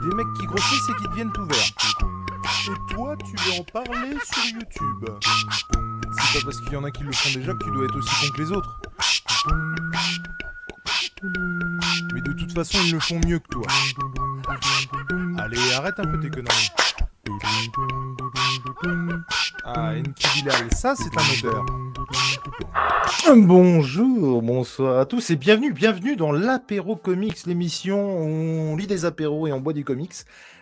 Des mecs qui grossissent et qui deviennent tout verts. Et toi, tu veux en parler sur YouTube C'est pas parce qu'il y en a qui le font déjà que tu dois être aussi con que les autres. Mais de toute façon, ils le font mieux que toi. Allez, arrête un peu tes conneries. Ah, ça c'est un odeur. Bonjour, bonsoir à tous et bienvenue, bienvenue dans l'apéro comics, l'émission où on lit des apéros et on boit des comics.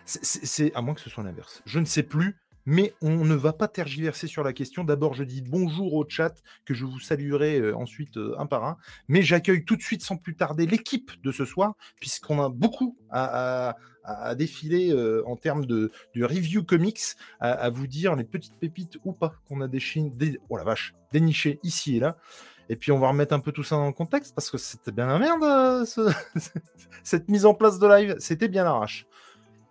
C'est- à moins que ce soit l'inverse. Je ne sais plus, mais on ne va pas tergiverser sur la question. D'abord, je dis bonjour au chat que je vous saluerai euh, ensuite euh, un par un. Mais j'accueille tout de suite, sans plus tarder, l'équipe de ce soir, puisqu'on a beaucoup à- à défiler euh, en termes de, de review comics, à, vous dire les petites pépites ou pas qu'on a déchi- dé- oh la vache, dénichées ici et là. Et puis on va remettre un peu tout ça dans le contexte parce que c'était bien la merde, euh, ce- cette mise en place de live, c'était bien l'arrache.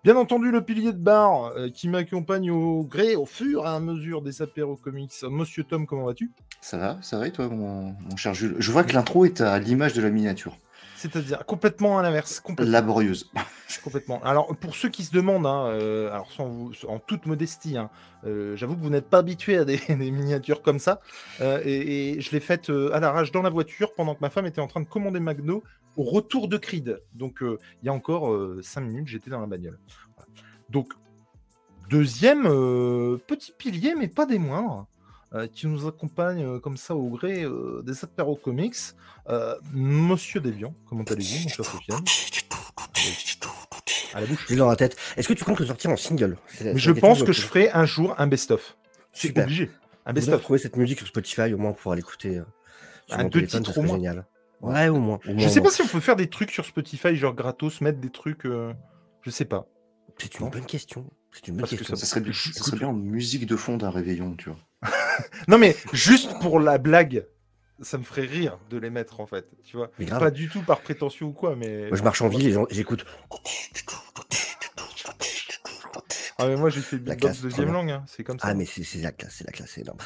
Bien entendu, le pilier de bar euh, qui m'accompagne au gré, au fur et à mesure des apéros comics. Monsieur Tom, comment vas-tu? Ça va, ça va et toi, mon, mon cher Jules? Je vois que l'intro est à l'image de la miniature. C'est-à-dire complètement à l'inverse. Complètement. Laborieuse. Complètement. Alors, pour ceux qui se demandent, hein, euh, alors sans vous- en toute modestie, hein, euh, j'avoue que vous n'êtes pas habitué à des, des miniatures comme ça. euh, et, et je l'ai faite à l'arrache dans la voiture pendant que ma femme était en train de commander McDo au retour de Creed. Donc, il y a encore 5 minutes, j'étais dans la bagnole. Voilà. Donc, deuxième petit pilier, mais pas des moindres, qui nous accompagne euh, comme ça au gré euh, des apéros comics. Euh, Monsieur Deviant, comment allez-vous, mon cher Sofiane? À la bouche. J'ai dans la tête. Est-ce que tu comptes le sortir en single? Je pense que je ferai un jour un best-of. C'est Super. obligé. Un best-of. retrouver cette musique sur Spotify au moins pour pouvoir l'écouter euh, Un deux titres au moins. génial. Ouais, au moins. au Je moins, sais pas moins. si on peut faire des trucs sur Spotify, genre gratos, mettre des trucs. euh, Je sais pas. C'est une bonne question. C'est une bonne Parce que question. Ça serait, bien- ça serait bien en musique de fond d'un réveillon, tu vois. Non, mais juste pour la blague, ça me ferait rire de les mettre en fait. Tu vois Mais. Pas du tout par prétention ou quoi, mais. Moi, je marche en ville et j'écoute. Ah, mais moi j'ai fait La classe, deuxième langue, hein, c'est comme ça. Ah, mais c'est la classe, c'est la classe, c'est énorme.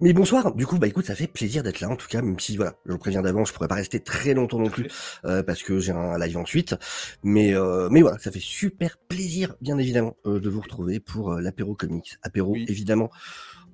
Mais bonsoir. Du coup, bah écoute, ça fait plaisir d'être là en tout cas, même si voilà, je le préviens d'avance, je pourrais pas rester très longtemps non plus euh, parce que j'ai un live ensuite. Mais euh, mais voilà, ça fait super plaisir, bien évidemment, euh, de vous retrouver pour euh, l'apéro comics. Apéro, Oui. évidemment,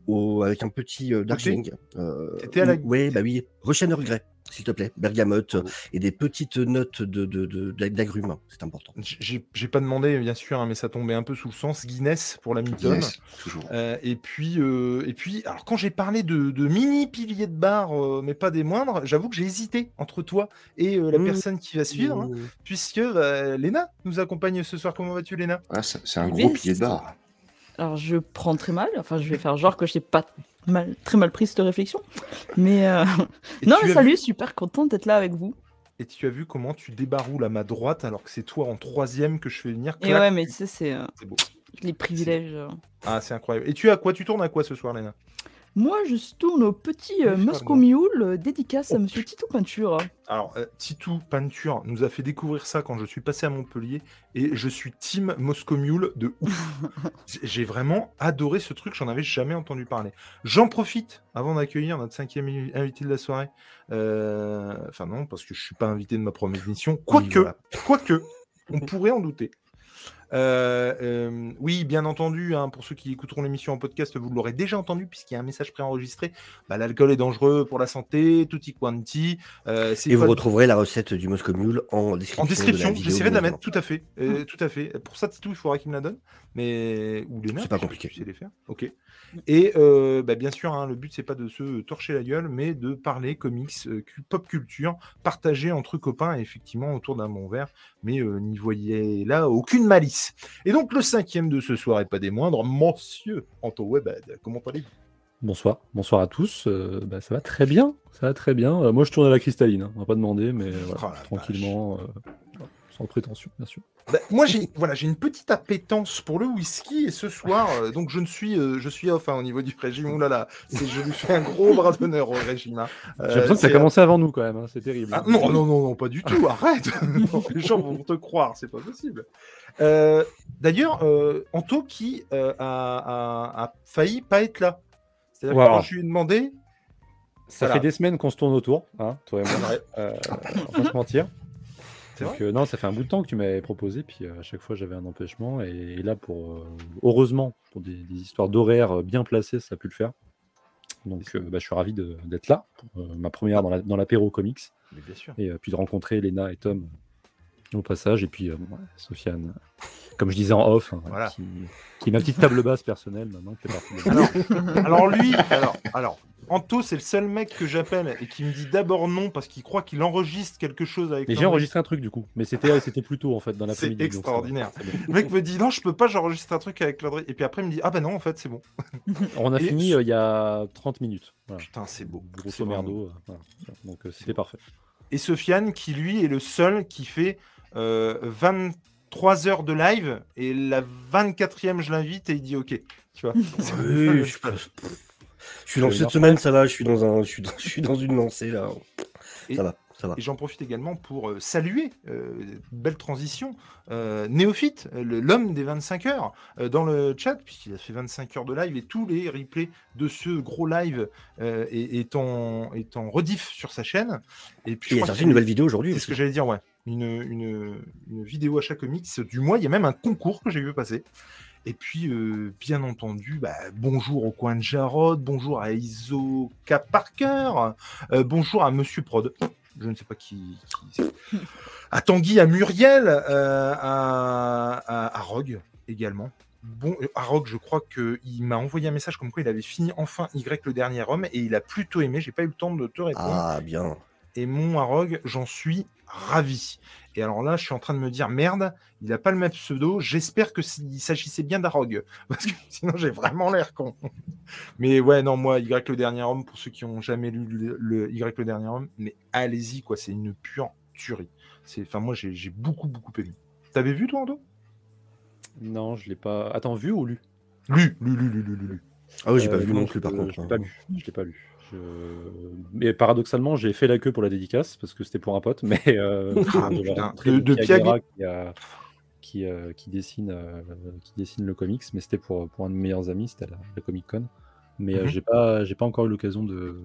au, avec un petit euh, Darjeeling. Euh, T'étais à la- Ouais, bah oui. Russian Earl Grey, s'il te plaît. Bergamote Oh. euh, et des petites notes de de de- d'agrumes, c'est important. J'ai j'ai pas demandé, bien sûr, hein, mais ça tombait un peu sous le sens. Guinness pour la Milton. Yes, toujours. Euh, et puis, euh, et puis, alors quand j'ai parlé de, de mini piliers de bar, euh, mais pas des moindres, j'avoue que j'ai hésité entre toi et euh, la Mmh. personne qui va suivre, hein, puisque bah, Léna nous accompagne ce soir. Comment vas-tu, Léna? Ah, c'est un gros pilier de bar. Alors, je prends très mal. Enfin, je vais faire genre que je n'ai pas mal, très mal pris cette réflexion. Mais euh, non, mais salut, vu- super contente d'être là avec vous. Et tu as vu comment tu débaroules à ma droite alors que c'est toi en troisième que je fais venir. Et ouais, mais tu sais, c'est euh, les privilèges. euh. Ah, c'est incroyable. Et tu as quoi? Tu tournes à quoi ce soir, Léna? Moi, je tourne au petit euh, Moscow Mule, euh, dédicace à Oh, Monsieur Tito Peinture. Alors, euh, Titou Peinture nous a fait découvrir ça quand je suis passé à Montpellier et je suis team Moscow Mule de ouf. J'ai- vraiment adoré ce truc, j'en avais jamais entendu parler. J'en profite avant d'accueillir notre cinquième invité de la soirée. Euh, Enfin non, parce que je suis pas invité de ma première émission. Quoique, voilà. quoique, on pourrait en douter. Euh, euh, oui, bien entendu, hein, pour ceux qui écouteront l'émission en podcast, vous l'aurez déjà entendu puisqu'il y a un message préenregistré. Bah, L'alcool est dangereux pour la santé, tutti quanti. Euh, c'est Et vous retrouverez la recette du Moscow Mule en description. en description, de la vidéo j'essaierai de la mettre, tout à fait. euh, tout à fait. Pour ça, Titou, il faudra qu'il me la donne. Mais... Ou Léna, C'est pas compliqué. Tu sais les faire. Ok. Et euh, bah, bien sûr, hein, le but, c'est pas de se torcher la gueule, mais de parler comics, euh, pop culture, partager entre copains, et effectivement, autour d'un bon verre. Mais euh, n'y voyez là aucune malice. Et donc, le cinquième de ce soir, et pas des moindres, Monsieur Anto Webad. Comment allez-vous? Bonsoir, bonsoir à tous. Euh, bah, ça va très bien, ça va très bien. Euh, moi, je tourne à la cristalline, hein, on va pas demander, mais voilà, Oh tranquillement, euh, sans prétention, bien sûr. Bah, moi, j'ai voilà, j'ai une petite appétence pour le whisky et ce soir, euh, donc je ne suis, euh, je suis off hein, au niveau du régime. Ouh là je lui fais un gros bras d'honneur au régime. hein. J'ai Euh, l'impression que ça a c'est- commencé avant nous quand même, hein, c'est terrible. Ah, non, non, non, non, pas du tout. Arrête. Non, Les gens vont te croire, c'est pas possible. Euh, D'ailleurs, euh, Anto qui euh, a, a- a failli pas être là. C'est-à-dire que quand je lui ai demandé, Ça voilà. fait des semaines qu'on se tourne autour, hein, toi et moi. Euh, on va pas se mentir. Donc, euh, non, ça fait un bout de temps que tu m'avais proposé, puis euh, à chaque fois j'avais un empêchement, et, et là, pour euh, heureusement, pour des, des histoires d'horaires euh, bien placées, ça a pu le faire. Donc, euh, bah, je suis ravi de- d'être là, pour, euh, ma première dans la- dans l'apéro comics, mais bien sûr. et euh, puis de rencontrer Léna et Tom au passage, et puis euh, ouais, Sofiane, comme je disais en off, hein, Voilà. qui, qui est ma petite table basse personnelle maintenant, qui fait partie de Alors, alors lui, alors, alors, Anto, c'est le seul mec que j'appelle et qui me dit d'abord non parce qu'il croit qu'il enregistre quelque chose avec. Mais j'ai enregistré un truc du coup, mais c'était c'était plus tôt en fait dans C'est donc extraordinaire. c'est bon. Le mec me dit non, je peux pas, j'enregistre un truc avec Landry. Et puis après, il me dit ah bah non, en fait, c'est bon. On a Et- fini euh, il y a 30 minutes. Voilà. Putain, c'est beau. Grosso merdo. euh, voilà. Donc euh, c'était parfait. Et Sofiane, qui lui est le seul qui fait euh, 23 heures de live, et la 24e, je l'invite et il dit ok. Tu vois Oui, je, je suis dans cette semaine, ça va. Je suis dans un, je suis dans, je suis dans une lancée là. Et- Ça va, ça va. Et j'en profite également pour euh, saluer, euh, belle transition, euh, Néophyte, euh, l'homme des 25 heures, euh, dans le chat, puisqu'il a fait 25 heures de live et tous les replays de ce gros live euh, est, est en, est en rediff sur sa chaîne. Et puis, il a sorti une nouvelle vidéo aujourd'hui. C'est ce que j'allais dire, ouais. Une, une, une vidéo achat comics du mois. Il y a même un concours que j'ai vu passer. Et puis, euh, bien entendu, bah, bonjour au coin de Jarod, bonjour à Isoka Parker, euh, bonjour à Monsieur Prod. Je ne sais pas qui. qui c'est. à Tanguy, à Muriel, euh, à, à, à Rogue également. Bon, à Rogue, je crois qu'il m'a envoyé un message comme quoi il avait fini enfin Y le dernier homme et il a plutôt aimé. J'ai pas eu le temps de te répondre Ah bien. Et mon Arog, j'en suis ravi. Et alors là, je suis en train de me dire, merde, il n'a pas le même pseudo, j'espère que s'il s'agissait bien d'Arog, parce que sinon j'ai vraiment l'air con. Mais ouais, non, moi, Y le dernier homme, pour ceux qui ont jamais lu le, le Y le dernier homme, mais allez-y, quoi, c'est une pure tuerie. C'est, Enfin, moi, j'ai beaucoup, beaucoup aimé. T'avais vu, toi, Ando? Non, je l'ai pas. Attends, vu ou lu? Lu, lu, lu, lu, lu, lu, lu. Ah oui, j'ai pas Euh, vu non plus par je- contre. Je l'ai hein. pas lu. Je l'ai pas lu. Mais paradoxalement, j'ai fait la queue pour la dédicace parce que c'était pour un pote, mais euh, Ah, putain. De- de Lucky Piag- Aguirre qui, a- qui, euh, qui dessine, euh, qui dessine le comics, mais c'était pour, pour un de mes meilleurs amis, c'était la, la Comic Con. Mais Mhm. j'ai pas, j'ai pas encore eu l'occasion de,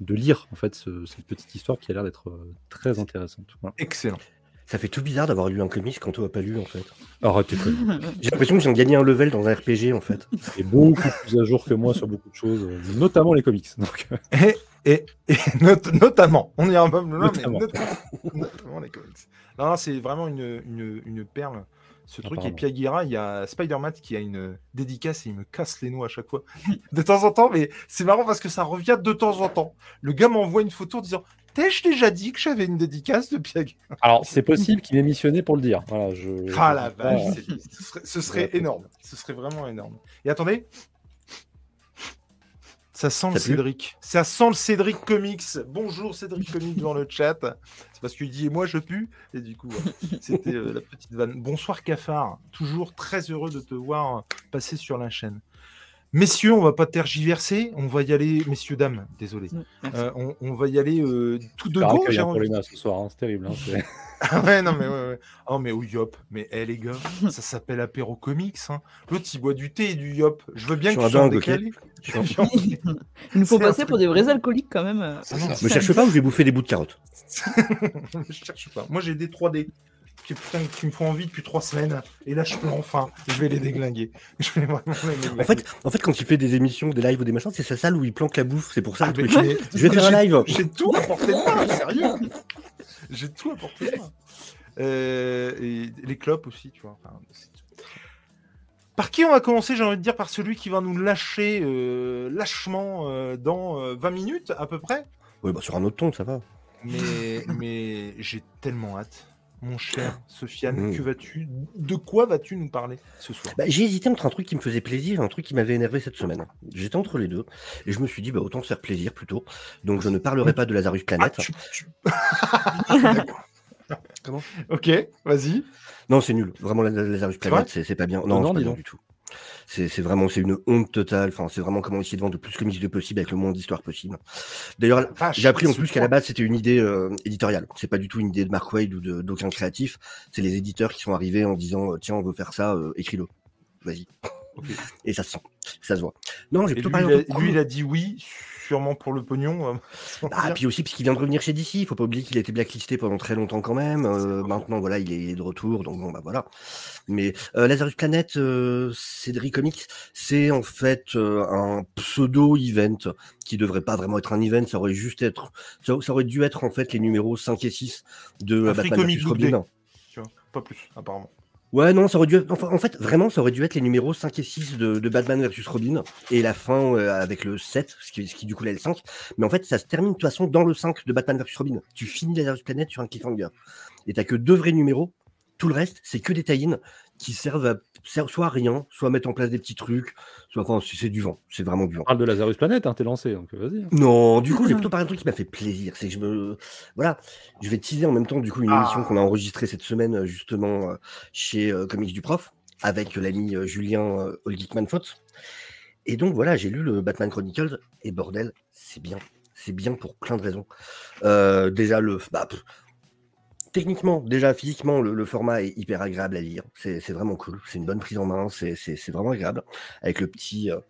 de lire en fait ce- cette petite histoire qui a l'air d'être très intéressante. Voilà. Excellent. Ça fait tout bizarre d'avoir lu un comics quand on a pas lu en fait. Arrêtez de J'ai l'impression que j'ai gagné un level dans un RPG en fait. est beaucoup plus à jour que moi sur beaucoup de choses, euh, notamment les comics. Donc, Et, et, et not- notamment, on ira un peu plus loin, mais Notamment. notamment, notamment les comics. Non, non, c'est vraiment une, une, une perle. Ce truc, et Aguirre, il y a Spider-Man qui a une dédicace et il me casse les noix à chaque fois. De temps en temps, mais c'est marrant parce que ça revient de temps en temps. Le gars m'envoie une photo en disant T'ai-je déjà dit que j'avais une dédicace de Pierre Alors, c'est possible qu'il m'ait missionné pour le dire. Voilà, je, Ah la vache, ce serait, ce serait énorme. Ce serait vraiment énorme. Et attendez. Ça sent le Cédric. Ça sent le Cédric Comics. Bonjour Cédric Comics dans le chat. C'est parce qu'il dit et moi je pue. Et du coup, c'était euh, la petite vanne. Bonsoir Cafard. Toujours très heureux de te voir passer sur la chaîne. Messieurs, on va pas tergiverser. On va y aller, messieurs, dames, désolé. Merci. Euh, on, on va y aller euh, tout de go. j'ai hein, pour envie- Léna ce soir, hein, c'est terrible. hein, c'est- ah ouais, non, mais ouais, ouais. Oh, mais oui, yop. Mais eh, les gars, ça s'appelle apéro comics. Hein. L'autre, il boit du thé et du yop. Je veux bien que tu un ok décalé. Il nous faut C'est un passer pour des de vrais alcooliques quand même. C'est ça. Me cherche pas ou je vais bouffer des bouts de carottes. je cherche pas. Moi, j'ai des 3D. Qui, putain, qui me font envie depuis trois semaines. Et là, je peux enfin, je vais les déglinguer. Je vais vraiment les déglinguer. En fait, en fait, quand il fait des émissions, des lives ou des machins, c'est sa salle où il planque la bouffe. C'est pour ça Ah, mais- mais- Je vais faire un live. J'ai tout de main, sérieux. J'ai tout de main. Euh, et les clopes aussi, tu vois. Enfin. Par qui on va commencer J'ai envie de dire par celui qui va nous lâcher euh, lâchement euh, dans euh, 20 minutes à peu près? Ouais, bah, sur un autre ton, ça va. Mais, mais j'ai tellement hâte. Mon cher Sofiane, Mm. que vas-tu De quoi vas-tu nous parler ce soir? Bah, j'ai hésité entre un truc qui me faisait plaisir et un truc qui m'avait énervé cette semaine. J'étais entre les deux et je me suis dit bah autant se faire plaisir plutôt. Donc je ne parlerai pas de Lazarus Ah, Planet. tu- tu- Comment? Ok, vas-y. Non, c'est nul. Vraiment la- la- Lazarus Planet, c'est pas bien. Non, Non, c'est pas bien du tout. C'est vraiment c'est une honte totale. Enfin, c'est vraiment comment essayer de vendre le plus comics de possible avec le moins d'histoires possible. D'ailleurs, J'ai appris en plus qu'à la base c'était une idée euh, éditoriale. C'est pas du tout une idée de Mark Wade ou de- d'aucun créatif. C'est les éditeurs qui sont arrivés en disant euh, tiens on veut faire ça, euh, écris-le. Vas-y. Et ça se sent, ça se voit. Non, j'ai plutôt lui, parlé il a, lui, il a dit oui, sûrement pour le pognon. euh, Ah, puis aussi parce qu'il vient de revenir chez DC. Il faut pas oublier qu'il a été blacklisté pendant très longtemps quand même. Euh, maintenant voilà, il est, il est de retour, donc bon bah voilà. Mais euh, Lazarus Planet, euh, Cédric Comics, c'est en fait un pseudo event qui devrait pas vraiment être un event. Ça aurait juste être, ça, ça aurait dû être en fait les numéros 5 et 6 de Batman Comic vs Book Day. Robin. Tu vois, pas plus, apparemment. Ouais, non, ça aurait dû être... enfin, en fait, vraiment, ça aurait dû être les numéros 5 et 6 de, Batman versus Robin, et la fin euh, avec le 7, ce qui, ce qui du coup là est le 5. Mais en fait, ça se termine de toute façon dans le 5 de Batman versus Robin. Tu finis Lazarus Planet sur un cliffhanger. Et t'as que deux vrais numéros. Tout le reste, c'est que des tie qui servent à soit rien, soit mettre en place des petits trucs, soit enfin, c'est du vent. C'est vraiment du vent. On parle de Lazarus Planet, hein, t'es lancé, donc vas-y. Non, du coup, j'ai plutôt parlé d'un truc qui m'a fait plaisir. C'est que je me. Voilà, je vais teaser en même temps, du coup, une Ah. émission qu'on a enregistrée cette semaine, euh, justement, euh, chez euh, Comics du Prof, avec l'ami euh, Julien euh, All Geekman Faute. Et donc, voilà, j'ai lu le Batman Chronicles, et bordel, c'est bien. C'est bien pour plein de raisons. Euh, déjà, le. Bah, pff, techniquement, déjà, physiquement, le, format est hyper agréable à lire. C'est vraiment cool. C'est une bonne prise en main. C'est vraiment agréable. Avec le petit. euh,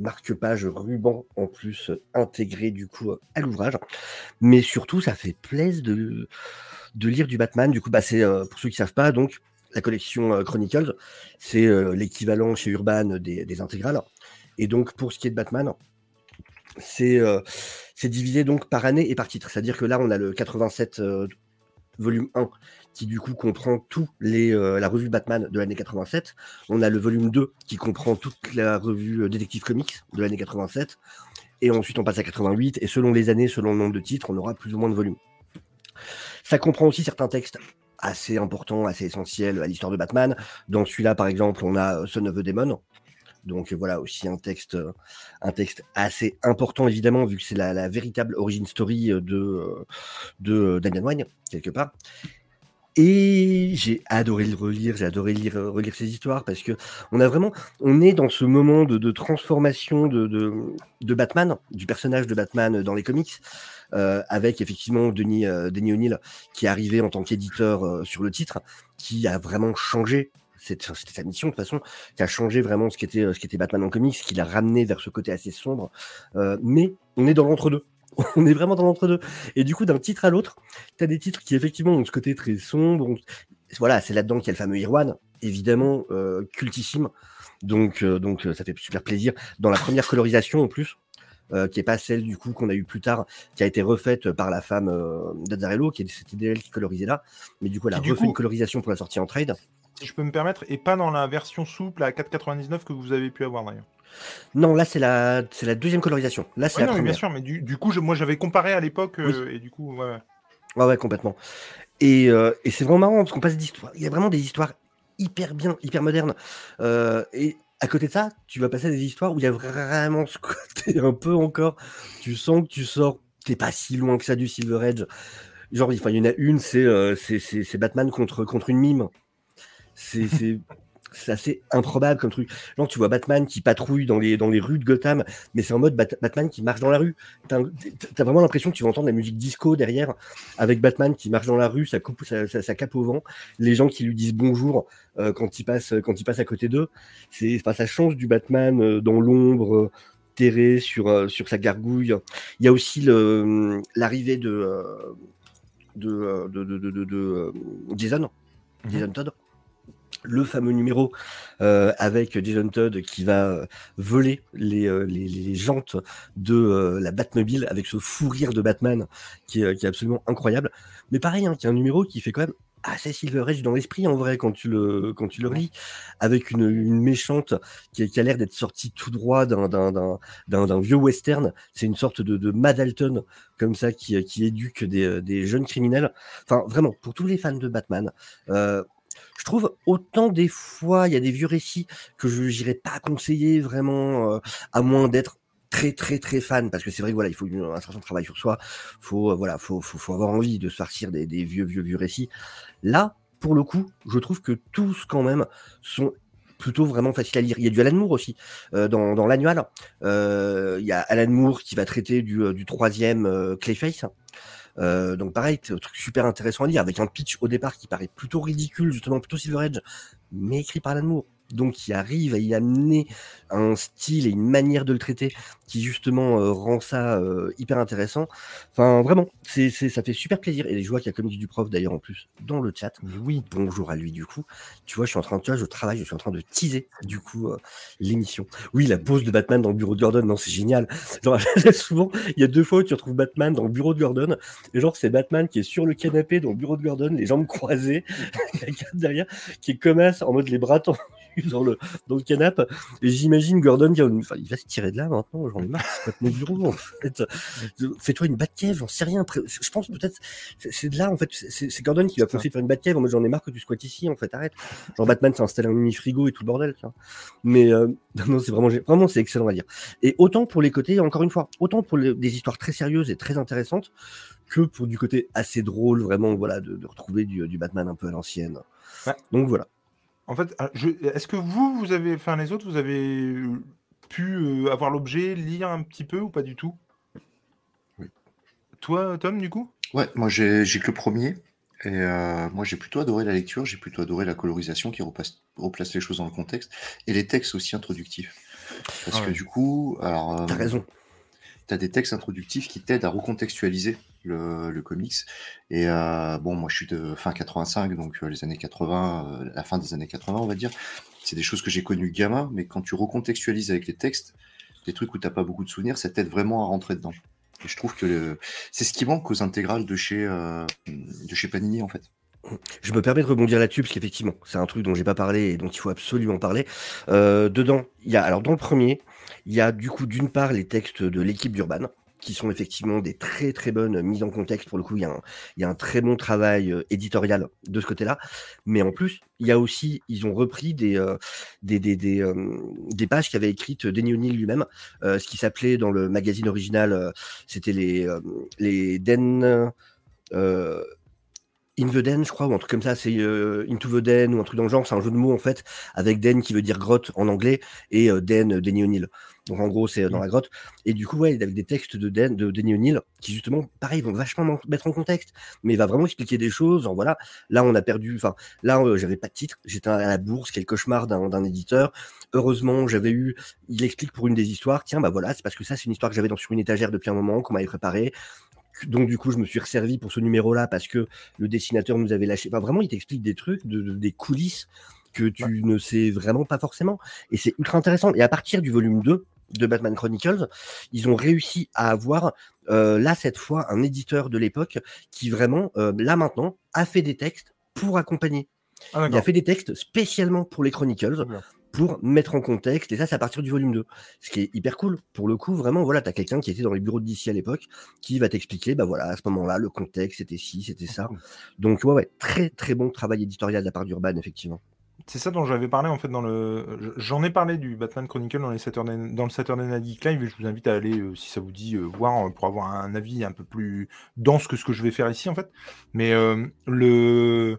marque-page ruban en plus euh, intégré du coup euh, à l'ouvrage. Mais surtout, ça fait plaisir de, lire du Batman. Du coup, bah, pour ceux qui savent pas, donc la collection Chronicles, c'est l'équivalent chez Urban des, intégrales. Et donc, pour ce qui est de Batman, c'est divisé donc par année et par titre. C'est-à-dire que là, on a le 87 euh, volume 1 qui du coup comprend tout les, euh, la revue Batman de l'année 87. On a le volume 2 qui comprend toute la revue euh, Detective Comics de l'année 87. Et ensuite on passe à 88 et selon les années, selon le nombre de titres, on aura plus ou moins de volumes. Ça comprend aussi certains textes assez importants, assez essentiels à l'histoire de Batman. Dans celui-là, par exemple, on a euh, Son of the Demon. Donc euh, voilà aussi un texte, euh, un texte assez important évidemment vu que c'est la, la véritable origin story euh, de, de Damian Wayne quelque part. Et j'ai adoré le relire, j'ai adoré lire, relire ces histoires parce que on a vraiment, on est dans ce moment de, transformation de, Batman, du personnage de Batman dans les comics, avec effectivement Denis, Denis O'Neill qui est arrivé en tant qu'éditeur sur le titre, qui a vraiment changé. C'était sa mission de toute façon, qui a changé vraiment ce qu'était ce qu'était Batman en comics, qui l'a ramené vers ce côté assez sombre. Euh, mais on est dans l'entre-deux. On est vraiment dans l'entre-deux. Et du coup, d'un titre à l'autre, tu as des titres qui effectivement ont ce côté très sombre. Voilà, c'est là-dedans qu'il y a le fameux Irwan, évidemment euh, cultissime. Donc, euh, donc euh, ça fait super plaisir. Dans la première colorisation en plus, euh, qui est pas celle du coup qu'on a eu plus tard, qui a été refaite par la femme euh, d'Azzarello, qui c'était elle qui colorisait là. Mais du coup, elle a refait coup- une colorisation pour la sortie en trade. Si je peux me permettre, et pas dans la version souple à 4,99 que vous avez pu avoir d'ailleurs. Non, là c'est la c'est la deuxième colorisation. Là c'est Ouais, la non, mais bien première. sûr, mais du, du coup, je- moi j'avais comparé à l'époque, euh, et du coup, ouais, ouais. Complètement. Et, euh, et c'est vraiment marrant parce qu'on passe d'histoires. Il y a vraiment des histoires hyper bien, hyper modernes. Euh, et à côté de ça, tu vas passer à des histoires où il y a vraiment ce côté un peu encore. Tu sens que tu sors, t'es pas si loin que ça du Silver Edge. Genre, il y en a une, c'est euh, c'est Batman contre, contre une mime. C'est c'est- assez improbable comme truc. Genre, tu vois Batman qui patrouille dans les, dans les rues de Gotham, mais c'est en mode Bat- Batman qui marche dans la rue. T'as as vraiment l'impression que tu vas entendre la musique disco derrière, avec Batman qui marche dans la rue, ça, coupe, ça, ça- ça cape au vent, les gens qui lui disent bonjour euh, quand, il passe, quand il passe à côté d'eux. C'est, enfin, ça change du Batman euh, dans l'ombre, euh, terré sur, euh, sur sa gargouille. Il y a aussi l'arrivée de, euh, de, euh, de, de, de, de, de, euh, Jason Mhm. Jason Todd. Le fameux numéro euh, avec Jason Todd qui va euh, voler les, euh, les, les jantes de euh, la Batmobile avec ce fou rire de Batman qui est, qui est absolument incroyable. Mais pareil, hein, qui est un numéro qui fait quand même assez Silver Age dans l'esprit en vrai quand tu le, quand tu le relis, avec une, une méchante qui, qui a l'air d'être sortie tout droit d'un- d'un d'un- d'un d'un vieux western. C'est une sorte de, de Mad Alton comme ça qui, qui éduque des, des jeunes criminels. Enfin, vraiment, pour tous les fans de Batman, euh, je trouve autant des fois, il y a des vieux récits que je n'irais pas conseiller vraiment, euh, à moins d'être très très très fan. Parce que c'est vrai que voilà il faut un certain travail sur soi. Faut euh, voilà faut, faut, faut avoir envie de se farcir des, des vieux vieux vieux récits. Là pour le coup je trouve que tous quand même sont plutôt vraiment faciles à lire. Il y a du Alan Moore aussi euh, dans, dans l'annual. Euh, il y a Alan Moore qui va traiter du, euh, du troisième euh, Clayface euh, donc pareil, un truc super intéressant à lire, avec un pitch au départ qui paraît plutôt ridicule, justement plutôt Silver Edge, mais écrit par Alan Moore. Donc qui arrive à y amener un style et une manière de le traiter qui justement euh, rend ça euh, hyper intéressant. Enfin vraiment, c'est, ça fait super plaisir. Et je vois qu'il y a Comics du prof d'ailleurs en plus dans le chat. Mais oui. Bonjour à lui du coup. Tu vois, je suis en train de, tu vois, je travaille, je suis en train de teaser du coup euh, l'émission. Oui, la pose de Batman dans le bureau de Gordon, non, c'est génial. Genre, souvent, il y a deux fois où tu retrouves Batman dans le bureau de Gordon. Et genre, c'est Batman qui est sur le canapé dans le bureau de Gordon, les jambes croisées, derrière qui est comme en mode les bras tendus dans le, dans le canapé. Et j'imagine Gordon qui enfin, il va se tirer de là maintenant, j'en ai marre, c'est pas mon bureau en fait. Fais-toi une Batcave, j'en sais rien. Je pense peut-être, c'est de là en fait, c'est Gordon qui va conseiller de faire une Batcave en mode j'en ai marre que tu squattes ici en fait, arrête. Genre Batman s'est installé un mini frigo et tout le bordel, tu vois. Mais euh, non, c'est vraiment, vraiment c'est excellent à lire. Et autant pour les côtés, encore une fois, autant pour les- des histoires très sérieuses et très intéressantes que pour du côté assez drôle, vraiment, voilà, de, de retrouver du, du Batman un peu à l'ancienne. Ouais. Donc voilà. En fait, ah, je- est-ce que vous, vous avez, enfin les autres, vous avez euh, pu euh, avoir l'objet, lire un petit peu ou pas du tout? Oui. Toi, Tom, du coup? Ouais, moi j'ai que le premier. Et euh, moi j'ai plutôt adoré la lecture, j'ai plutôt adoré la colorisation qui repasse- replace les choses dans le contexte et les textes aussi introductifs. Parce Ah que du coup, alors, euh, T'as raison. tu as des textes introductifs qui t'aident à recontextualiser le, comics. Et euh, bon, moi je suis de fin 85, donc euh, les années 80, euh, la fin des années 80, on va dire. C'est des choses que j'ai connues gamin, mais quand tu recontextualises avec les textes, des trucs où t'as pas beaucoup de souvenirs, ça t'aide vraiment à rentrer dedans. Et je trouve que c'est ce qui manque aux intégrales de chez, de chez Panini, en fait. Je me permets de rebondir là-dessus parce qu'effectivement, c'est un truc dont j'ai pas parlé et dont il faut absolument parler. Dedans, il y a alors dans le premier, il y a du coup d'une part les textes de l'équipe d'Urban qui sont effectivement des très très bonnes mises en contexte. Pour le coup, il y a un, il y a un très bon travail euh, éditorial de ce côté-là. Mais en plus, il y a aussi, ils ont repris des euh, des des des, euh, des pages qu'avait écrites Denny O'Neill lui-même, ce qui s'appelait dans le magazine original, c'était les les Den In the Den, je crois, ou un truc comme ça, c'est euh, Into the Den ou un truc dans le genre, c'est un jeu de mots en fait, avec Den qui veut dire grotte en anglais et Den, Denny O'Neill. Donc en gros, c'est dans la grotte. Et du coup, ouais, avec des textes de Den, de Denny O'Neill, qui justement, pareil, vont vachement m'en- mettre en contexte, mais il va vraiment expliquer des choses. En voilà, là, on a perdu, enfin, là, euh, j'avais pas de titre, j'étais à la bourse, quel cauchemar d'un éditeur. Heureusement, j'avais eu, il explique pour une des histoires, tiens, bah voilà, c'est parce que ça, c'est une histoire que j'avais dans sur une étagère depuis un moment, qu'on m'avait préparée. Donc du coup, je me suis resservi pour ce numéro-là parce que le dessinateur nous avait lâché. Enfin, vraiment, il t'explique des trucs, de, de- des coulisses que tu ne sais vraiment pas forcément. Et c'est ultra intéressant. Et à partir du volume 2 de Batman Chronicles, ils ont réussi à avoir, euh, là, cette fois, un éditeur de l'époque qui vraiment, euh, là maintenant, a fait des textes pour accompagner. Ah, Il a fait des textes spécialement pour les Chronicles pour mettre en contexte, et ça, c'est à partir du volume 2. Ce qui est hyper cool. Pour le coup, vraiment, voilà, t'as quelqu'un qui était dans les bureaux de DC à l'époque, qui va t'expliquer, bah voilà, à ce moment-là, le contexte, c'était ci, c'était ça. Donc, ouais, ouais, très, très bon travail éditorial de la part d'Urban, effectivement. C'est ça dont j'avais parlé en fait dans le. J'en ai parlé du Batman Chronicle dans, les Saturday... dans le Saturday Night Live et je vous invite à aller, euh, si ça vous dit, euh, voir euh, pour avoir un avis un peu plus dense que ce que je vais faire ici en fait. Mais le.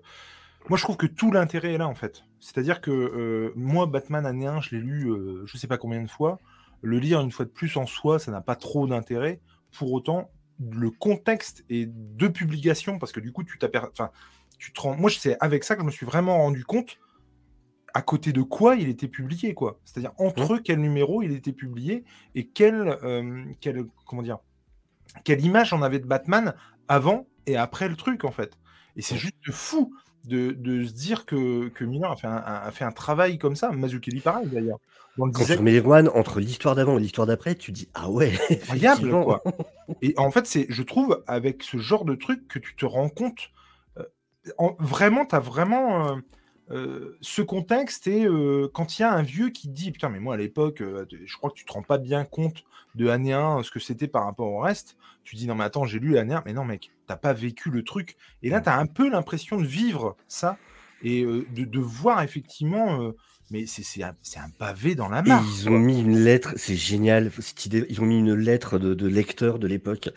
Moi je trouve que tout l'intérêt est là en fait. C'est-à-dire que moi, Batman année 1, je l'ai lu je sais pas combien de fois. Le lire une fois de plus en soi, ça n'a pas trop d'intérêt. Pour autant, le contexte et de publication, parce que du coup, tu t'aperçois. Enfin, tu te. Moi, c'est avec ça que je me suis vraiment rendu compte à côté de quoi il était publié, quoi. C'est-à-dire entre quel numéro il était publié et quelle, euh, quelle, comment dire, quelle image on avait de Batman avant et après le truc, en fait. Et c'est juste fou de, de se dire que, que Miller a fait un, a fait un travail comme ça. Mazzucchelli, pareil d'ailleurs. Quand tu les entre l'histoire d'avant et l'histoire d'après, tu dis ah ouais, incroyable, quoi. Et en fait, c'est, je trouve, avec ce genre de truc, que tu te rends compte. euh, en- vraiment, tu as vraiment euh, euh, ce contexte. Et euh, quand il y a un vieux qui dit Putain, mais moi à l'époque, euh, je crois que tu te rends pas bien compte de année 1, ce que c'était par rapport au reste. Tu dis Non, mais attends, j'ai lu l'année 1. Mais non, mec, t'as pas vécu le truc. Et là, tu as un peu l'impression de vivre ça et de, de voir effectivement. Mais c'est, un, pavé dans la Et mare. ils ont mis une lettre, c'est génial cette idée. Ils ont mis une lettre de, de lecteur de l'époque.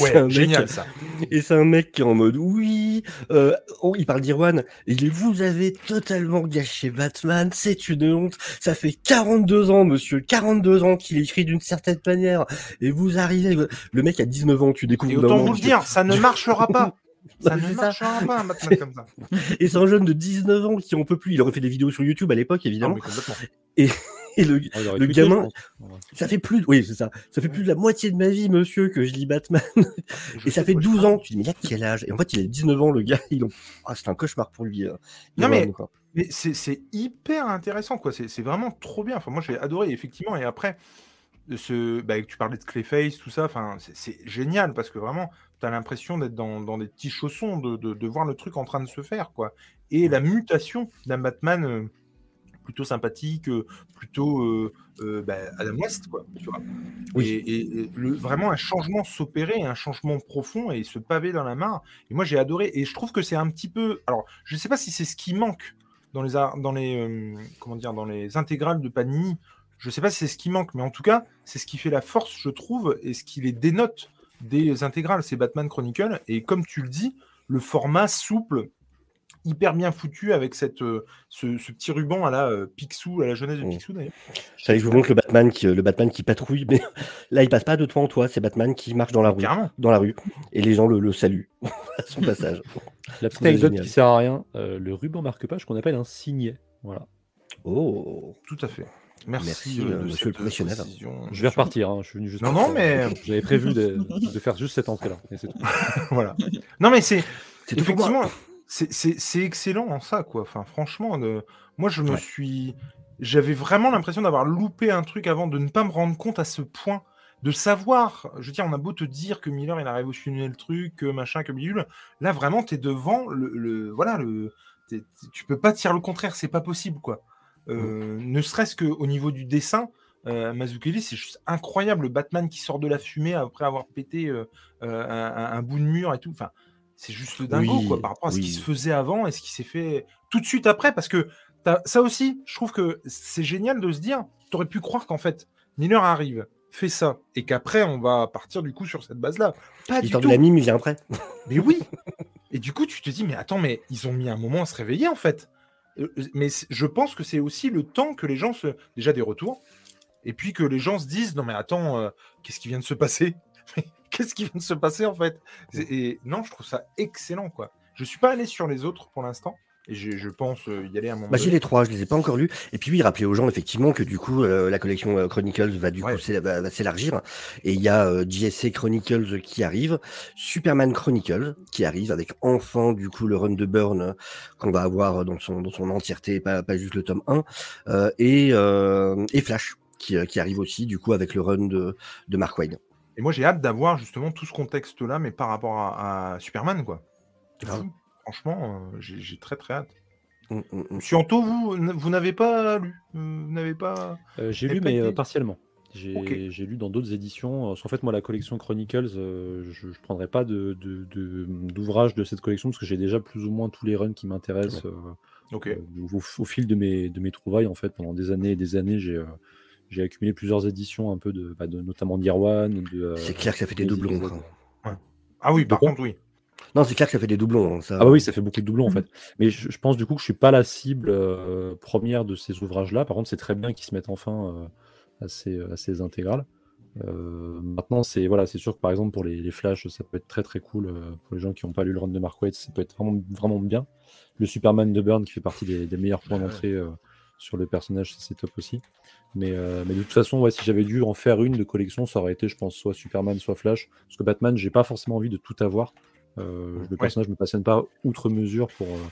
Ouais, un mec, génial ça. et c'est un mec qui est en mode oui. euh, oh, il parle d'Irwan. Il dit vous avez totalement gâché Batman. C'est une honte. Ça fait 42 ans, monsieur, 42 ans qu'il écrit d'une certaine manière. Et vous arrivez, le mec a 19 ans. Tu découvres. Et autant vous le dire, ça ne marchera pas. Ça ne ça. marchera pas un Batman comme ça. Et c'est un jeune de 19 ans qui en peut plus. Il aurait fait des vidéos sur YouTube à l'époque, Non, évidemment. complètement. Et le, Ah, Le gamin- ça fait plus, de- oui, c'est ça. Ça fait plus de la moitié de ma vie, monsieur, que je lis Batman. Je Et ça fait quoi je 12 parle. ans. Tu dis, mais il a quel âge? Et en fait, il a 19 ans, le gars. Il en... ah, c'est un cauchemar pour lui. euh, Non, mais-. Mais c'est c'est hyper intéressant, quoi. C'est c'est vraiment trop bien. Enfin, moi, j'ai adoré, effectivement. Et après, ce, bah, tu parlais de Clayface, tout ça. Enfin, c'est- c'est génial parce que vraiment, tu as l'impression d'être dans, dans des petits chaussons, de, de, de voir le truc en train de se faire, quoi. Et la mutation d'un Batman euh, plutôt sympathique, euh, plutôt euh, euh, bah, Adam West, quoi. Tu vois. Oui. Et, et- et le, vraiment un changement s'opérer, un changement profond et se paver dans la mare. Et moi, j'ai adoré. Et je trouve que c'est un petit peu. Alors, je ne sais pas si c'est ce qui manque dans les, dans les, euh, comment dire, dans les intégrales de Panini. Je ne sais pas si c'est ce qui manque, mais en tout cas, c'est ce qui fait la force, je trouve, et ce qui les dénote des intégrales. C'est Batman Chronicle. Et comme tu le dis, le format souple, hyper bien foutu avec cette, euh, ce, ce petit ruban à la euh, Picsou, à la jeunesse de Mm. Picsou d'ailleurs. J'allais que je vous montre le Batman qui, euh, le Batman qui patrouille, mais là, il passe pas de toi en toi. C'est Batman qui marche dans la rue, Carrément. dans la rue, et les gens le, le saluent à son passage. La petite anecdote génial. qui sert à rien, euh, le ruban marque-page qu'on appelle un signet. Voilà. Oh. Tout à fait. Merci, Merci, euh, euh, monsieur le professionnel. précision. Je vais repartir, hein, je suis venu juste. Non, non, ça. mais- J'avais prévu de, de faire juste cette entrée-là. et c'est tout. voilà. Non, mais c'est effectivement, c'est- c'est c'est excellent en ça, quoi. Enfin, franchement, de- moi, je me Ouais. suis, j'avais vraiment l'impression d'avoir loupé un truc avant, de ne pas me rendre compte à ce point, de savoir. Je veux dire, on a beau te dire que Miller il a révolutionné le truc, que machin, que bidule. Là, vraiment, tu es devant le, le- voilà, le, t'es- t'es- tu peux pas dire le contraire, c'est pas possible, quoi. Euh, Ne serait-ce qu'au niveau du dessin. Euh, Mazzucchelli, c'est juste incroyable. Le Batman qui sort de la fumée après avoir pété euh, euh, un, bout de mur et tout. Enfin, c'est juste le dingo Oui, quoi, par rapport à ce qui se faisait avant et ce qui s'est fait tout de suite après. Parce que ça aussi, je trouve que c'est génial de se dire, tu aurais pu croire qu'en fait, Miller arrive, fait ça, et qu'après, on va partir du coup sur cette base-là. Pas du L'histoire tout. de la mime, il vient après. Mais oui Et du coup, tu te dis, mais attends, mais ils ont mis un moment à se réveiller, en fait. Euh, Mais c- je pense que c'est aussi le temps que les gens se... Déjà des retours, et puis que les gens se disent, non mais attends, euh, qu'est-ce qui vient de se passer? Qu'est-ce qui vient de se passer, en fait? Et non, je trouve ça excellent, quoi. Je suis pas allé sur les autres pour l'instant, je, je pense euh, y aller à un moment Bah, j'ai les trois, je les ai pas encore lus. Et puis oui, rappeler aux gens effectivement que du coup euh, la collection euh, Chronicles va du Ouais. coup s'é- va, va s'élargir. Et il y a euh, JSC Chronicles qui arrive, Superman Chronicles qui arrive avec enfin du coup le run de Burn qu'on va avoir dans son dans son entièreté, pas, pas juste le tome 1, euh, et et Flash qui, qui arrive aussi du coup avec le run de de Mark Wayne. Et moi, j'ai hâte d'avoir justement tout ce contexte-là, mais par rapport à, à Superman, quoi. C'est fou. Franchement, euh, j'ai très très hâte. Mm, mm, mm. Monsieur Anto, vous, vous n'avez pas lu euh, Vous n'avez pas. Euh, j'ai lu, mais euh, partiellement. J'ai lu dans d'autres éditions. Euh, En fait, moi, la collection Chronicles, euh, je ne prendrai pas d'ouvrage de, de, d'ouvrage de cette collection parce que j'ai déjà plus ou moins tous les runs qui m'intéressent. euh, euh, au, au fil de mes, de mes trouvailles, en fait, pendant des années et des années, j'ai euh, j'ai accumulé plusieurs éditions, un peu de, bah, de notamment d'Irwan. Euh, C'est clair que ça fait des doublons. Ah oui, par contre, oui. Non, c'est clair que ça fait des doublons. hein, ça... Ah bah oui, ça fait beaucoup de doublons en Mhm. fait. Mais je, je pense du coup que je suis pas la cible euh, première de ces ouvrages-là. Par contre, c'est très bien qu'ils se mettent enfin euh, à, ces, à ces intégrales. Euh, maintenant, c'est voilà, c'est sûr que par exemple pour les, les Flash, ça peut être très très cool euh, pour les gens qui n'ont pas lu le run de Mark Waid, ça peut être vraiment vraiment bien. Le Superman de Burn qui fait partie des, des meilleurs points d'entrée sur le personnage, c'est top aussi. Mais, euh, mais de toute façon, ouais, si j'avais dû en faire une de collection, ça aurait été, je pense, soit Superman, soit Flash. Parce que Batman, j'ai pas forcément envie de tout avoir. Euh, le personnage ne me passionne pas outre mesure pour, euh,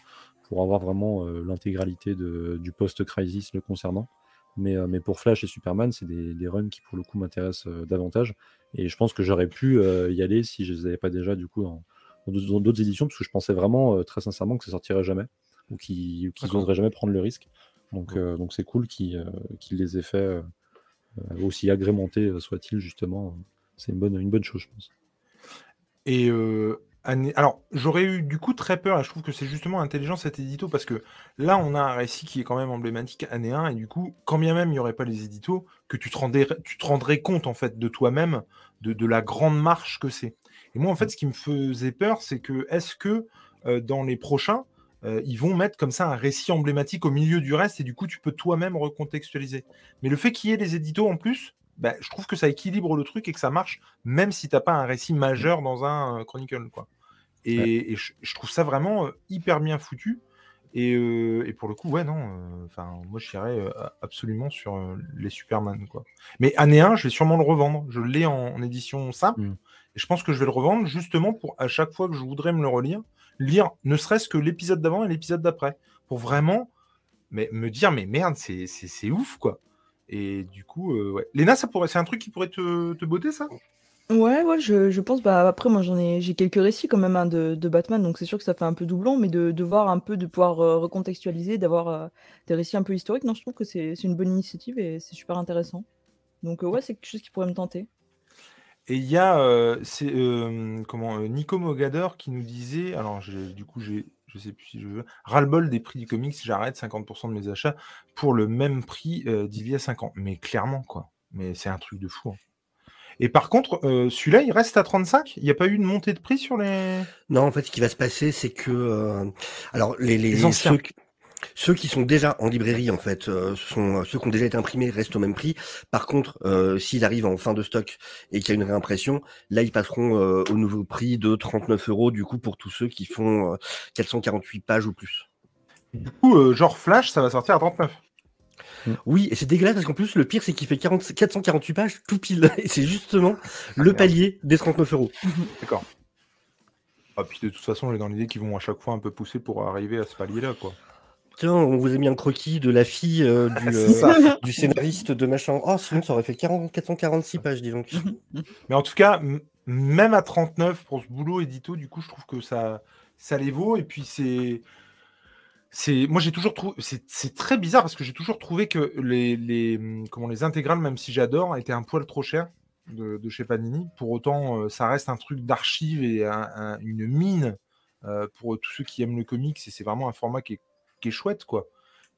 pour avoir vraiment euh, l'intégralité du post-crisis le concernant. Mais, euh, mais pour Flash et Superman, c'est des, des runs qui pour le coup m'intéressent euh, davantage. Et je pense que j'aurais pu euh, y aller si je les avais pas déjà du coup dans d'autres éditions, parce que je pensais vraiment très sincèrement que ça sortirait jamais, ou qu'ils ou qu'ils D'accord. oseraient jamais prendre le risque. Donc donc c'est cool qu'ils qu'ils les aient fait aussi agrémentés soit-il justement. C'est une bonne, une bonne chose, je pense. Et alors, j'aurais eu du coup très peur, et je trouve que c'est justement intelligent cet édito, parce que là, on a un récit qui est quand même emblématique année 1, et du coup, quand bien même il n'y aurait pas les éditos, que tu te rendrais compte en fait de toi-même, de, de la grande marche que c'est. Et moi, en fait, ce qui me faisait peur, c'est que est-ce que euh, dans les prochains, euh, ils vont mettre comme ça un récit emblématique au milieu du reste, et du coup, tu peux toi-même recontextualiser. Mais le fait qu'il y ait les éditos en plus, bah, je trouve que ça équilibre le truc et que ça marche, même si t'as pas un récit majeur dans un euh, Chronicle. Quoi. Et, Ouais. et je, je trouve ça vraiment euh, hyper bien foutu. Et, euh, et pour le coup, ouais, non, euh, moi, je dirais euh, absolument sur les Superman, quoi. Mais année 1, je vais sûrement le revendre. Je l'ai en, en édition simple. Mm. Et je pense que je vais le revendre justement pour, à chaque fois que je voudrais me le relire, lire ne serait-ce que l'épisode d'avant et l'épisode d'après. Pour vraiment mais, me dire, mais merde, c'est ouf, quoi. Et du coup, euh, ouais. Léna, ça pourrait, c'est un truc qui pourrait te, te botter, ça? Ouais, ouais, je, je pense. Bah, après, moi, j'en ai, j'ai quelques récits quand même hein, de, de Batman, donc c'est sûr que ça fait un peu doublon, mais de, de voir un peu, de pouvoir euh, recontextualiser, d'avoir euh, des récits un peu historiques, non, je trouve que c'est c'est une bonne initiative et c'est super intéressant. Donc, euh, ouais, c'est quelque chose qui pourrait me tenter. Et il y a c'est, comment, Nico Mogador qui nous disait, alors j'ai- du coup, j'ai, je sais plus si je veux, ras-le-bol des prix du comics, j'arrête 50% de mes achats pour le même prix euh, d'il y a 5 ans. Mais clairement, quoi. Mais c'est un truc de fou. hein. Et par contre, euh, celui-là, il reste à 35 Il n'y a pas eu de montée de prix sur les. Non, en fait, ce qui va se passer, c'est que, euh, alors, les, les, Les anciens. ceux, ceux qui sont déjà en librairie, en fait, euh, sont ceux qui ont déjà été imprimés restent au même prix. Par contre, euh, s'ils arrivent en fin de stock et qu'il y a une réimpression, là, ils passeront euh, au nouveau prix de 39 euros, du coup, pour tous ceux qui font euh, 448 pages ou plus. Du coup, euh, genre Flash, ça va sortir à 39. Oui, et c'est dégueulasse parce qu'en plus, le pire, c'est qu'il fait 40, 448 pages tout pile. Et c'est justement le palier des 39 euros. D'accord. Ah, puis de toute façon, j'ai dans l'idée qu'ils vont à chaque fois un peu pousser pour arriver à ce palier-là, quoi. Tiens, on vous a mis un croquis de la fille euh, du, C'est euh, du scénariste de machin. Oh, sinon, ça aurait fait 40, 446 pages, dis donc. Mais en tout cas, même à 39 pour ce boulot édito, du coup, je trouve que ça, ça les vaut. Et puis c'est, c'est, moi j'ai toujours trouvé, c'est, c'est très bizarre parce que j'ai toujours trouvé que les, les, comment les intégrales, même si j'adore, étaient un poil trop chères de, de chez Panini. Pour autant, euh, ça reste un truc d'archive et un- un- une mine euh, pour tous ceux qui aiment le comics. Et c'est vraiment un format qui est, qui est chouette, quoi.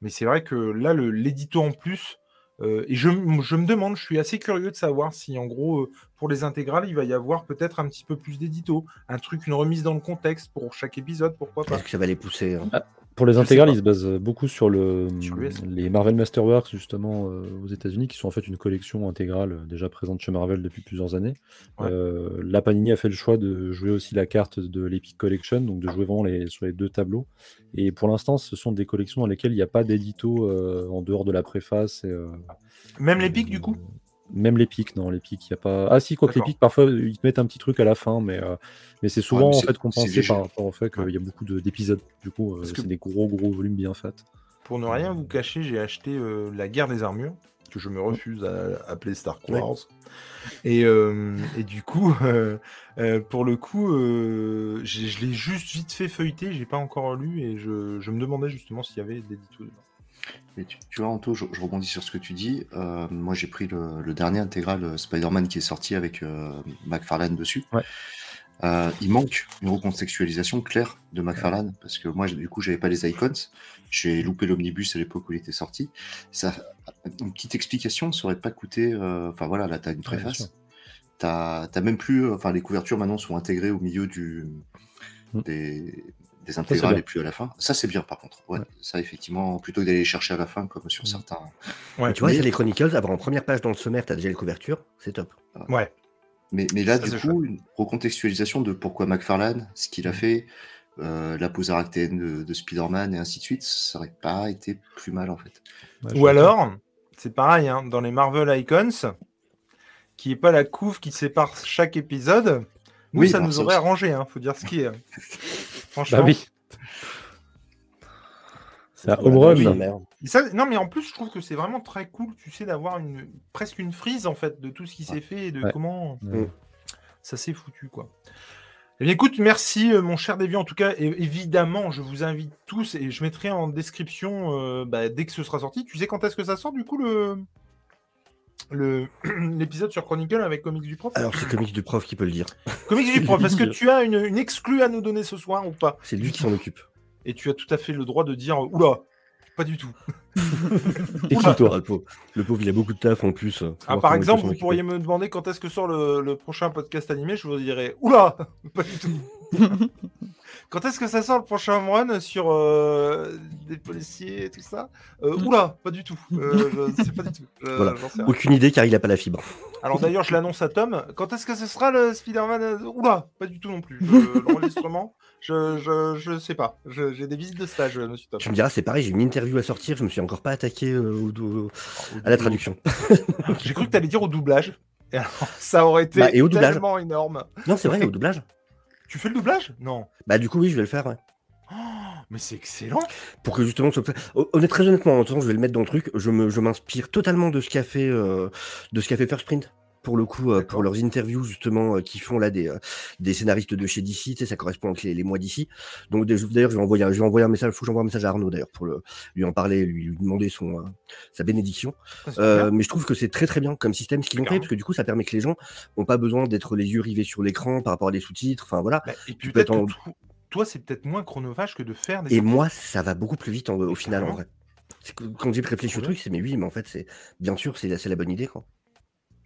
Mais c'est vrai que là, l'édito en plus. euh, et je, je me demande, je suis assez curieux de savoir si en gros, euh, pour les intégrales, il va y avoir peut-être un petit peu plus d'édito, un truc, une remise dans le contexte pour chaque épisode, pourquoi pas. Est-ce que ça va les pousser hein Pour les intégrales, ils se basent beaucoup sur, le, Sur l'US. les Marvel Masterworks, justement, euh, aux États-Unis, qui sont en fait une collection intégrale euh, déjà présente chez Marvel depuis plusieurs années. Ouais. Euh, la Panini a fait le choix de jouer aussi la carte de l'Epic Collection, donc de jouer vraiment les, sur les deux tableaux. Et pour l'instant, ce sont des collections dans lesquelles il n'y a pas d'édito euh, en dehors de la préface. Et, euh, Même l'épique, du coup? Même l'épique, non, l'épique, il n'y a pas. Ah si, quoi que D'accord. l'épique, parfois ils te mettent un petit truc à la fin, mais, euh, mais c'est souvent mais en fait compensé par rapport au fait qu'il y a beaucoup de- d'épisodes. Du coup, euh, que- c'est des gros gros volumes bien faits. Pour ne rien vous cacher, j'ai acheté euh, La guerre des armures, que je me refuse à appeler Star Wars. Et, et du coup, pour le coup, je l'ai juste vite fait feuilleter, j'ai pas encore lu, et je, je me demandais justement s'il y avait de l'édito dedans. Mais tu, tu vois, Anto, je, je rebondis sur ce que tu dis. Euh, moi, j'ai pris le, le dernier intégral euh, Spider-Man qui est sorti avec euh, McFarlane dessus. Ouais. Euh, il manque une recontextualisation claire de McFarlane parce que moi, du coup, j'avais pas les icons. J'ai loupé l'omnibus à l'époque où il était sorti. Ça, une petite explication, ça aurait pas coûté. Enfin voilà, là, tu as une préface. T'as t'as même plus. Enfin, les couvertures maintenant sont intégrées au milieu du, Mm. des, des intégrales et plus à la fin. Ça, c'est bien par contre. Ouais, Ouais. Ça, effectivement, plutôt que d'aller les chercher à la fin comme sur certains. Ouais, Et tu vois, mais- c'est les Chronicles, avoir en première page dans le sommaire, t'as déjà les couvertures, c'est top. ouais. Mais, mais là, Ça, du coup, une recontextualisation de pourquoi McFarlane, ce qu'il a Mm. fait, euh, la pose aractéenne de, de Spider-Man et ainsi de suite, ça aurait pas été plus mal en fait. Ouais, je Ou alors, c'est pareil, hein, dans les Marvel Icons, qui est pas la couve qui sépare chaque épisode, Nous, Oui, ça nous ça aurait arrangé, hein, faut dire ce qui est. Franchement. Bah oui. C'est un Bah, home run. ça- non, mais en plus, je trouve que c'est vraiment très cool, tu sais, d'avoir une presque une frise en fait de tout ce qui s'est fait et de Ouais. comment Ouais. ça s'est foutu, quoi. Eh bien, écoute, merci, euh, mon cher Déviant. En tout cas, évidemment, je vous invite tous et je mettrai en description euh, bah, dès que ce sera sorti. Tu sais quand est-ce que ça sort, du coup, le- l'épisode sur Chronicle avec Comics du Prof Alors, c'est Comics du prof qui peut le dire. Comics du Prof, est-ce que tu as une, une exclue à nous donner ce soir ou pas? C'est lui qui s'en occupe. Et tu as tout à fait le droit de dire Oula, pas du tout. Ah, le, pauvre, le pauvre, il a beaucoup de taf en plus. Ah, par exemple, vous pourriez me demander quand est-ce que sort le, le prochain podcast animé, je vous dirais Oula Pas du tout. Quand est-ce que ça sort le prochain run sur euh, des policiers et tout ça? Euh, Oula Pas du tout. Euh, je sais pas du tout. Voilà. Aucune idée car il a pas la fibre. Alors d'ailleurs, je l'annonce à Tom. Quand est-ce que ce sera le Spider-Man? Oula Pas du tout non plus. L'enregistrement, je, je, je sais pas. J'ai des visites de stage, monsieur Tom. Tu me diras, c'est pareil, j'ai une interview à sortir, je me suis encore pas attaqué euh, au- au- à la traduction. J'ai cru que tu allais dire au doublage. Et alors, ça aurait été Bah, et au doublage. tellement énorme. Non, c'est vrai, au doublage. Tu fais le doublage? Non. Bah, du coup, oui, je vais le faire, ouais. Oh, mais c'est excellent. Pour que justement, ce soit- Hon- honnête, très honnêtement, en je vais le mettre dans le truc. Je me, je m'inspire totalement de ce qu'a fait, euh, de ce qu'a fait First Print. Pour le coup, euh, pour leurs interviews justement, euh, qui font là des, euh, des scénaristes de chez DC, tu sais, ça correspond avec les, les mois d'ici. Donc d'ailleurs, je vais envoyer, un- je vais envoyer un message. Faut que j'envoie un message à Arnaud d'ailleurs pour le, lui en parler, lui, lui demander son, sa bénédiction. Ça, mais je trouve que c'est très très bien comme système ce qu'ils ont fait parce que du coup, ça permet que les gens n'ont pas besoin d'être les yeux rivés sur l'écran par rapport à des sous-titres. Enfin voilà. Bah, et puis peut-être en- toi, c'est peut-être moins chronophage que de faire des. Et moi, ça va beaucoup plus vite en- au final en vrai. C'est que quand j'ai réfléchi au truc, c'est mais oui, mais en fait, c'est bien sûr, c'est la, c'est la bonne idée quoi.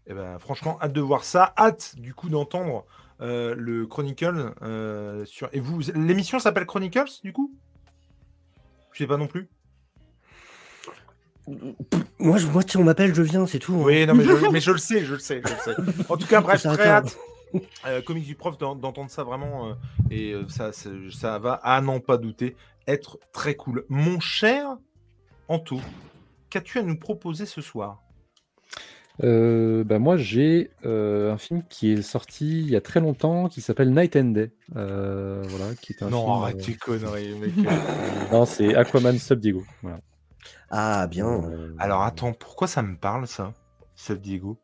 Eh ben, franchement, hâte de voir ça. Hâte, du coup, d'entendre euh, le Chronicle. euh, sur... Et vous, l'émission s'appelle Chronicles, du coup? Je sais pas non plus. Moi, je, moi, si on m'appelle, je viens, c'est tout. hein. Oui, non, mais je, mais je le sais, je le sais, je le sais. En tout cas, bref, très hâte. Euh, Comics du prof d'en- d'entendre ça vraiment euh, et ça, ça, ça va à n'en pas douter être très cool. Mon cher Anto, qu'as-tu à nous proposer ce soir? Euh, bah moi, j'ai euh, un film qui est sorti il y a très longtemps qui s'appelle Night and Day. Euh, voilà, qui est un Non, film, arrête euh, tes conneries, mec. Non, c'est Aquaman Sub Diego. Voilà. Ah bien. Euh, Alors attends, pourquoi ça me parle ça Sub Diego?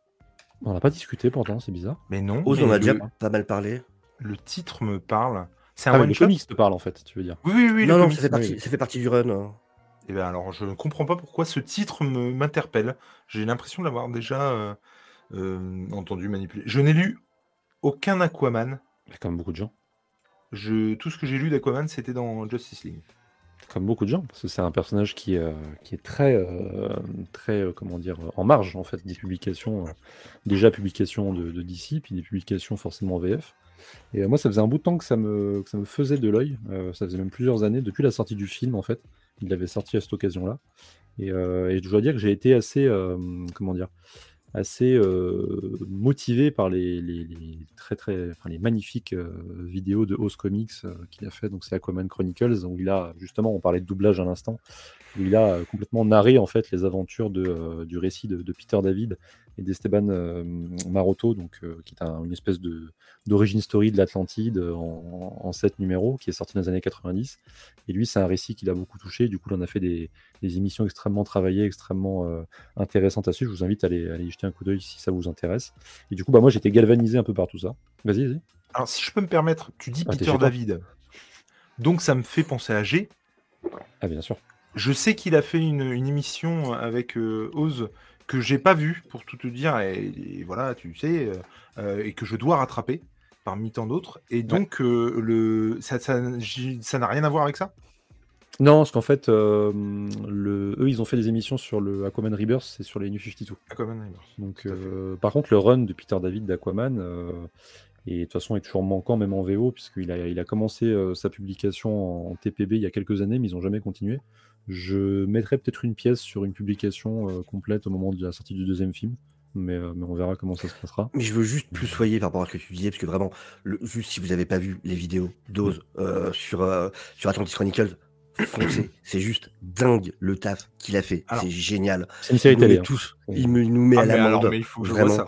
On n'a pas discuté pourtant, c'est bizarre. Mais non. Oz, on a le, déjà pas mal parlé. le titre me parle. C'est un Ah, one le comics te parle en fait, tu veux dire. Oui, oui, oui. non, non, ça fait, partie, oui. ça fait partie du run. Eh ben alors, je ne comprends pas pourquoi ce titre me m'interpelle. J'ai l'impression de l'avoir déjà euh, euh, entendu manipuler. Je n'ai lu aucun Aquaman. Comme beaucoup de gens. Je, tout ce que j'ai lu d'Aquaman, c'était dans Justice League. Comme beaucoup de gens, parce que c'est un personnage qui, euh, qui est très, euh, très euh, comment dire, en marge en fait des publications. déjà publications de, de DC, puis des publications forcément en VF. Et moi, ça faisait un bout de temps que ça me, que ça me faisait de l'œil. Ça faisait même plusieurs années, depuis la sortie du film en fait. Il l'avait sorti à cette occasion-là. Et, euh, et je dois dire que j'ai été assez, euh, comment dire, assez euh, motivé par les, très très, enfin, les magnifiques vidéos de House Comics qu'il a fait. Donc c'est Aquaman Chronicles où il a justement, on parlait de doublage à l'instant, où il a complètement narré en fait les aventures de, du récit de Peter David et d'Esteban euh, Maroto, donc euh, qui est un- une espèce de d'origine story de l'Atlantide euh, en, en sept numéros, qui est sorti dans les années 90. Et lui, c'est un récit qui l'a beaucoup touché. Du coup, il en a fait des, des émissions extrêmement travaillées, extrêmement intéressantes à suivre. Je vous invite à aller, à aller y jeter un coup d'œil si ça vous intéresse. Et du coup, bah, moi, j'étais galvanisé un peu par tout ça. Vas-y, vas-y. Alors, si je peux me permettre, tu dis Ah, Peter. David. Donc, ça me fait penser à G. Ah, bien sûr. Je sais qu'il a fait une, une émission avec euh, Oz que j'ai pas vue, pour tout te dire, et, et voilà, tu sais, euh, euh, et que je dois rattraper parmi tant d'autres. Et donc, euh, le, ça ça- n'a rien à voir avec ça? Non, parce qu'en fait, euh, le... eux, ils ont fait des émissions sur le Aquaman Rebirth, c'est sur les New 52. Aquaman Rebirth. Donc, par contre, le run de Peter David d'Aquaman, et de toute façon, est toujours manquant, même en VO, puisqu'il a, il a commencé sa publication en TPB il y a quelques années, mais ils n'ont jamais continué. Je mettrai peut-être une pièce sur une publication euh, complète au moment de la sortie du deuxième film, mais, euh, mais on verra comment ça se passera. Mais je veux juste plus soyer par rapport à ce que tu disais, parce que vraiment, le, juste si vous n'avez pas vu les vidéos d'Oz euh, sur, euh, sur Atlantis Chronicles, foncez. C'est juste dingue le taf qu'il a fait. C'est génial. C'est une série Il nous met télé. hein. tous, il, me- nous met Ah, à mais alors, l'amende. mais il faut que je vraiment. ça.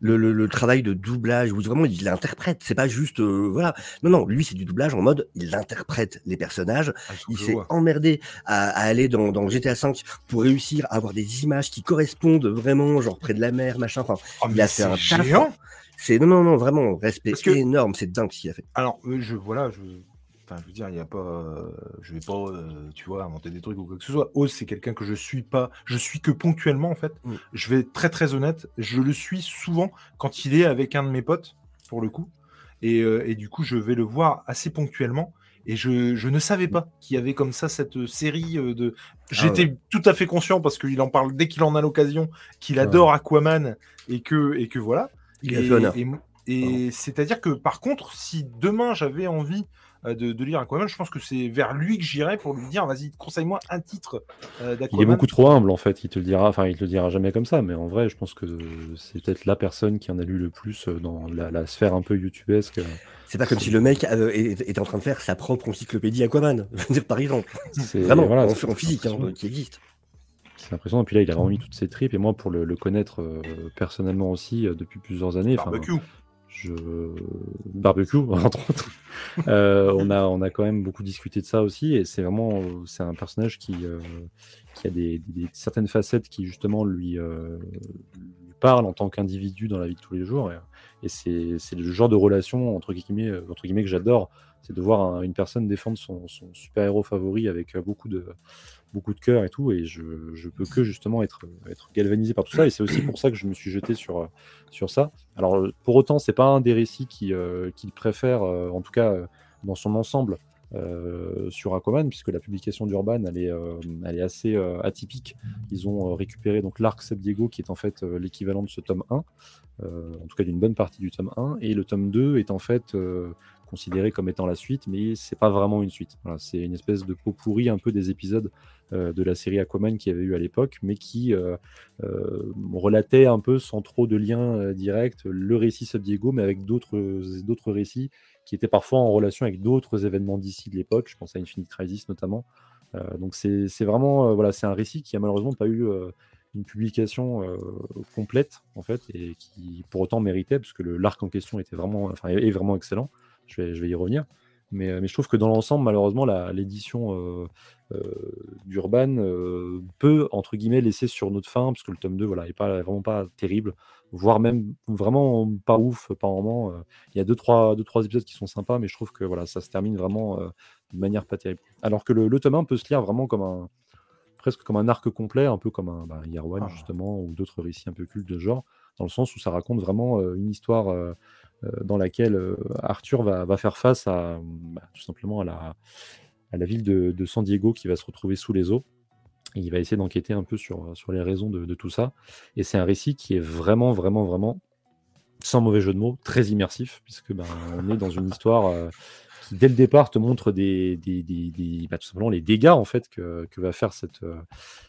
Le, le, le travail de doublage où vraiment il l'interprète. C'est pas juste euh, voilà. Non non, lui c'est du doublage en mode il interprète les personnages. Ah, il s'est emmerdé à, à aller dans, dans GTA V pour réussir à avoir des images qui correspondent vraiment, genre près de la mer, machin. Enfin, Oh, il a fait un géant. c'est non non non vraiment respect énorme. C'est dingue ce qu'il a fait. Alors, euh, je voilà, je, enfin, je veux dire, il y a pas, euh, je vais pas, euh, tu vois, inventer des trucs ou quoi que ce soit. Oz, c'est quelqu'un que je suis pas, je suis que ponctuellement en fait. Mm. Je vais être très très honnête, je le suis souvent quand il est avec un de mes potes, pour le coup, et, euh, et du coup, je vais le voir assez ponctuellement. Et je, je ne savais pas qu'il y avait comme ça cette série de. J'étais tout à fait conscient parce qu'il en parle dès qu'il en a l'occasion, qu'il Ouais. adore Aquaman et que et que voilà. Il a Et, fait honneur. et- et c'est-à-dire que par contre, si demain j'avais envie de, de lire Aquaman, je pense que c'est vers lui que j'irais pour lui dire vas-y, conseille-moi un titre euh, Il est d'Aquaman. beaucoup trop humble en fait, il te le dira, enfin il te le dira jamais comme ça, mais en vrai je pense que c'est peut-être la personne qui en a lu le plus euh, dans la, la sphère un peu youtubesque. euh, C'est pas comme si le mec euh, est- était en train de faire sa propre encyclopédie Aquaman, par exemple. C'est Vraiment, voilà, en, physique, hein, qui existe. C'est impressionnant. Puis là, il a vraiment mis toutes ses tripes. Et moi, pour le, le connaître euh, personnellement aussi euh, depuis plusieurs années, enfin. Barbecue entre autres. Euh, on a on a quand même beaucoup discuté de ça aussi. Et c'est vraiment c'est un personnage qui euh, qui a des, certaines facettes qui justement lui euh, parlent en tant qu'individu dans la vie de tous les jours. Et, et c'est c'est le genre de relation entre guillemets euh, entre guillemets que j'adore. C'est de voir un- une personne défendre son, son super héros favori avec euh, beaucoup de beaucoup de cœur et tout, et je, je peux que justement être, être galvanisé par tout ça, et c'est aussi pour ça que je me suis jeté sur, euh, sur ça. Alors pour autant, c'est pas un des récits qui, euh, qu'il préfère, euh, en tout cas dans son ensemble, sur Aquaman, puisque la publication d'Urban, elle est, elle est assez atypique. Ils ont récupéré donc l'arc Seb Diego, qui est en fait l'équivalent de ce tome 1, euh, en tout cas d'une bonne partie du tome 1, et le tome 2 est en fait considéré comme étant la suite, mais c'est pas vraiment une suite. C'est une espèce de pot pourri un peu des épisodes euh, de la série Aquaman qu'il y avait eu à l'époque, mais qui euh, euh, relatait un peu sans trop de lien direct le récit Sub Diego, mais avec d'autres récits qui étaient parfois en relation avec d'autres événements d'ici de l'époque. Je pense à Infinite Crisis notamment. Donc c'est vraiment voilà, c'est un récit qui a malheureusement pas eu une publication complète en fait et qui pour autant méritait parce que l'arc en question était vraiment enfin est vraiment excellent. Je vais je vais y revenir. Mais, euh, mais je trouve que dans l'ensemble, malheureusement, l'édition euh, euh, d'Urban peut, entre guillemets, laisser sur notre fin, parce que le tome 2, voilà, est pas, vraiment pas terrible, voire même vraiment pas ouf par moment. Il y a deux trois, deux, trois épisodes qui sont sympas, mais je trouve que voilà, ça se termine vraiment de manière pas terrible. Alors que le, le tome 1 peut se lire vraiment comme un presque comme un arc complet, un peu comme un bah, Year One, Ah. justement, ou d'autres récits un peu cultes de ce genre, dans le sens où ça raconte vraiment euh, une histoire euh, dans laquelle euh, Arthur va, faire face à bah, tout simplement à la, ville de, San Diego qui va se retrouver sous les eaux. Et il va essayer d'enquêter un peu sur, les raisons de, de tout ça. Et c'est un récit qui est vraiment, vraiment, vraiment, sans mauvais jeu de mots, très immersif, puisque ben, on est dans une histoire euh, dès le départ, te montre des, des, des- bah, tout simplement les dégâts en fait que, que va faire cette, euh,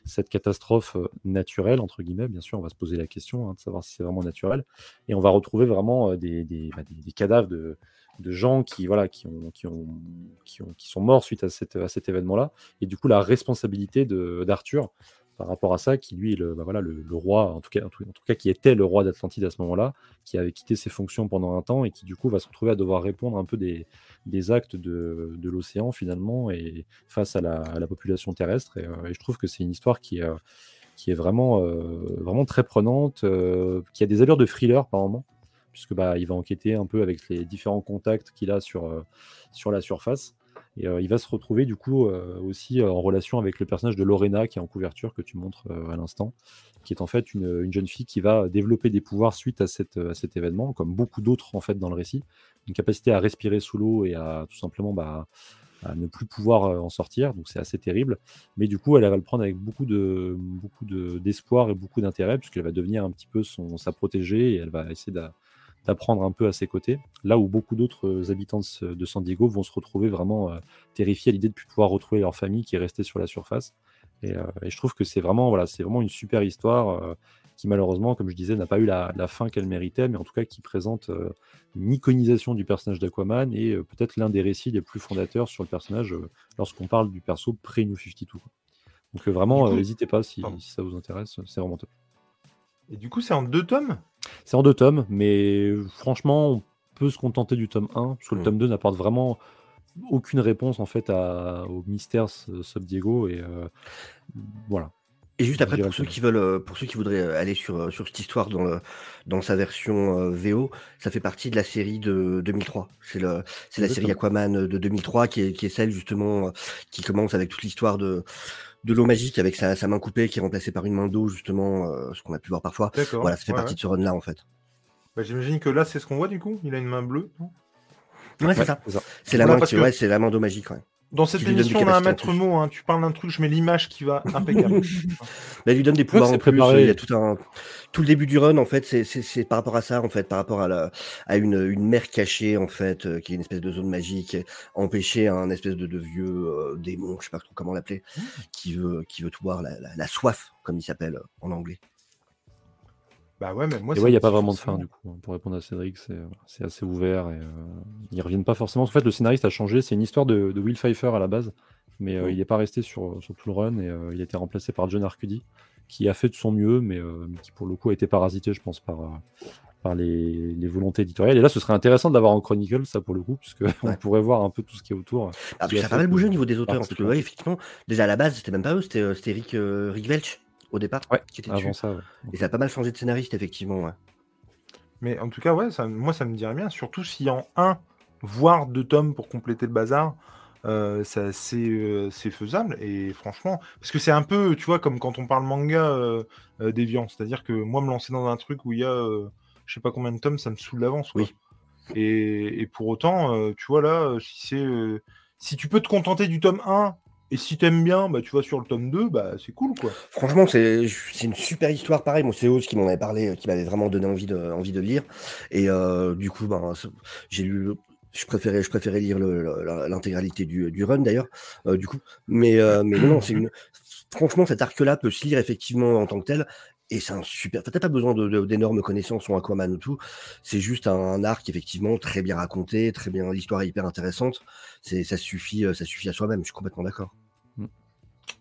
cette catastrophe euh, naturelle, entre guillemets. Bien sûr, on va se poser la question hein, de savoir si c'est vraiment naturel. Et on va retrouver vraiment euh, bah, des- cadavres de, de gens qui, voilà, qui, ont, qui, ont, qui, ont- qui sont morts suite à, à cet événement-là. Et du coup, la responsabilité d'Arthur par rapport à ça, qui lui bah, le, roi, en tout, cas, qui était le roi d'Atlantide à ce moment-là, qui avait quitté ses fonctions pendant un temps et qui du coup va se retrouver à devoir répondre un peu des, actes de, l'océan finalement et face à la, population terrestre. Et, euh, et je trouve que c'est une histoire qui est, euh, vraiment, très prenante, euh, qui a des allures de thriller par moment, puisque bah, il va enquêter un peu avec les différents contacts qu'il a sur la surface. Et euh, il va se retrouver du coup euh, aussi euh, en relation avec le personnage de Lorena qui est en couverture que tu montres à l'instant, qui est en fait une, une jeune fille qui va développer des pouvoirs suite à, cet événement, comme beaucoup d'autres en fait dans le récit, une capacité à respirer sous l'eau et à tout simplement bah, à ne plus pouvoir en sortir, donc c'est assez terrible. Mais du coup, elle, va le prendre avec beaucoup de beaucoup de- d'espoir et beaucoup d'intérêt, puisqu'elle va devenir un petit peu son, sa protégée et elle va essayer d'apprendre un peu à ses côtés. Là où beaucoup d'autres euh, habitants de, San Diego vont se retrouver vraiment euh, terrifiés à l'idée de plus pouvoir retrouver leur famille qui est restée sur la surface. Et, euh, et je trouve que c'est vraiment, voilà, c'est vraiment une super histoire euh, qui malheureusement, comme je disais, n'a pas eu la, la fin qu'elle méritait, mais en tout cas qui présente une iconisation du personnage d'Aquaman et peut-être l'un des récits les plus fondateurs sur le personnage lorsqu'on parle du perso pré-New 52. quoi. Donc vraiment, n'hésitez pas si, si ça vous intéresse, c'est vraiment top. Et du coup, c'est en deux tomes? C'est en deux tomes, mais franchement, on peut se contenter du tome 1, parce que le Mm. tome 2 n'apporte vraiment aucune réponse en fait à, au mystère Sub Diego. Et euh, voilà. Et juste après, pour ceux qui veulent, euh, pour ceux qui voudraient euh, aller sur, sur cette histoire dans, le, dans sa version euh, VO, ça fait partie de la série de 2003. C'est le, c'est la série Aquaman de 2003 qui est, qui est celle justement qui commence avec toute l'histoire de, de l'eau magique avec sa, sa main coupée qui est remplacée par une main d'eau justement, euh, ce qu'on a pu voir parfois. D'accord. Voilà, ça fait ouais, partie ouais. de ce run là en fait. Bah, J'imagine que là, c'est ce qu'on voit du coup. Il a une main bleue. non? Ouais, c'est Ouais, ça. c'est la Voilà, main parce qui, que- ouais, c'est la main d'eau magique. Ouais. Dans cette émission, on a un maître mot. hein. Tu parles d'un truc, je mets l'image qui va impeccable. Bah, elle lui donne des pouvoirs en plus. préparé. Il y a tout un tout le début du run en fait, c'est par rapport à ça en fait, par rapport à la à une une mer cachée en fait, euh, qui est une espèce de zone magique, empêcher un espèce de, de vieux euh, démon, je sais pas trop comment l'appeler, qui veut qui veut tout boire la, la, la soif comme il s'appelle euh, en anglais. Bah ouais, mais moi, Et ouais, il n'y a pas vraiment de fin du coup. hein. Pour répondre à Cédric, c'est euh, c'est assez ouvert et euh, ils reviennent pas forcément. En fait, le scénariste a changé. C'est une histoire de, de Will Pfeiffer à la base, mais euh, Mm. il n'est pas resté sur, sur tout le run et euh, il a été remplacé par John Arcudi, qui a fait de son mieux, mais euh, qui pour le coup a été parasité, je pense, par, euh, par les, les volontés éditoriales. Et là, ce serait intéressant de l'avoir en Chronicle, ça pour le coup, puisque on pourrait voir un peu tout ce qui est autour. Ah, ça a pas mal bougé au niveau des auteurs, parce que ouais, effectivement, déjà à la base, c'était même pas eux, c'était euh, c'était Rick, euh, Rick Welch au départ Ouais, qui était Avant dessus. ça, ouais. Et ça a pas mal changé de scénariste, effectivement. Ouais. Mais en tout cas, ouais, ça, moi, ça me dirait bien. Surtout si en un, voire deux tomes pour compléter le bazar, euh, ça, c'est, euh, c'est faisable. Et franchement, parce que c'est un peu, tu vois, comme quand on parle manga euh, euh, déviant. C'est-à-dire que moi, me lancer dans un truc où il y a, euh, je sais pas combien de tomes, ça me saoule d'avance. quoi. Oui. Et, et pour autant, euh, tu vois, là, si c'est. euh, si tu peux te contenter du tome 1, et si t'aimes bien, bah, tu vas sur le tome 2, bah, c'est cool, quoi. Franchement, c'est c'est une super histoire. Pareil, moi, c'est Oz qui m'en avait parlé, euh, qui m'avait vraiment donné envie de, envie de lire. Et euh, du coup, c'est- j'ai lu. Je préférais, je préférais lire l'intégralité du, du run d'ailleurs, euh, du coup. Mais, euh, mais non, c'est une. Franchement, cet arc-là peut se lire effectivement en tant que tel. Et c'est un super. T'as pas besoin d'énormes connaissances sur Aquaman ou tout. C'est juste un, arc effectivement très bien raconté, très bien. L'histoire est hyper intéressante. C'est, ça suffit, euh, ça suffit à soi-même. Je suis complètement d'accord.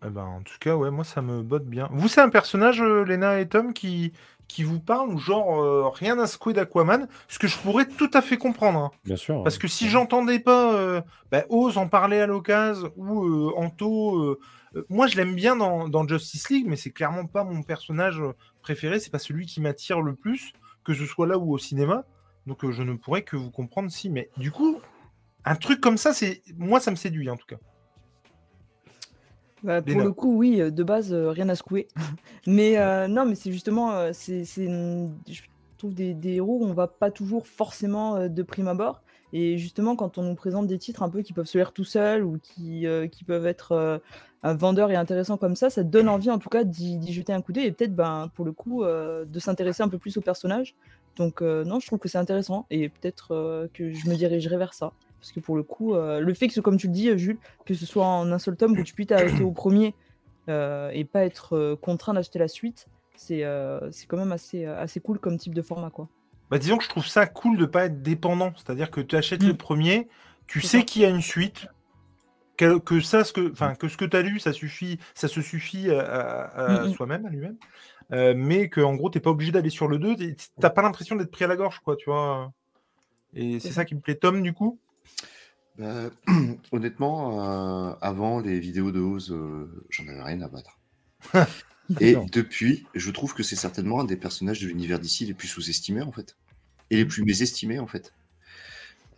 Eh ben, en tout cas, ouais, moi ça me botte bien. Vous, c'est un personnage, euh, Lena et Tom, qui, qui vous parle ou genre euh, rien à secouer d'Aquaman Ce que je pourrais tout à fait comprendre. hein. Bien sûr. Parce que si j'entendais pas euh, bah, Oz en parler à l'occasion ou euh, Anto, euh, euh, moi je l'aime bien dans, dans Justice League, mais c'est clairement pas mon personnage euh, préféré. C'est pas celui qui m'attire le plus, que ce soit là ou au cinéma. Donc euh, je ne pourrais que vous comprendre si. Mais du coup, un truc comme ça, c'est moi ça me séduit en tout cas. Bah, pour Léna. le coup, oui, euh, de base, euh, rien à secouer. mais euh, non, mais c'est justement, euh, c'est, c'est une- je trouve des, des héros où on va pas toujours forcément de prime abord. Et justement, quand on nous présente des titres un peu qui peuvent se lire tout seuls ou qui, qui peuvent être euh, un vendeur et intéressant comme ça, ça donne envie en tout cas d'y, d'y jeter un coup d'œil et peut-être, ben, pour le coup, de s'intéresser un peu plus au personnage. Donc non, je trouve que c'est intéressant et peut-être que je me dirigerai vers ça. Parce que pour le coup, euh, le fait que, ce- comme tu le dis, Jules, que ce soit en un seul tome, que tu puisses t'arrêter au premier euh, et pas être euh, contraint d'acheter la suite, c'est quand même assez, assez cool comme type de format. quoi. Bah, disons que je trouve ça cool de pas être dépendant. C'est-à-dire que tu achètes Mm. le premier, tu sais qu'il y a une suite, que, ça, ce que, enfin, que ce que tu as lu, ça suffit, ça se suffit à, Mm, mm. soi-même, à lui-même. Euh, mais que en gros, t'es pas obligé d'aller sur le 2, t'es- t'as pas l'impression d'être pris à la gorge, quoi, tu vois. Et C'est ça qui me plaît, Tom, du coup? Bah, honnêtement, euh, avant les vidéos de Oz, euh, j'en avais rien à battre. Et depuis, je trouve que c'est certainement un des personnages de l'univers d'ici les plus sous-estimés en fait. Et les plus mésestimés en fait.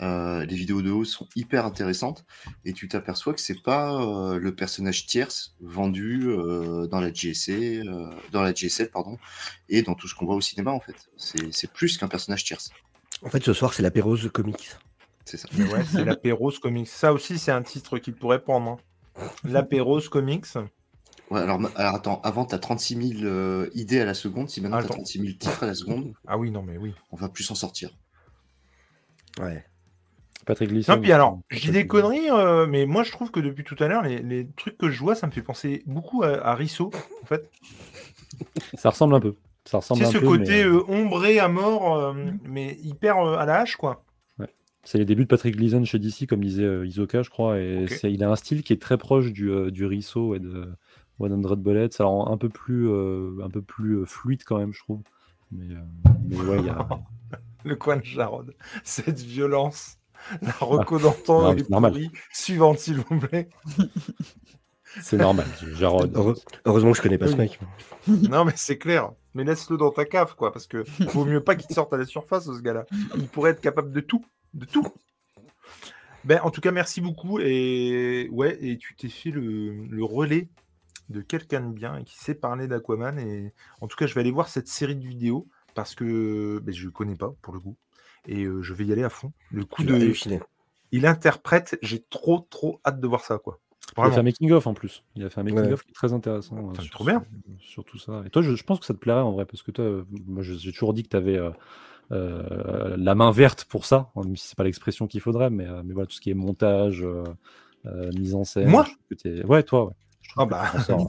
Euh, les vidéos de Oz sont hyper intéressantes et tu t'aperçois que c'est pas euh, le personnage tierce vendu euh, dans la GSC, euh, dans la GSL pardon, et dans tout ce qu'on voit au cinéma en fait. C'est c'est plus qu'un personnage tierce. En fait, ce soir, c'est l'apérose comics. C'est ça. Mais ouais, c'est l'Apéros Comics. Ça aussi, c'est un titre qu'il pourrait prendre. hein. L'Apéros Comics. Ouais, alors, attends, avant t'as 36 000 euh, idées à la seconde, si maintenant t'as Attends. 36 000 titres à la seconde, Ah oui, non, mais oui. on va plus s'en sortir. Ouais. Patrick Gleason. Non, puis alors, dis des conneries, euh, mais moi je trouve que depuis tout à l'heure, les, les trucs que je vois, ça me fait penser beaucoup à, à Risso, en fait. Ça ressemble un peu. Ça ressemble C'est un ce peu, côté mais, euh, euh, ombré à mort, euh, mais hyper euh, à la hache, quoi. C'est les débuts de Patrick Gleason chez DC, comme disait euh, Isoka, je crois. Et il a un style qui est très proche du, euh, du Risso et de 100 Bullets. Alors un peu plus, euh, un peu plus euh, fluide quand même, je trouve. Mais, euh, mais ouais, il y a. Le coin de Jarod. Cette violence. La reco d'antan est pourrie. Suivante, s'il vous plaît. C'est normal. Jarod. Heure- Heureusement que je connais pas ce mec. Non, mais c'est clair. Mais laisse-le dans ta cave, quoi. Parce que vaut mieux pas qu'il te sorte à la surface, ce gars-là. Il pourrait être capable de tout. De tout. Ben, en tout cas, merci beaucoup. Et ouais, et tu t'es fait le, le relais de quelqu'un de bien et qui sait parler d'Aquaman. Et en tout cas, je vais aller voir cette série de vidéos parce que ben, je ne connais pas pour le coup. Et euh, je vais y aller à fond. Le coup Tu de. Il interprète, j'ai trop, trop hâte de voir ça, quoi. Il a fait un making-of en plus. Il a fait un making-of Ouais. qui est très intéressant. euh, Putain, sur, trop bien. Sur tout ça. Et toi, je, je pense que ça te plairait en vrai, parce que toi, euh, moi, j'ai toujours dit que tu avais la main verte pour ça, hein, même si c'est pas l'expression qu'il faudrait, mais, euh, mais voilà, tout ce qui est montage, euh, euh, mise en scène. Moi Ouais, toi, ouais. Ah bah. sors.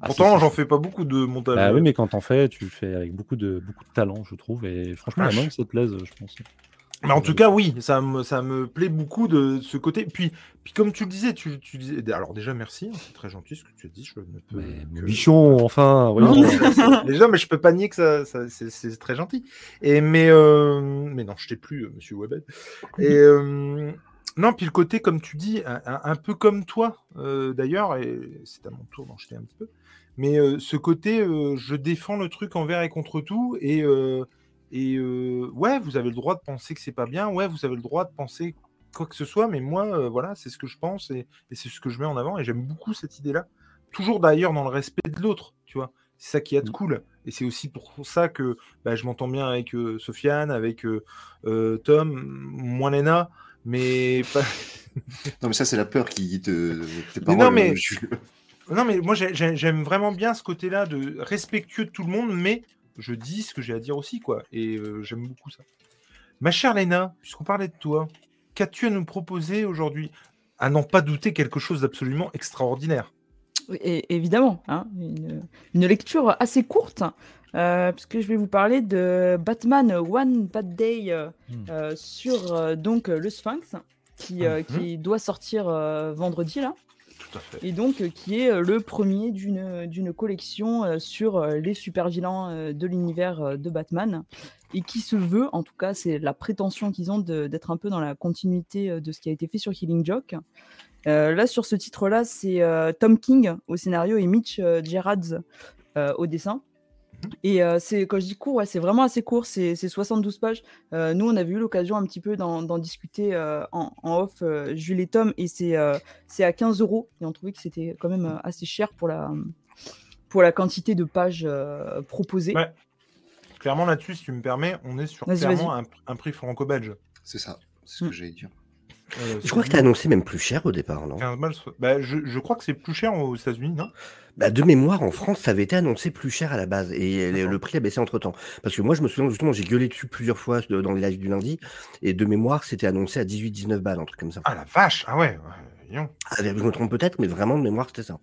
Ah, Pourtant, j'en fais pas beaucoup de montage. Bah oui, mais quand t'en fais, tu le fais avec beaucoup de, beaucoup de talent, je trouve. Et franchement, la main, ça te plaise, je pense. Mais en tout cas, oui, ça me, ça me plaît beaucoup de ce côté. Puis, puis comme tu le disais, tu, tu disais. Alors, déjà, merci, hein, c'est très gentil ce que tu as dit. Je ne peux. Mais que- bichon, enfin, Non, mais c'est- déjà, mais je peux pas nier que ça, ça- c'est, très gentil. Et mais, euh, mais non, je t'ai plus, euh, Monsieur Webel. Et euh, non, puis le côté, comme tu dis, un, peu comme toi, euh, d'ailleurs, et c'est à mon tour d'en jeter un petit peu. Mais ce côté, je défends le truc envers et contre tout, et et euh, ouais, vous avez le droit de penser que c'est pas bien, ouais, vous avez le droit de penser quoi que ce soit, mais moi, euh, voilà, c'est ce que je pense et, et c'est ce que je mets en avant, et j'aime beaucoup cette idée-là. Toujours d'ailleurs dans le respect de l'autre, tu vois. C'est ça qui est Mm. cool. Et c'est aussi pour ça que bah, je m'entends bien avec euh, Sofiane, avec Tom, moins Lena, mais. Non, mais ça, c'est la peur qui te. tes Mais paroles, non, mais-. Non, mais moi, j'ai- j'ai- j'aime vraiment bien ce côté-là de respectueux de tout le monde, mais je dis ce que j'ai à dire aussi, quoi. Et euh, j'aime beaucoup ça. Ma chère Léna, puisqu'on parlait de toi, qu'as-tu à nous proposer aujourd'hui À n'en pas douter quelque chose d'absolument extraordinaire? Et- évidemment, hein, une, une lecture assez courte, euh, puisque je vais vous parler de Batman One Bad Day euh, Hmm. sur donc le Sphinx, qui, Mhm. qui doit sortir vendredi là, Et donc euh, qui est euh, le premier d'une d'une collection euh, sur euh, les super vilains euh, de l'univers euh, de Batman, et qui se veut, en tout cas, c'est la prétention qu'ils ont d'être un peu dans la continuité euh, de ce qui a été fait sur Killing Joke. Euh, là, sur ce titre-là, c'est euh, Tom King au scénario et Mitch euh, euh, au dessin. Et euh, c'est quand je dis court, ouais, c'est vraiment assez court, c'est c'est 72 pages. Euh, nous, on avait eu l'occasion un petit peu d'en discuter euh, en, en off, euh, Jules et Tom, et c'est euh, c'est à 15 euros. Et on trouvait que c'était quand même euh, assez cher pour la, pour la quantité de pages euh, proposées. Ouais. Clairement, là-dessus, si tu me permets, on est sur clairement un, un prix franco-belge. C'est ça. C'est ce que Mm. j'allais dire. Euh, Je crois que t'as annoncé même plus cher au départ, non? 15 balles, soit- bah, je, je crois que c'est plus cher aux États-Unis, non? Bah, De mémoire, en France, ça avait été annoncé plus cher à la base et le- prix a baissé entre temps. Parce que moi, je me souviens justement, j'ai gueulé dessus plusieurs fois de- dans les lives du lundi et de mémoire, c'était annoncé à 18-19 balles, un truc comme ça. Ah la vache Ah ouais, ouais. Ah, je me trompe peut-être, mais vraiment de mémoire, c'était ça.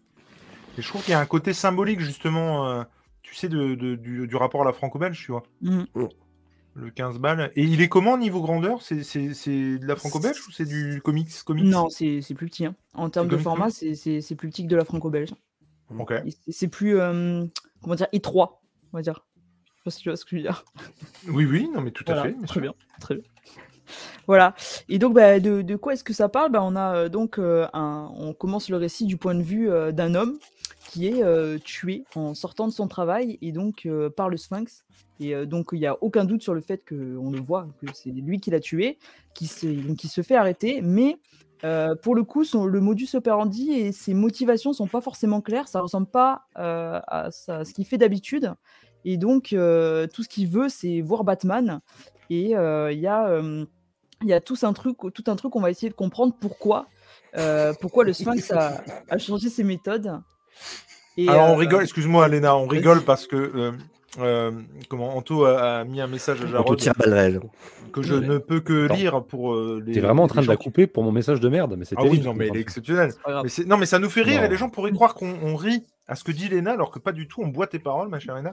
Et je trouve qu'il y a un côté symbolique, justement, euh, tu sais, de, de- du, du rapport à la franco-belge, tu vois. Mhm. Le 15 balles. Et il est comment niveau grandeur? C'est de la franco-belge ou c'est du comics, comics? Non, c'est plus petit. hein. En termes de format, tout c'est plus petit que de la franco-belge. Ok. C'est- plus, euh, comment dire, étroit, on va dire. Je sais pas si tu vois ce que je veux dire. Oui, oui, non, mais tout à Voilà, fait. bien très bien, très bien. Voilà. Et donc, bah, de, de quoi est-ce que ça parle? Bah, On a euh, donc euh, un, on commence le récit du point de vue d'un homme qui est euh, tué en sortant de son travail et donc euh, par le Sphinx. Et euh, donc, il n'y a aucun doute sur le fait qu'on le voit, que c'est lui qui l'a tué, qui se, qui se fait arrêter. Mais pour le coup, le modus operandi et ses motivations sont pas forcément claires. Ça ressemble pas à, ce qu'il fait d'habitude. Et donc, tout ce qu'il veut, c'est voir Batman. Et il y a, il y a tout un truc, tout un truc. On va essayer de comprendre pourquoi, pourquoi le Sphinx a changé ses méthodes. Et, Alors, on euh, rigole, excuse-moi, Léna, on rigole parce que. euh, euh, comment Anto a, a mis un message à Jarod que je Ouais. ne peux que Attends. lire pour euh, les. T'es vraiment en train de la couper pour mon message de merde, mais c'est Ah oui, terrible. non, mais elle est exceptionnelle. Mais non, mais ça nous fait rire Non. et les gens pourraient croire qu'on on rit à ce que dit Léna, alors que pas du tout. On boit tes paroles, ma chère Léna.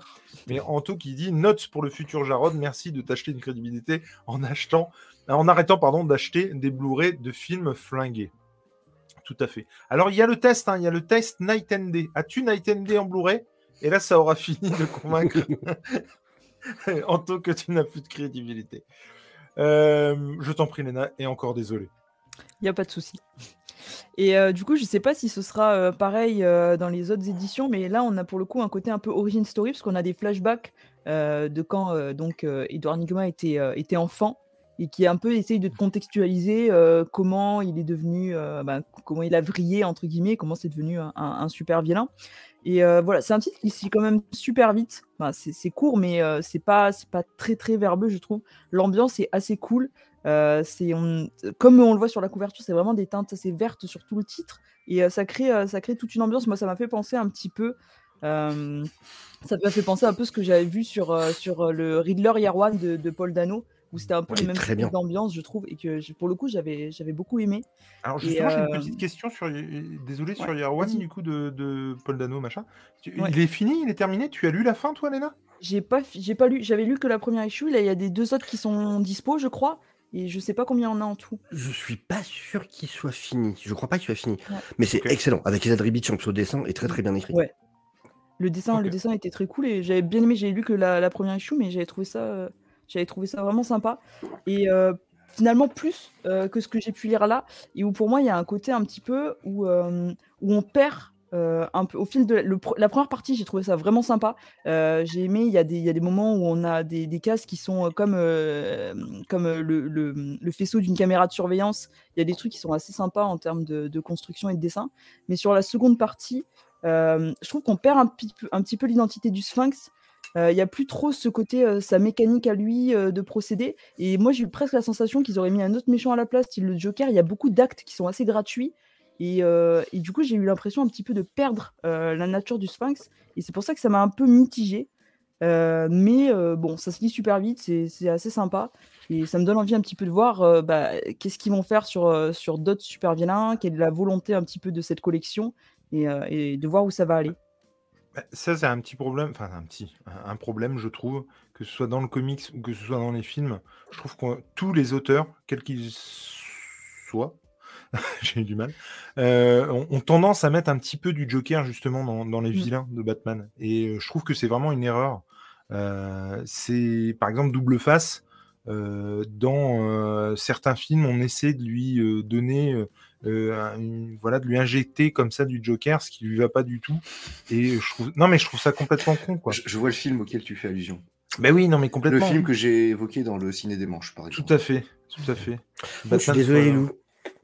Mais Anto qui dit note pour le futur Jarod, merci de t'acheter une crédibilité en achetant, en arrêtant pardon d'acheter des Blu-ray de films flingués. Tout à fait. Alors il y a le test, hein, il y a le test Night and Day. As-tu Night and Day en Blu-ray? Et là, ça aura fini de convaincre. Anto, que tu n'as plus de crédibilité. Euh, je t'en prie, Léna, et encore désolé. Il n'y a pas de souci. Et euh, du coup, je sais pas si ce sera euh, pareil dans les autres éditions, mais là, on a pour le coup un côté un peu origin story, parce qu'on a des flashbacks de quand donc Edouard Nigma était enfant et qui un peu essaye de te contextualiser euh, comment il est devenu, euh, bah, comment il a vrillé entre guillemets, comment c'est devenu un, super vilain. Et euh, voilà, c'est un titre qui se quand même super vite. C'est court, mais c'est pas pas très très verbeux, je trouve. L'ambiance est assez cool. C'est comme on le voit sur la couverture, c'est vraiment des teintes assez vertes sur tout le titre et ça crée ça crée toute une ambiance. Moi, ça m'a fait penser un petit peu. ça m'a fait penser un peu ce que j'avais vu sur, sur le Riddler One de, de Paul Dano, où c'était un peu Ouais, les mêmes très types bien. d'ambiance, je trouve, et que pour le coup, j'avais j'avais beaucoup aimé. Alors justement, j'ai une euh, petite question sur... Désolé, sur ouais, Year One, vas-y. du coup, de, de Paul Dano, machin. Ouais. Il est fini, il est terminé? Tu as lu la fin, toi, Léna? J'ai pas, j'ai pas lu, j'avais lu que la première issue. Là, il y a des deux autres qui sont dispo, je crois, et je sais pas combien il y en a en tout. Je suis pas sûr qu'il soit fini. Je crois pas qu'il soit fini. Ouais. Mais c'est excellent. Avec Isaac Ribic en pseudo dessin et très très bien écrit. Ouais. Le dessin, le dessin était très cool et j'avais bien aimé. J'ai lu que la, la première issue, mais j'avais trouvé ça, euh, j'avais trouvé ça vraiment sympa. Et euh, finalement plus euh, que ce que j'ai pu lire là, et où pour moi il y a un côté un petit peu où euh, où on perd. un peu au fil de la, première partie, j'ai trouvé ça vraiment sympa. J'ai aimé. Il y a des y a des moments où on a des, des cases qui sont comme comme le, le, faisceau d'une caméra de surveillance. Il y a des trucs qui sont assez sympas en termes de, construction et de dessin. Mais sur la seconde partie, je trouve qu'on perd un, un petit peu l'identité du Sphinx. Euh, Il n'y a plus trop ce côté, euh, sa mécanique à lui euh, de procéder. Et moi, j'ai eu presque la sensation qu'ils auraient mis un autre méchant à la place, style le Joker. Il y a beaucoup d'actes qui sont assez gratuits. Et, et du coup, j'ai eu l'impression un petit peu de perdre la nature du Sphinx. Et c'est pour ça que ça m'a un peu mitigé. Mais bon, ça se lit super vite, c'est assez sympa. Et ça me donne envie un petit peu de voir bah, qu'est-ce qu'ils vont faire sur, sur d'autres super vilains, quelle est la volonté un petit peu de cette collection, et, et de voir où ça va aller. Bah, Ça, c'est un petit problème, enfin un petit, un problème, je trouve, que ce soit dans le comics ou que ce soit dans les films. Je trouve que tous les auteurs, quels qu'ils soient, j'ai eu du mal, euh, ont, ont tendance à mettre un petit peu du Joker justement dans, dans les Mm. vilains de Batman. Et euh, je trouve que c'est vraiment une erreur. Euh, c'est par exemple Double Face. euh, dans certains films, on essaie de lui donner, une- voilà, de lui injecter comme ça du Joker, ce qui lui va pas du tout. Et je trouve, non mais je trouve ça complètement con quoi. Je, je vois le film auquel tu fais allusion. Ben oui, non mais Le complètement. film que j'ai évoqué dans le Ciné des Manches, par exemple. Tout à fait, tout à fait. Je suis désolé, Lou.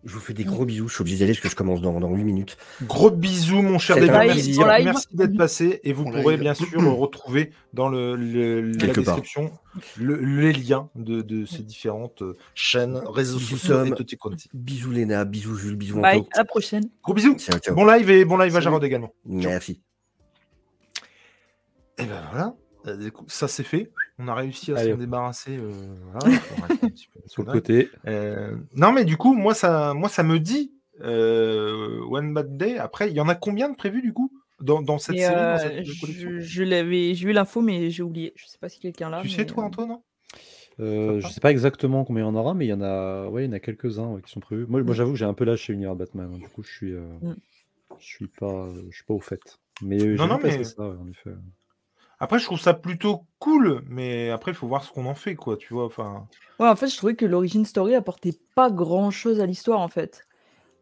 Je vous fais des gros bisous. Je suis obligé d'y aller parce que je commence dans, dans 8 minutes. Gros bisous, mon cher David. Merci, merci d'être passé. Et vous pourrez live. bien sûr retrouver dans le, le- la description le- les liens de, de ces différentes euh, chaînes, réseaux sociaux et quanti. Bisous Léna, bisous Jules, bisous Bye, Anto. à la prochaine. Gros bisous. Ciao, ciao. Bon live et bon live à. Jarod également. Merci. Et ben voilà, Euh, ça c'est fait. On a réussi à s'en débarrasser. euh, voilà, Sur le côté. Euh, non, mais du coup, moi, ça, moi, ça me dit euh, One Bad Day. Après, il y en a combien de prévus du coup dans, dans cette Et, série, dans euh, cette collection? je, je l'avais, j'ai eu l'info, mais j'ai oublié. Je sais pas si quelqu'un l'a. Tu mais, sais, toi, euh, Antoine non Euh, Sympa. je sais pas exactement combien il y en aura, mais il y en a, ouais, il y en a quelques-uns ouais, qui sont prévus. Moi, moi Mm. j'avoue que j'ai un peu lâché l'univers Batman. hein. Du coup, je suis, euh, Mm. je suis pas, je suis pas au fait. Mais euh, Non, non, mais- ça, ouais, en effet. Après, je trouve ça plutôt cool, mais après, il faut voir ce qu'on en fait, quoi. Tu vois, enfin. Ouais, en fait, je trouvais que l'origin story apportait pas grand chose à l'histoire, en fait.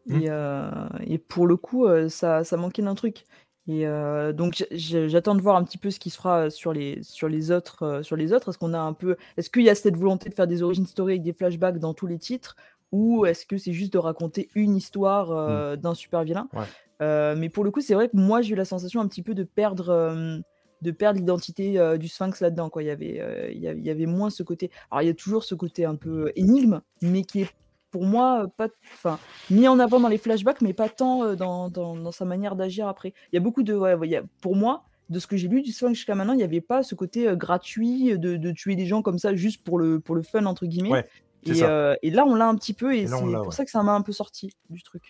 Mm. Et, euh, et pour le coup, euh, ça, ça manquait d'un truc. Et euh, donc, j'attends de voir un petit peu ce qui se fera sur les, sur les autres. euh, sur les autres. Est-ce qu'on a un peu, est-ce qu'il y a cette volonté de faire des origin story avec des flashbacks dans tous les titres, ou est-ce que c'est juste de raconter une histoire euh, d'un super vilain? Ouais. Mais pour le coup, c'est vrai que moi, j'ai eu la sensation un petit peu de perdre. De perdre l'identité euh, du Sphinx là-dedans. Quoi. Il, y avait, euh, il, y avait, il y avait moins ce côté. Alors, il y a toujours ce côté un peu énigme, mais qui est pour moi pas, enfin, mis en avant dans les flashbacks, mais pas tant euh, dans, dans, dans sa manière d'agir après. Il y a beaucoup de. Ouais, ouais, il y a- pour moi, de ce que j'ai lu du Sphinx jusqu'à maintenant, il n'y avait pas ce côté gratuit de, de tuer des gens comme ça juste pour le, pour le fun, entre guillemets. Ouais, et, euh, là, on l'a un petit peu, et c'est pour ça que ça m'a un peu sorti du truc.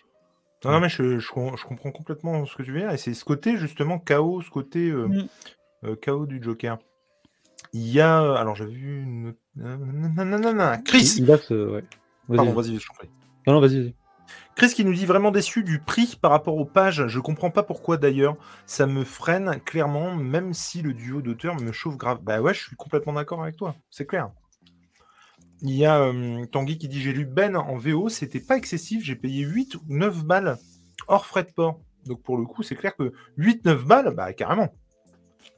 Non, non, mais je, je, com- je comprends complètement ce que tu veux dire. Et c'est ce côté, justement, chaos, ce côté euh, Mm. Euh, chaos du Joker. Il y a. Alors, j'ai vu une. Nanana, Chris Il a ce, ouais. Vas-y, Pardon, vas-y. vas-y, je t'en prie. Non, non, vas-y, vas-y. Chris qui nous dit vraiment déçu du prix par rapport aux pages. Je comprends pas pourquoi d'ailleurs. Ça me freine clairement, même si le duo d'auteurs me chauffe grave. Bah ouais, je suis complètement d'accord avec toi. C'est clair. Il y a euh, Tanguy qui dit J'ai lu Ben en VO, c'était pas excessif. J'ai payé 8 ou 9 balles hors frais de port. Donc pour le coup, c'est clair que 8-9 balles, bah carrément.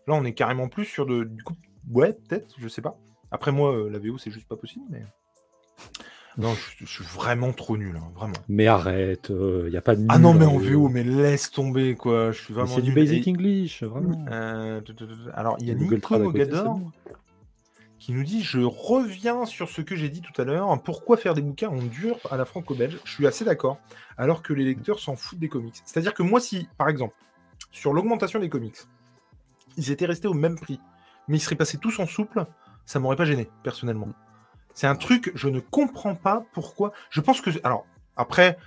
Là, on est carrément plus sur de. Du coup, ouais, peut-être, je sais pas. Après, moi, euh, la VO, c'est juste pas possible, mais. Non, je, je suis vraiment trop nul, hein, vraiment. Mais arrête, il n'y a pas de. Ah non, mais en les- VO, mais laisse tomber, quoi. Je suis vraiment. C'est du basic Et- English, vraiment. Euh, Alors, il y a Nico Mogador qui nous dit Je reviens sur ce que j'ai dit tout à l'heure. Pourquoi faire des bouquins en dur à la franco-belge Je suis assez d'accord, alors que les lecteurs s'en foutent des comics. C'est-à-dire que moi, si, par exemple, sur l'augmentation des comics, ils étaient restés au même prix, mais ils seraient passés tous en souple, ça m'aurait pas gêné, personnellement. C'est un truc, je ne comprends pas pourquoi. Je pense que. Alors, après,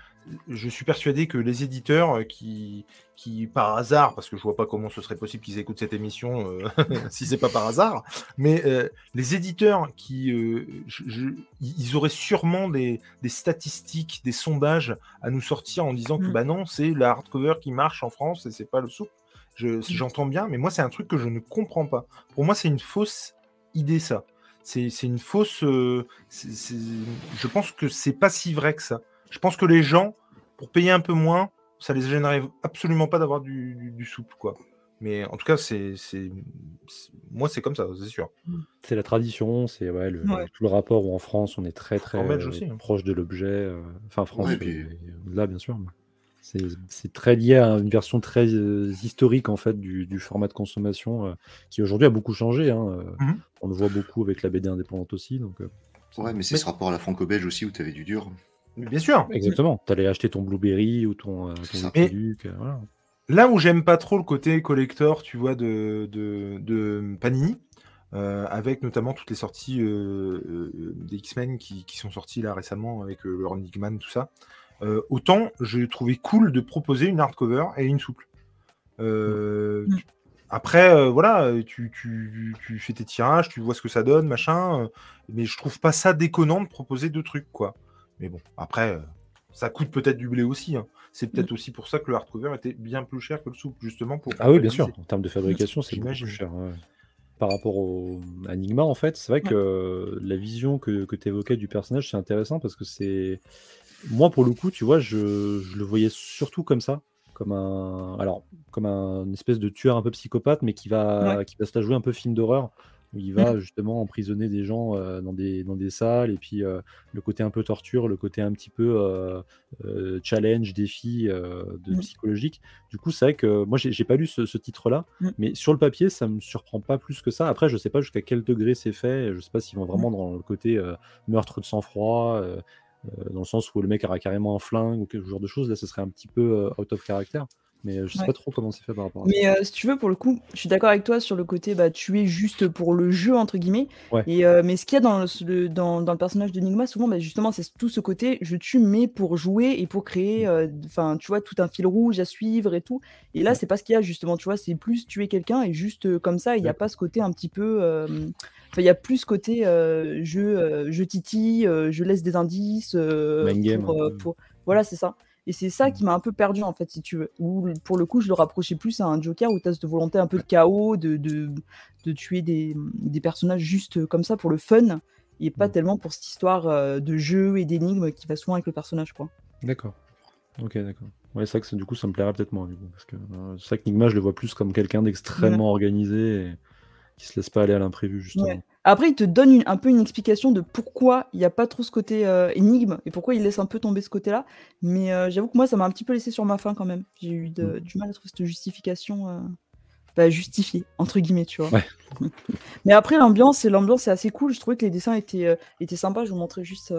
je suis persuadé que les éditeurs euh, qui, qui par hasard, parce que je vois pas comment ce serait possible qu'ils écoutent cette émission euh, si c'est pas par hasard, mais euh, les éditeurs qui, euh, je- je- ils auraient sûrement des, des statistiques, des sondages à nous sortir en disant que Mm. bah non, c'est la hardcover qui marche en France et c'est pas le souple. Je- J'entends bien, mais moi c'est un truc que je ne comprends pas. Pour moi, c'est une fausse idée ça. C'est c'est une fausse. euh, Je pense que c'est pas si vrai que ça. Je pense que les gens, pour payer un peu moins, ça les gênerait absolument pas d'avoir du, du- du souple, quoi. Mais en tout cas, c'est, moi, c'est comme ça, c'est sûr. C'est la tradition, c'est ouais, le, Ouais. tout le rapport où en France on est très très euh, hein. proche de l'objet. euh, Enfin, France, Ouais, puis- au-delà bien sûr. mais C'est très lié à une version très euh, historique en fait du, du format de consommation euh, qui aujourd'hui a beaucoup changé. hein, euh, Mhm. On le voit beaucoup avec la BD indépendante aussi. Donc, euh, Ouais, mais c'est ce rapport à la franco-belge aussi où tu avais du dur. Bien sûr. exactement. Tu allais acheter ton Blueberry ou ton, euh, ton euh, voilà. Là où j'aime pas trop le côté collector, tu vois, de, de, de Panini, euh, avec notamment toutes les sorties euh, euh, des X-Men qui, qui sont sorties là récemment avec euh, le Running Man, tout ça. Euh, autant j'ai trouvé cool de proposer une hardcover et une souple. Euh, Mm. Après, euh, voilà, tu, tu, tu fais tes tirages, tu vois ce que ça donne, machin. euh, mais je trouve pas ça déconnant de proposer deux trucs, quoi. Mais bon, après, euh, ça coûte peut-être du blé aussi. hein. C'est peut-être aussi pour ça que le hardcover était bien plus cher que le souple, justement. Pour Ah oui, bien sûr. En termes de fabrication, c'est beaucoup plus cher. ouais. Par rapport au à Enigma, en fait, c'est vrai que la vision que, que tu évoquais du personnage, c'est intéressant parce que c'est. Moi, pour le coup, tu vois, je, je le voyais surtout comme ça. Comme un. Alors, comme un une espèce de tueur un peu psychopathe, mais qui va, qui va se la jouer un peu film d'horreur. Où il va justement emprisonner des gens euh, dans, des, dans des salles, et puis euh, le côté un peu torture, le côté un petit peu euh, challenge, défi de Mm. psychologique. Du coup, c'est vrai que moi, j'ai pas lu ce, ce titre-là, Mm. mais sur le papier, ça me surprend pas plus que ça. Après, je sais pas jusqu'à quel degré c'est fait. Je sais pas s'ils vont vraiment dans le côté meurtre de sang-froid, dans le sens où le mec aura carrément un flingue ou quelque genre de choses. Là, ce serait un petit peu euh, out of character. Mais euh, je sais Ouais. pas trop comment c'est fait par rapport à ça. Mais euh, si tu veux, pour le coup, je suis d'accord avec toi sur le côté bah, tuer juste pour le jeu, entre guillemets. Ouais. Et, euh, mais ce qu'il y a dans le, dans, dans le personnage de Nigma, souvent, bah, justement, c'est tout ce côté je tue, mais pour jouer et pour créer, euh, enfin, tu vois, tout un fil rouge à suivre et tout. Et là, Ouais. c'est pas ce qu'il y a, justement, tu vois, c'est plus tuer quelqu'un et juste comme ça, il n'y a pas ce côté un petit peu. Enfin, il y a plus ce côté je, je titille, je laisse des indices. game, pour- Voilà, c'est ça. Et c'est ça qui m'a un peu perdu, en fait, si tu veux. Ou pour le coup, je le rapprochais plus à un Joker où tu as cette volonté un peu de chaos, de, de, de tuer des, des personnages juste comme ça pour le fun, et pas Mm. tellement pour cette histoire euh, de jeu et d'énigmes qui va souvent avec le personnage, quoi. D'accord. Ok, d'accord. Ouais, c'est vrai que du coup, ça me plairait peut-être moins. du coup, parce que euh, c'est vrai que Nigma, je le vois plus comme quelqu'un d'extrêmement organisé et qui se laisse pas aller à l'imprévu, justement. Ouais. Après, il te donne une- un peu une explication de pourquoi il n'y a pas trop ce côté euh, énigme et pourquoi il laisse un peu tomber ce côté-là. Mais euh, j'avoue que moi, ça m'a un petit peu laissé sur ma faim quand même. J'ai eu de- Mm. du mal à trouver cette justification euh, bah, justifiée, entre guillemets, tu vois. Ouais. Mais après, l'ambiance, l'ambiance est assez cool. Je trouvais que les dessins étaient, euh, étaient sympas. Je vous montrais juste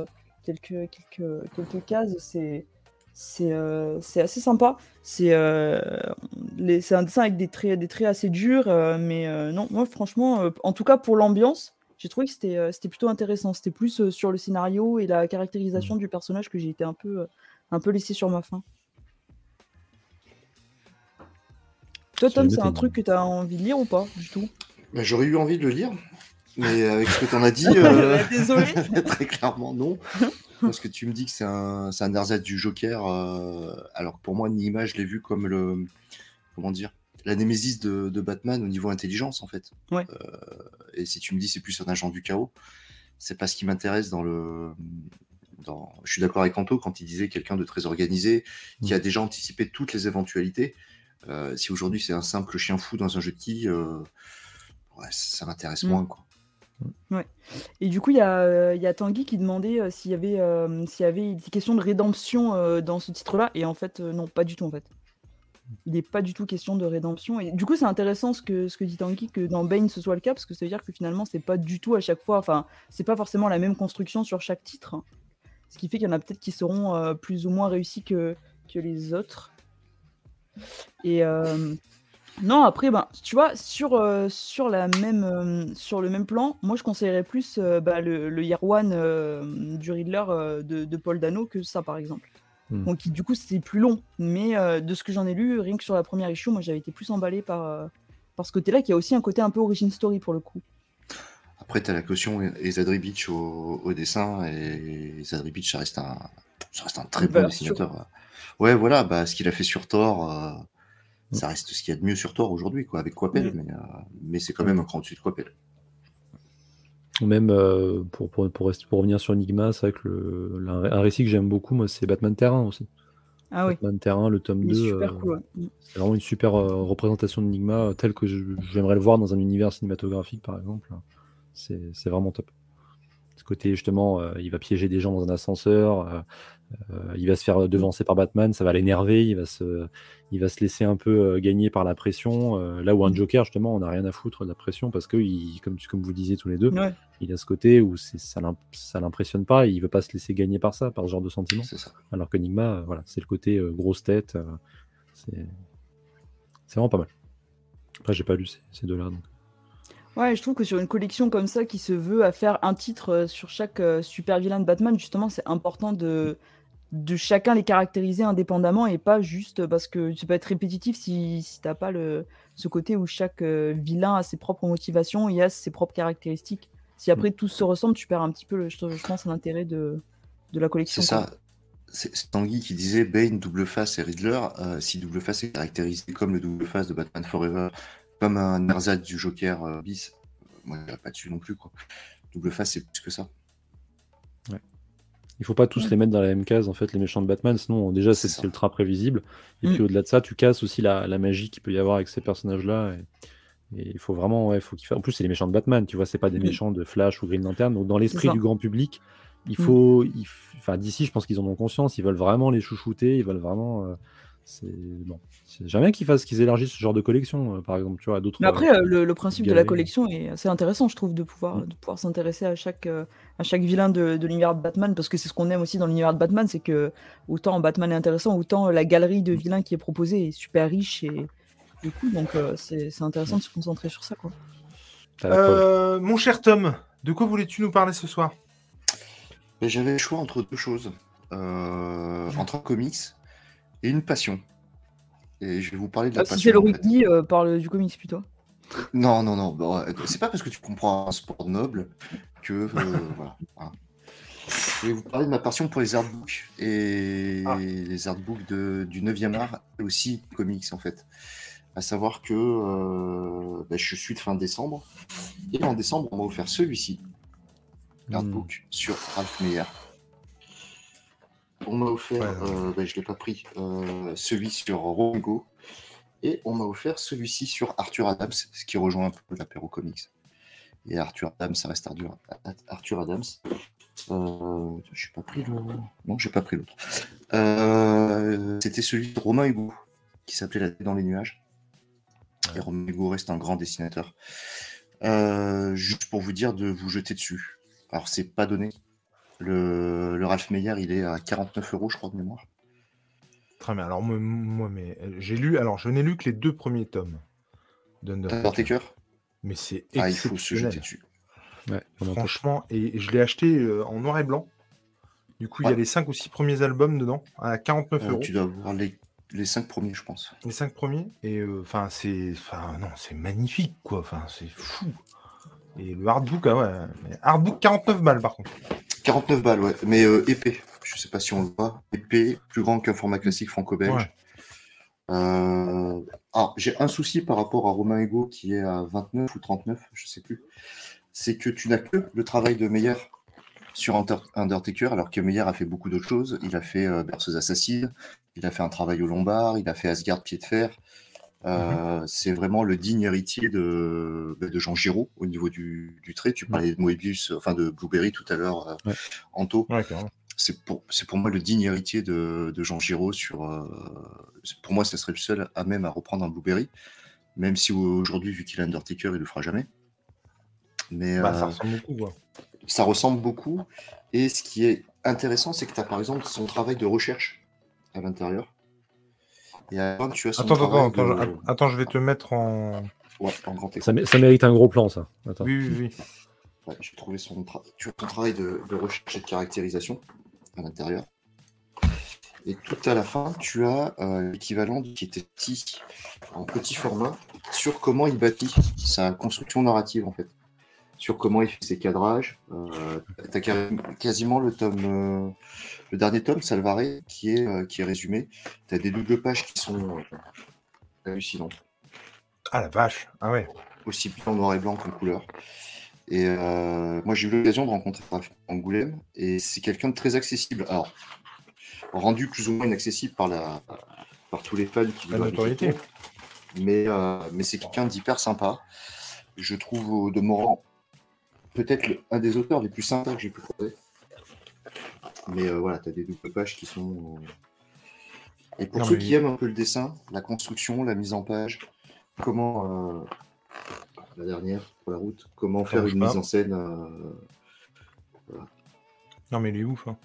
quelques, quelques, quelques cases. C'est. C'est euh, assez sympa. C'est euh, un dessin avec des traits, des traits assez durs, euh, mais non, moi franchement, en tout cas pour l'ambiance, j'ai trouvé que c'était euh, c'était plutôt intéressant. C'était plus euh, sur le scénario et la caractérisation du personnage que j'ai été un peu, euh, un peu laissé sur ma faim. Toi, Tom, c'est un truc que tu as envie de lire ou pas du tout? Bah, J'aurais eu envie de le lire, mais avec ce que tu en as dit, euh, Désolé. très clairement non. Parce que tu me dis que c'est un, c'est un ersatz du Joker, euh, alors que pour moi, Nigma, je l'ai vu comme le. Comment dire La némésis de, de Batman au niveau intelligence, en fait. Ouais. Euh, et si tu me dis c'est plus un agent du chaos, c'est pas ce qui m'intéresse dans le. Dans... Je suis d'accord avec Anto quand il disait quelqu'un de très organisé, qui a déjà anticipé toutes les éventualités. Euh, si aujourd'hui c'est un simple chien fou dans un jeu de quilles, euh, ouais, ça m'intéresse Mm. moins. Quoi. Et du coup, il y a, euh, y a Tanguy qui demandait euh, s'il y avait, y avait des questions de rédemption dans ce titre-là. Et en fait, non, pas du tout en fait. Il n'est pas du tout question de rédemption. Et du coup, c'est intéressant ce que, ce que dit Tanguy, que dans Bane ce soit le cas, parce que ça veut dire que finalement, c'est pas du tout à chaque fois, enfin, c'est pas forcément la même construction sur chaque titre. Ce qui fait qu'il y en a peut-être qui seront euh, plus ou moins réussis que, les autres. Et euh, non, après, ben, tu vois, sur, euh, sur, le même plan, moi je conseillerais plus bah, le, Year One du Riddler de Paul Dano que ça, par exemple. Hmm. Donc, qui, du coup, c'est plus long. Mais euh, de ce que j'en ai lu, rien que sur la première issue, moi j'avais été plus emballé par, euh, par ce côté-là, qui a aussi un côté un peu origin story pour le coup. Après, tu as la caution et et Zadri Beach au, au dessin, et Zadri Beach, ça reste un, ça reste un très bon Valeur dessinateur. Ouais, voilà, bah, ce qu'il a fait sur Thor, euh, ça reste ce qu'il y a de mieux sur Thor aujourd'hui, quoi, avec Coppel, Mm. mais, euh, mais c'est quand même un cran au-dessus de Coppel. Ou Même euh, pour, pour, pour, rester- pour revenir sur Enigma, c'est vrai que le, un récit que j'aime beaucoup, moi, c'est Batman Terrain aussi. Ah oui, Batman Terrain, le tome il 2. est super euh, cool. ouais. Mm. C'est vraiment une super euh, représentation d'Enigma, euh, telle que je- j'aimerais le voir dans un univers cinématographique, par exemple. C'est c'est vraiment top. Ce côté, justement, il va piéger des gens dans un ascenseur, euh, il va se faire devancer par Batman, ça va l'énerver, il, va se- il va se laisser un peu euh, gagner par la pression. euh, là où un Joker, justement, on n'a rien à foutre de la pression, parce que, il, comme, comme vous disiez tous les deux, Ouais. il a ce côté où ça ça l'impressionne pas, et il veut pas se laisser gagner par ça, par ce genre de sentiment. C'est ça. Alors qu'Enigma, euh, voilà, c'est le côté grosse tête. c'est vraiment pas mal. Après, j'ai pas lu ces, ces deux-là. donc. Ouais, je trouve que sur une collection comme ça qui se veut à faire un titre sur chaque super vilain de Batman, justement, c'est important de, de chacun les caractériser indépendamment et pas juste parce que ça peut être répétitif si, si t'as pas le, ce côté où chaque euh, vilain a ses propres motivations et a ses propres caractéristiques. Si après tous se ressemblent, tu perds un petit peu, le, je, je pense, l'intérêt de, de la collection. C'est ça. C'est Tanguy qui disait Bane, Double Face et Riddler. euh, si Double Face est caractérisé comme le Double Face de Batman Forever, comme un ersatz du Joker euh, bis, moi je pas dessus non plus. Quoi. Double Face, c'est plus que ça. Il faut pas tous les mettre dans la même case, en fait, les méchants de Batman, sinon déjà c'est ultra prévisible. Et Mm. puis au-delà de ça, tu casses aussi la, la magie qu'il peut y avoir avec ces personnages-là. Et, et il faut vraiment, ouais, faut En plus, c'est les méchants de Batman, tu vois, c'est pas des Mm. méchants de Flash ou Green Lantern. Donc dans l'esprit du grand public, il Mm. faut. il f- Enfin, d'ici, je pense qu'ils en ont conscience, ils veulent vraiment les chouchouter, ils veulent vraiment. euh, c'est bon. C'est- J'aimerais bien qu'ils fassent, qu'ils élargissent ce genre de collection, euh, par exemple, tu vois, à d'autres. Mais après, euh, le, le principe de la collection est assez intéressant, je trouve, de pouvoir, Mm. de pouvoir s'intéresser à chaque, euh, à chaque vilain de, de l'univers de Batman, parce que c'est ce qu'on aime aussi dans l'univers de Batman, c'est que autant Batman est intéressant, autant la galerie de vilains qui est proposée est super riche et, et cool, donc euh, c'est c'est intéressant de se concentrer sur ça, quoi. Euh, mon cher Tom, de quoi voulais-tu nous parler ce soir? J'avais le choix entre deux choses. Euh, entre un comics et une passion. Et je vais vous parler de la Ah, si passion. c'est le rugby, euh, parle du comics plutôt. Non, non, non. ouais, c'est pas parce que tu comprends un sport noble que. euh, voilà. hein. Je vais vous parler de ma passion pour les artbooks. Et Ah. les artbooks de, du 9e art et aussi comics en fait. À savoir que euh, bah, je suis de fin décembre. Et en décembre, on m'a offert celui-ci. Hmm. L'artbook sur Ralph Meyer. On m'a offert, Ouais. euh, bah, je l'ai pas pris, euh, celui sur Rongo. Et on m'a offert celui-ci sur Arthur Adams, ce qui rejoint un peu l'apéro comics. Et Arthur Adams, ça reste Arthur, Arthur Adams. Euh, je n'ai pas pris le. Non, j'ai pas pris l'autre. C'était celui de Romain Hugo, qui s'appelait La tête dans les nuages. Et Romain Hugo reste un grand dessinateur. Juste pour vous dire de vous jeter dessus. Alors, c'est pas donné. Le, le Ralph Meyer, il est à 49 euros, je crois, de mémoire. Très bien. Alors, moi, moi, mais euh, j'ai lu. Alors, je n'ai lu que les deux premiers tomes T'as d'Undertaker. porté cœur Mais c'est Ah, il faut se exceptionnel. jeter dessus. Ouais, Franchement, et je l'ai acheté euh, en noir et blanc. Du coup, il y a les 5 ou 6 premiers albums dedans, à 49 Euh, euros. tu dois avoir les, les 5 premiers, je pense. Les 5 premiers. Et euh, enfin, c'est. Enfin, non, c'est magnifique, quoi. Enfin, c'est fou. Et le hardbook, ah ouais. Hardbook 49 balles, par contre. 49 balles, ouais. Mais euh, épais. Je sais pas si on le voit. Épais, plus grand qu'un format classique franco-belge. Ouais. Euh, Ah, j'ai un souci par rapport à Romain Ego qui est à 29 ou 39, je sais plus. C'est que tu n'as que le travail de Meyer sur Under- Undertaker, alors que Meyer a fait beaucoup d'autres choses. Il a fait euh, Berceuse Assassine, il a fait un travail au lombard, il a fait Asgard Pied de Fer. Euh, C'est vraiment le digne héritier de, bah, de Jean Giraud au niveau du, du trait. Tu parlais de Moebius, enfin de Blueberry tout à l'heure, euh, Ouais. Anto Ouais, c'est pour, moi le digne héritier de, de Jean Giraud sur. euh, pour moi, ce serait le seul à même à reprendre un Blueberry, même si aujourd'hui, vu qu'il est Undertaker, il le fera jamais. Mais Bah, ça ressemble beaucoup, quoi. ça ressemble beaucoup. Et ce qui est intéressant, c'est que tu as par exemple son travail de recherche à l'intérieur. Et à la fin, tu as son Attends, attends, attends, de- attends, attends, je vais te mettre en. Ouais, en grand. Ça, ça mérite un gros plan, ça. Attends. Oui, oui, oui. Ouais, j'ai trouvé son, tra- tu as son travail de, de recherche et de caractérisation à l'intérieur. Et tout à la fin, tu as euh, l'équivalent qui était petit, en petit format, sur comment il bâtit sa construction narrative, en fait. Sur comment il fait ses cadrages. Euh, tu as quasiment le tome, euh, le dernier tome, Salvaré, qui est, euh, qui est résumé. Tu as des doubles pages qui sont hallucinantes Ah la vache. Ah ouais. aussi bien en noir et blanc qu'en couleur. Et moi, j'ai eu l'occasion de rencontrer Angoulême, et c'est quelqu'un de très accessible. Alors, rendu plus ou moins inaccessible par, la, par tous les fans qui La notoriété. Mais, mais c'est quelqu'un d'hyper sympa. Je trouve au demeurant peut-être un des auteurs les plus sympas que j'ai pu croiser. Mais euh, voilà, tu as des doubles pages qui sont. euh, Et pour Non, ceux mais- qui aiment un peu le dessin, la construction, la mise en page, comment. euh, La dernière, pour la route, comment faire une pas. mise en scène. euh, Non, mais il est ouf. hein.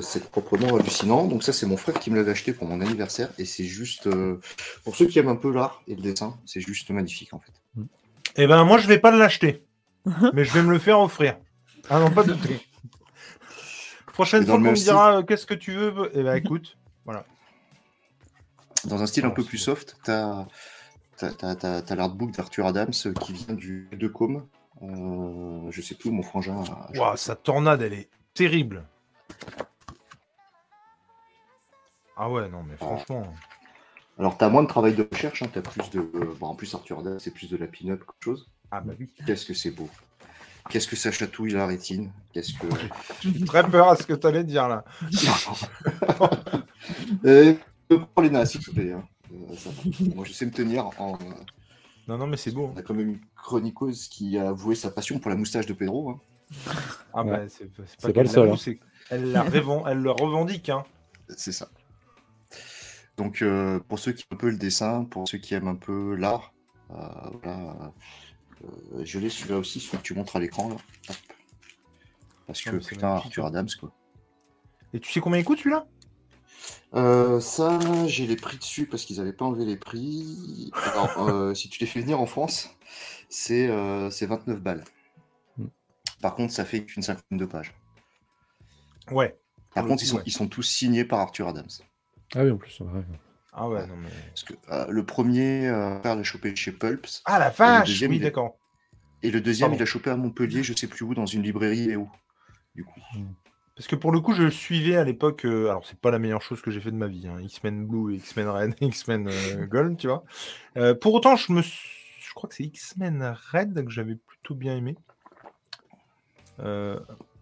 c'est proprement hallucinant. Donc, ça, c'est mon frère qui me l'avait acheté pour mon anniversaire. Et c'est juste. Pour ceux qui aiment un peu l'art et le dessin, c'est juste magnifique en fait. Eh ben, moi, je vais pas l'acheter. mais je vais me le faire offrir. Ah non, pas de douter. Prochaine Et fois qu'on me dira euh, qu'est-ce que tu veux, eh ben écoute, Dans un style un peu c'est plus soft, tu as, l'artbook d'Arthur Adams euh, qui vient du de Com. Euh, je sais plus, mon frangin. Ouah, sa tornade, elle est terrible. Ah ouais, non, mais franchement. Alors, tu as moins de travail de recherche, tu as plus de. bon, en plus, Arthur Adams, c'est plus de la pin-up qu'autre chose. Ah bah oui. Qu'est-ce que c'est beau. Qu'est-ce que ça chatouille la rétine. Qu'est-ce que. J'ai très peur à ce que tu allais dire là. euh, prends les s'il te plaît. hein. Euh, ça. Moi, je sais me tenir. En... Non, non, mais c'est beau. On a quand même une chroniqueuse qui a avoué sa passion pour la moustache de Pedro. hein. Ah Ouais. bah c'est pas, pas le qu'elle seul, hein. qu'elle la elle le revendique. Hein. C'est ça. Donc, euh, pour ceux qui aiment un peu le dessin, pour ceux qui aiment un peu l'art, euh, voilà, euh, je l'ai celui-là aussi, celui que tu montres à l'écran. là. Hop. Parce que Ah, mais c'est putain, magnifique, Arthur. Adams, quoi. Et tu sais combien il coûte celui-là? Euh, ça, j'ai les prix dessus parce qu'ils n'avaient pas enlevé les prix. Alors, euh, si tu les fais venir en France, c'est euh, c'est 29 balles. Hmm. Par contre, ça fait qu'une cinquantaine de pages. Ouais. Par Pour le contre, coup, ils, sont, ouais. ils sont tous signés par Arthur Adams. Ah oui, en plus. ouais. Ah ouais, non mais. Parce que euh, le premier, euh, père l'a chopé chez Pulps. Ah la vache deuxième, Oui, d'accord. Et le deuxième, Pardon. il l'a chopé à Montpellier, je sais plus où, dans une librairie et où. Du coup. Parce que pour le coup, je le suivais à l'époque. euh, alors, c'est pas la meilleure chose que j'ai fait de ma vie. hein, X-Men Blue, et X-Men Red, X-Men euh, Gold, tu vois. Euh, pour autant, je me, je crois que c'est X-Men Red que j'avais plutôt bien aimé.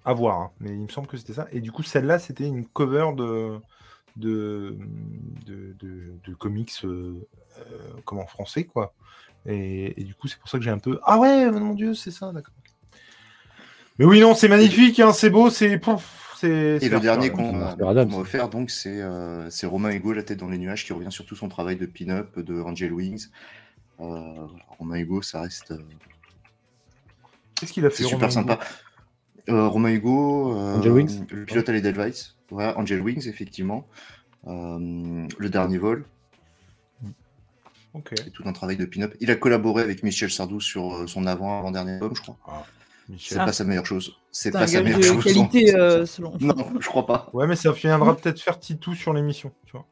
À voir, hein, mais il me semble que c'était ça. Et du coup, celle-là, c'était une cover de de, de, de- de comics, euh, euh, comme en français, quoi. Et, et du coup, c'est pour ça que j'ai un peu. Ah ouais, mon dieu, c'est ça, d'accord. Mais oui, non, c'est magnifique, hein, c'est beau, c'est. Et le dernier qu'on m'a offert, donc, c'est euh, c'est Romain Hugo, La tête dans les nuages, qui revient sur tout son travail de pin-up, de Angel Wings. Euh, Romain Hugo, ça reste. euh, Qu'est-ce qu'il a fait C'est Romain super Hugo? sympa. Euh, Romain Hugo, euh, Angel Wings? le pilote à l'Edelweiss, ouais, Angel Wings, effectivement. Euh, le dernier vol, Ok. c'est tout un travail de pin-up. Il a collaboré avec Michel Sardou sur euh, son avant-avant-dernier album, je crois. C'est. Ah. pas sa meilleure chose. C'est C'est un pas sa meilleure de chose. qualité non. euh, selon. Non, je crois pas. Ouais, mais ça viendra peut-être faire Titou sur l'émission, tu vois.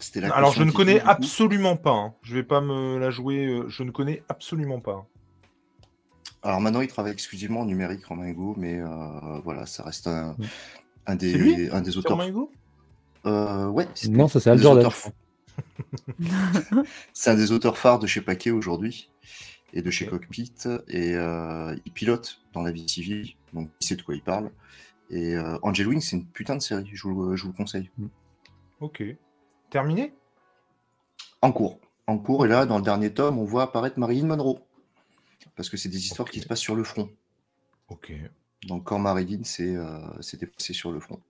C'était la Alors, je ne connais absolument pas. hein. Je vais pas me la jouer. je ne connais absolument pas. Alors maintenant, il travaille exclusivement en numérique, Romain Hugo, mais euh, voilà, ça reste un, Mm. Un lui des, un des auteurs. Euh, ouais, c'est Non, ça c'est Un Al des Jordan. auteurs- C'est un des auteurs phares de chez Paquet aujourd'hui et de chez. Cockpit. Et euh, il pilote dans la vie civile, donc il sait de quoi il parle. Et euh, Angel Wing, c'est une putain de série, je vous, je vous le conseille. Ok. Terminé? En cours. En cours, et là, dans le dernier tome, on voit apparaître Marilyn Monroe. Parce que c'est des histoires qui se passent sur le front. Ok. Donc quand Marilyn s'est euh, s'est déplacée sur le front.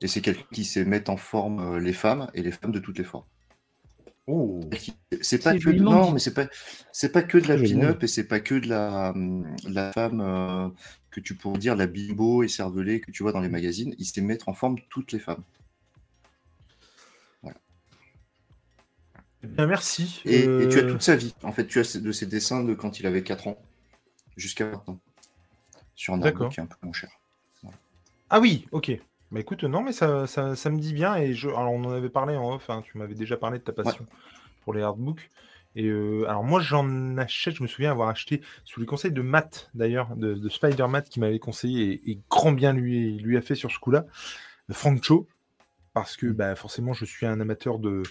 Et c'est quelqu'un qui sait mettre en forme euh, les femmes et les femmes de toutes les formes. Oh. C'est pas que de... joliment non, dit. mais c'est pas c'est pas que de la pin-up et c'est pas que de la hum, la femme euh, que tu pourrais dire la bimbo et cervelée que tu vois dans les magazines. Il sait mettre en forme toutes les femmes. Eh bien, merci. Et, et tu as toute sa vie. En fait, tu as de ses dessins de quand il avait 4 ans jusqu'à maintenant. Sur un D'accord. artbook qui est un peu moins cher. Ah oui, ok. Bah écoute, non, mais ça, ça, ça me dit bien. Et je... alors, on en avait parlé en off. hein, tu m'avais déjà parlé de ta passion pour les hardbooks. Et euh, alors, moi, j'en achète. Je me souviens avoir acheté sous les conseils de Matt, d'ailleurs, de, de Spider Matt, qui m'avait conseillé et, et grand bien lui, lui a fait sur ce coup-là. Frank Cho. Parce que bah, forcément, je suis un amateur de,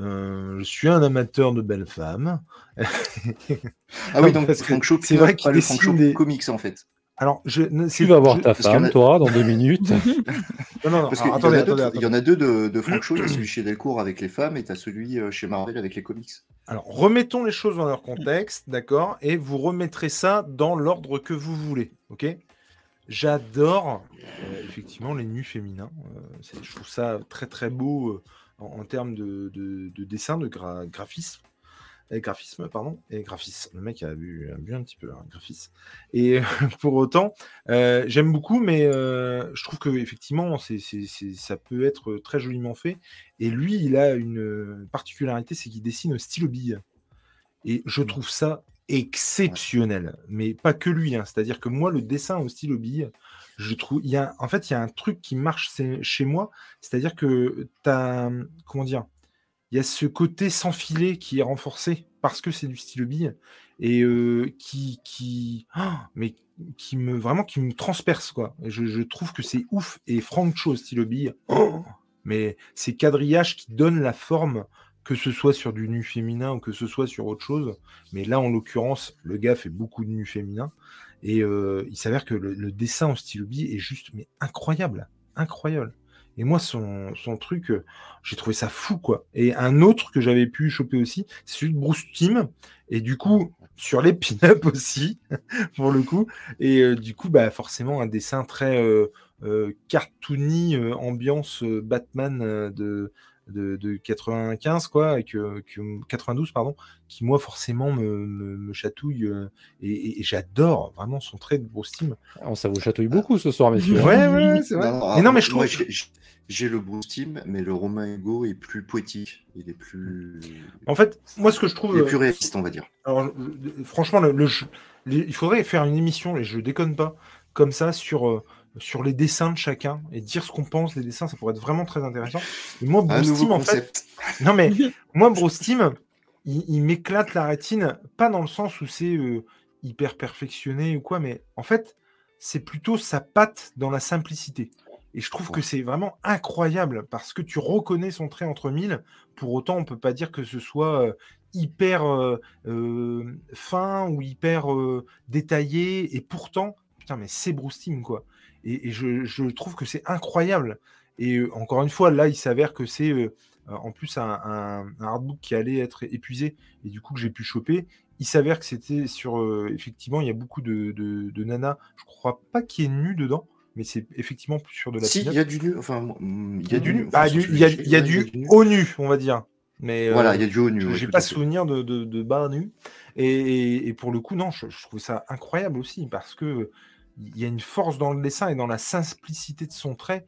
euh, je suis un amateur de belles femmes. Ah oui, donc Parce Frank Cho, c'est vrai qu'il pas le Frank dessine Cho des- comics en fait. Alors, je, Tu vas voir je- ta femme, a- toi, dans deux minutes. Non, non, non. Parce alors, qu'il y, en attendez, a deux- attendez, il y en a deux de, de y a celui chez Delcourt avec les femmes et tu as celui euh, chez Marvel avec les comics. Alors, remettons les choses dans leur contexte, d'accord Et vous remettrez ça dans l'ordre que vous voulez, ok? J'adore euh, effectivement les nus féminins. euh, c'est- je trouve ça très très beau euh, en, en termes de, de- de dessin, de gra- graphisme. Et graphisme, pardon, et graphisme. Le mec a vu un petit peu, hein, graphisme. Et pour autant, euh, j'aime beaucoup, mais euh, je trouve que effectivement, c'est, c'est- c'est- ça peut être très joliment fait. Et lui, il a une euh, particularité, c'est qu'il dessine au stylo bille. Et je trouve ça exceptionnel. Mais pas que lui, hein. c'est-à-dire que moi, le dessin au stylo bille, je trouve, il y a, en fait, il y a un truc qui marche chez moi, c'est-à-dire que tu as, comment dire, il y a ce côté sans filet qui est renforcé parce que c'est du stylo bille et euh, qui, qui, ah, mais qui me vraiment qui me transperce quoi. Je, trouve que c'est ouf et Frank Cho au stylo bille, oh, mais ces quadrillages qui donnent la forme que ce soit sur du nu féminin ou que ce soit sur autre chose. Mais là, en l'occurrence, le gars fait beaucoup de nu féminin. Et euh, il s'avère que le, le dessin au stylo bille est juste mais incroyable. Incroyable. Et moi, son, son truc, euh, j'ai trouvé ça fou, quoi. Et un autre que j'avais pu choper aussi, c'est celui de Bruce Timm. Et du coup, sur les pin-up aussi, pour le coup. Et euh, du coup, bah, forcément, un dessin très euh, cartoony, ambiance Batman de, de, de 95, quoi, et que, que- 92, pardon, qui, moi, forcément, me, me, me chatouille. euh, et et- et j'adore vraiment son trait de Bruce Timm. On ça vous chatouille beaucoup ce soir, messieurs. Ouais, ouais, ouais, c'est vrai. Non, mais non, ah, mais je trouve. j'ai- J'ai le Bruce Team, mais le Romain Hugo est plus poétique. Il est plus, En fait, moi, ce que je trouve. il est euh, plus réaliste, on va dire. Alors, euh, franchement, le, le jeu- il faudrait faire une émission, et je déconne pas, comme ça, sur, euh, sur les dessins de chacun et dire ce qu'on pense des dessins. Ça pourrait être vraiment très intéressant. Et moi, Bruce en fait. Non, mais moi, Bruce il, il m'éclate la rétine, pas dans le sens où c'est euh, hyper perfectionné ou quoi, mais en fait, c'est plutôt sa patte dans la simplicité. Et je trouve que c'est vraiment incroyable parce que tu reconnais son trait entre mille. Pour autant, on peut pas dire que ce soit euh, hyper euh, euh, fin ou hyper euh, détaillé. Et pourtant, putain, mais c'est Bruce quoi. Et, et je, je trouve que c'est incroyable. Et euh, encore une fois, là, il s'avère que c'est euh, euh, en plus un, un- un artbook qui allait être épuisé et du coup que j'ai pu choper. Il s'avère que c'était sur. euh, effectivement, il y a beaucoup de, de, de nanas. Je crois pas qu'il y ait nu dedans, mais c'est effectivement plus sur de la Si, il y a du nu. Enfin, il y a du nu. Enfin, il y a, y a ouais, du haut nu, on va dire. Mais Voilà, il y a du haut nu. ouais, j'ai tout pas souvenir de, de, de bas nu. Et, et- et pour le coup, non, je, je trouve ça incroyable aussi parce que il y a une force dans le dessin et dans la simplicité de son trait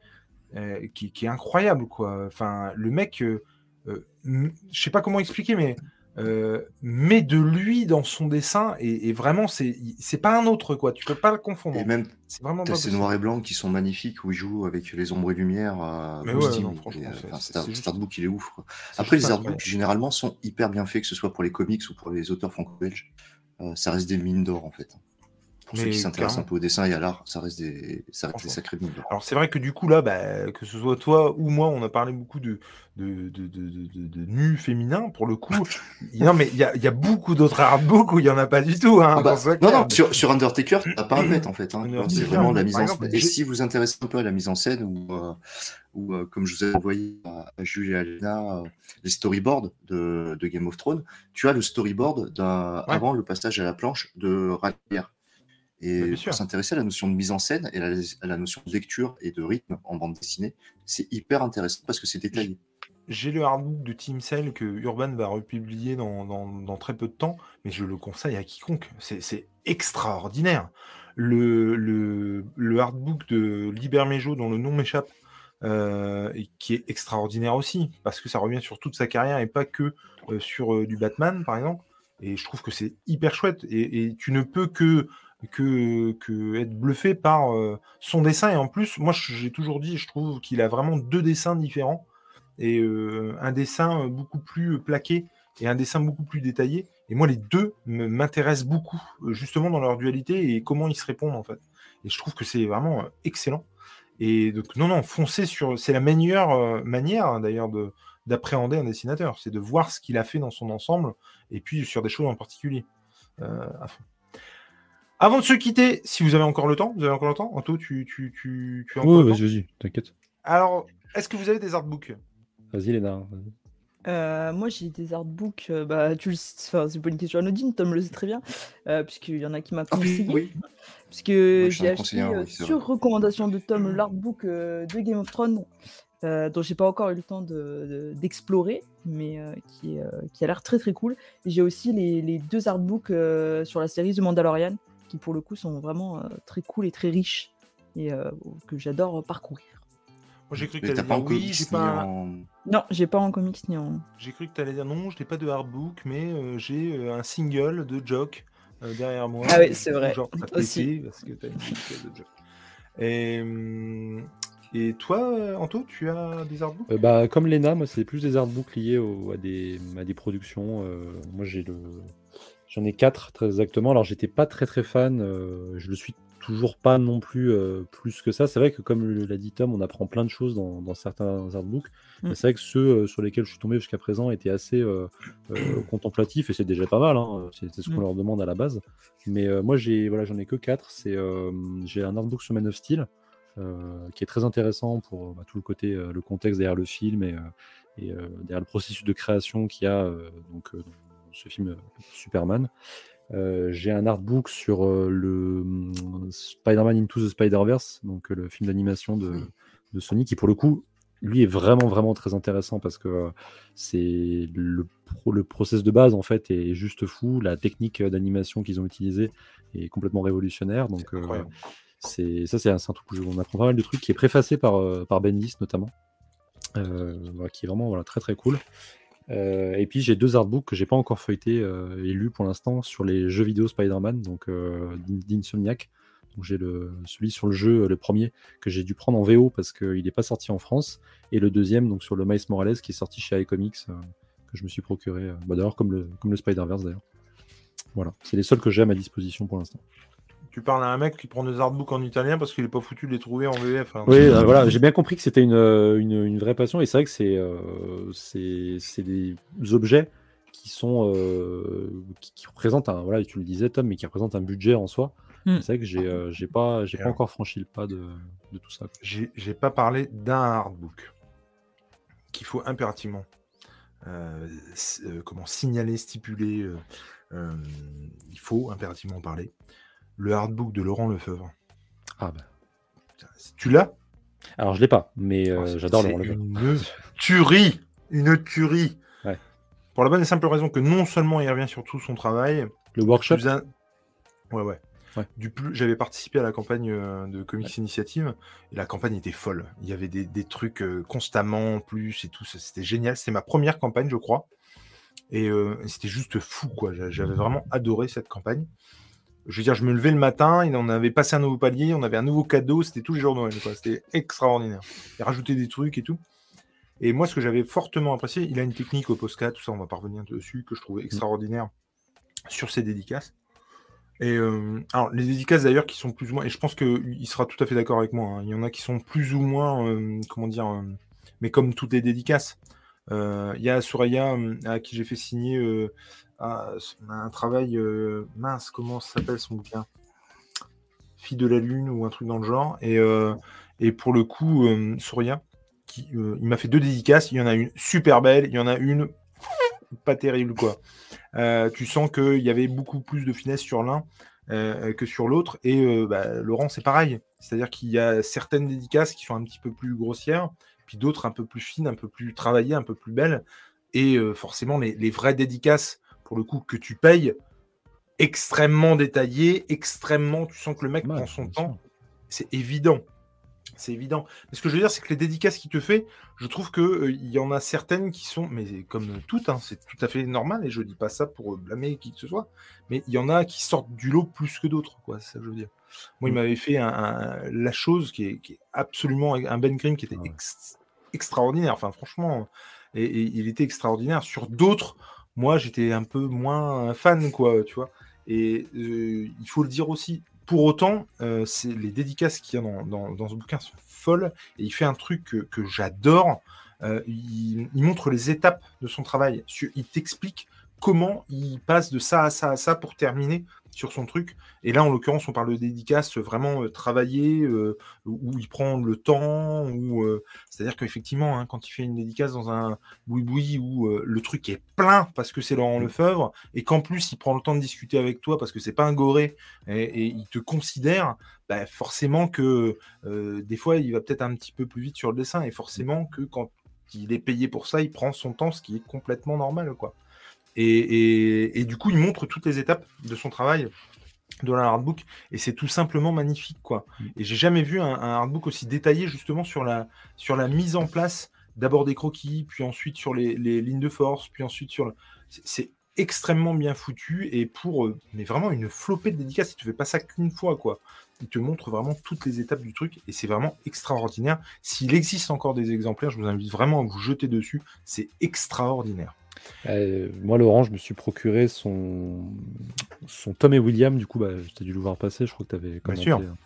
euh, qui, qui est incroyable, quoi. Enfin, le mec, euh, euh, je sais pas comment expliquer, mais euh, met de lui dans son dessin et, et vraiment, c'est pas un autre, quoi. Tu peux pas le confondre. Et même, C'est vraiment ces noirs et blancs qui sont magnifiques où il joue avec les ombres et lumières. Mais ouais, non, juste- artbook, il est ouf. quoi. Après, les artbooks, généralement, sont hyper bien faits, que ce soit pour les comics ou pour les auteurs franco-belges. Euh, ça reste des mines d'or, en fait. Pour ceux Mais qui s'intéressent un peu au dessin et à l'art, ça reste des, ça reste des sacrés bonheurs. Alors c'est vrai que du coup là, bah, que ce soit toi ou moi, on a parlé beaucoup de, de, de, de, de, nus féminins. Pour le coup, non mais il y a, y a beaucoup d'autres artbooks où il n'y en a pas du tout. Hein, Ah bah, non, non, sur, sur Undertaker, t'as pas le mettre en fait. Hein. C'est vraiment la mise en scène. Et si vous intéressez un peu à la mise en scène, ou, euh, ou euh, comme je vous ai envoyé à, à Jules et à Lena, euh, les storyboards de, Game of Thrones, tu as le storyboard Ouais. avant le passage à la planche de Rhaenyra. Bah, Et pour s'intéresser à la notion de mise en scène et à la, à la notion de lecture et de rythme en bande dessinée, c'est hyper intéressant parce que c'est détaillé. J'ai le hardbook de Team Cell que Urban va republier dans, dans, dans très peu de temps, mais je le conseille à quiconque. C'est c'est extraordinaire. Le, le, le hardbook de Liber Mejo, dont le nom m'échappe, euh, et qui est extraordinaire aussi, parce que ça revient sur toute sa carrière et pas que euh, sur euh, du Batman, par exemple. Et je trouve que c'est hyper chouette. Et, et tu ne peux que, que, être bluffé par euh, son dessin. Et en plus, moi, j'ai toujours dit, je trouve qu'il a vraiment deux dessins différents et euh, un dessin beaucoup plus plaqué et un dessin beaucoup plus détaillé. Et moi, les deux m'intéressent beaucoup, euh, justement dans leur dualité et comment ils se répondent en fait. Et je trouve que c'est vraiment euh, excellent. Et donc, non, non, foncer sur. C'est la meilleure euh, manière, hein, d'ailleurs, de d'appréhender un dessinateur, c'est de voir ce qu'il a fait dans son ensemble, et puis sur des choses en particulier. euh, à fond. Avant de se quitter, si vous avez encore le temps, vous avez encore le temps, Anto, tu, tu, tu, tu as encore le vas-y, vas-y, t'inquiète. Alors, est-ce que vous avez des artbooks? Vas-y, Léna. vas-y. Euh, moi, j'ai des artbooks. euh, bah, tu le enfin, c'est pas une question anodine, Tom le sait très bien, euh, puisqu'il y en a qui m'a Ah oui, conseillé. oui. Puisque j'ai acheté euh, oui, sur recommandation de Tom l'artbook euh, de Game of Thrones, euh, dont j'ai pas encore eu le temps de- de- d'explorer, mais euh, qui, euh, qui a l'air très très cool. Et j'ai aussi les, les deux artbooks euh, sur la série The Mandalorian, qui pour le coup sont vraiment euh, très cool et très riches, et euh, que j'adore parcourir. Moi, j'ai cru que Mais tu t'as allais pas dire en oui, j'ai pas, en. Non, j'ai pas en comics ni en. j'ai cru que tu allais dire non, je n'ai pas de hardbook, mais euh, j'ai euh, un single de Jock euh, derrière moi. Ah ouais, Et c'est vrai, Genre, aussi. parce que t'as une single de Jock. Et, hum, et toi, Anto, tu as des artbooks Euh, bah, comme Lena, moi, c'est plus des artbooks liés au- à, des, à des productions. euh, moi, j'ai le, j'en ai quatre très exactement. Alors, j'étais pas très très fan. euh, je le suis toujours pas non plus euh, plus que ça. C'est vrai que, comme l'a dit Tom, on apprend plein de choses dans, dans certains artbooks. Mm. C'est vrai que ceux euh, sur lesquels je suis tombé jusqu'à présent étaient assez euh, contemplatifs et c'est déjà pas mal. hein, C'est ce qu'on Mm. leur demande à la base. Mais moi, j'ai voilà, j'en ai que quatre. C'est j'ai un artbook sur Man of Steel qui est très intéressant pour bah, tout le côté, le contexte derrière le film et, et, derrière le processus de création qu'il y a donc, ce film euh, Superman. Euh, J'ai un artbook sur euh, le Spider-Man Into the Spider-Verse, donc euh, le film d'animation de, de Sony, qui pour le coup, lui est vraiment vraiment très intéressant parce que c'est le, pro- le process de base en fait est juste fou, la technique d'animation qu'ils ont utilisée est complètement révolutionnaire, donc C'est ça, c'est un, un truc où on apprend pas mal de trucs qui est préfacé par, par Bendis notamment, qui est vraiment voilà, très très cool. Euh, et puis j'ai deux artbooks que j'ai pas encore feuilleté euh, et lus pour l'instant sur les jeux vidéo Spider-Man, donc euh, d'In- d'Insomniac. Donc j'ai le celui sur le jeu, euh, le premier que j'ai dû prendre en VO parce qu'il n'est pas sorti en France, et le deuxième donc sur le Miles Morales qui est sorti chez iComics euh, que je me suis procuré. bah, d'ailleurs comme le comme le Spider-Verse d'ailleurs. Voilà, c'est les seuls que j'ai à ma disposition pour l'instant. Tu parles à un mec qui prend des artbooks en italien parce qu'il est pas foutu de les trouver en VF. hein. Oui, euh, voilà, j'ai bien compris que c'était une, euh, une, une vraie passion et c'est vrai que c'est euh, c'est c'est des objets qui sont euh, qui, qui représentent un voilà, tu le disais Tom, mais qui représentent un budget en soi. Mm. C'est vrai que j'ai euh, j'ai pas j'ai pas encore franchi le pas de, de tout ça. J'ai pas parlé d'un hardbook qu'il faut impérativement euh, euh, comment signaler, stipuler. euh, euh, il faut impérativement en parler. Le hardbook de Laurent Lefebvre. Ah bah. Tu l'as? Alors je l'ai pas, mais euh, Oh, j'adore c'est le relevé. Une tuerie Une tuerie Ouais. Pour la bonne et simple raison que non seulement il revient sur tout son travail, Le workshop? un- Ouais, ouais. Ouais. Du plus, j'avais participé à la campagne euh, de Comics Initiative et la campagne était folle. Il y avait des, des trucs euh, constamment en plus et tout. C'était génial. C'était ma première campagne, je crois. Et euh, c'était juste fou, quoi. J'a- J'avais vraiment adoré cette campagne. Je veux dire, je me levais le matin, il en avait passé un nouveau palier, on avait un nouveau cadeau, c'était tous les jours de Noël. C'était extraordinaire. Il rajoutait des trucs et tout. Et moi, ce que j'avais fortement apprécié, il a une technique au Posca, tout ça, on va pas revenir dessus, que je trouvais extraordinaire sur ses dédicaces. Et euh, alors, les dédicaces d'ailleurs qui sont plus ou moins, et je pense qu'il sera tout à fait d'accord avec moi, hein, il y en a qui sont plus ou moins, euh, comment dire, euh, mais comme toutes les dédicaces. Il y a Soraya à qui j'ai fait signer euh, un, travail euh, mince, comment s'appelle son bouquin? Fille de la Lune ou un truc dans le genre. Et, euh, et pour le coup, euh, Soraya, qui, euh, il m'a fait deux dédicaces. Il y en a une super belle, il y en a une pas terrible, quoi. Tu sens qu'il y avait beaucoup plus de finesse sur l'un que sur l'autre. Et bah, Laurent, c'est pareil. C'est-à-dire qu'il y a certaines dédicaces qui sont un petit peu plus grossières, puis d'autres un peu plus fines, un peu plus travaillées, un peu plus belles. Et forcément, les vraies dédicaces, pour le coup, que tu payes, extrêmement détaillées, extrêmement. Tu sens que le mec Ouais, prend son temps. C'est évident. C'est évident. Mais ce que je veux dire, c'est que les dédicaces qu'il te fait, je trouve qu'il y en a certaines qui sont, mais comme toutes, hein, c'est tout à fait normal, et je dis pas ça pour blâmer qui que ce soit, mais il y en a qui sortent du lot plus que d'autres, quoi, c'est ça que je veux dire. Moi, il Mm. m'avait fait un, un- la chose qui est, qui est absolument un Ben Grimm qui était Ah ouais. ex- extraordinaire, enfin franchement, et, et il était extraordinaire. Sur d'autres, moi, j'étais un peu moins fan, quoi, tu vois. Et euh, il faut le dire aussi, pour autant, euh, c'est les dédicaces qu'il y a dans, dans- dans ce bouquin sont folles. Et il fait un truc que, j'adore. Euh, il, il montre les étapes de son travail. Il t'explique comment il passe de ça à ça à ça pour terminer sur son truc. Et là, en l'occurrence, on parle de dédicaces vraiment euh, travaillées, euh, où il prend le temps, où, euh, c'est-à-dire qu'effectivement, hein, quand il fait une dédicace dans un boui-boui où euh, le truc est plein parce que c'est Laurent Lefebvre, et qu'en plus il prend le temps de discuter avec toi parce que c'est pas un goré, et, et il te considère, bah, forcément que des fois il va peut-être un petit peu plus vite sur le dessin, et forcément que quand il est payé pour ça, il prend son temps, ce qui est complètement normal, quoi. Et, et- et du coup, il montre toutes les étapes de son travail dans la hardbook, et c'est tout simplement magnifique, quoi. Et j'ai jamais vu un, un hardbook aussi détaillé justement sur la, sur la mise en place d'abord des croquis, puis ensuite sur les, les lignes de force, puis ensuite sur le... c'est- C'est extrêmement bien foutu et pour euh, mais vraiment une flopée de dédicaces, il te fait pas ça qu'une fois quoi. Il te montre vraiment toutes les étapes du truc et c'est vraiment extraordinaire. S'il existe encore des exemplaires, je vous invite vraiment à vous jeter dessus, c'est extraordinaire. Euh, moi, Laurent, je me suis procuré son, son Tom et William. Du coup, bah, t'ai dû le voir passer. Je crois que tu avais Bien commenté. sûr. hein.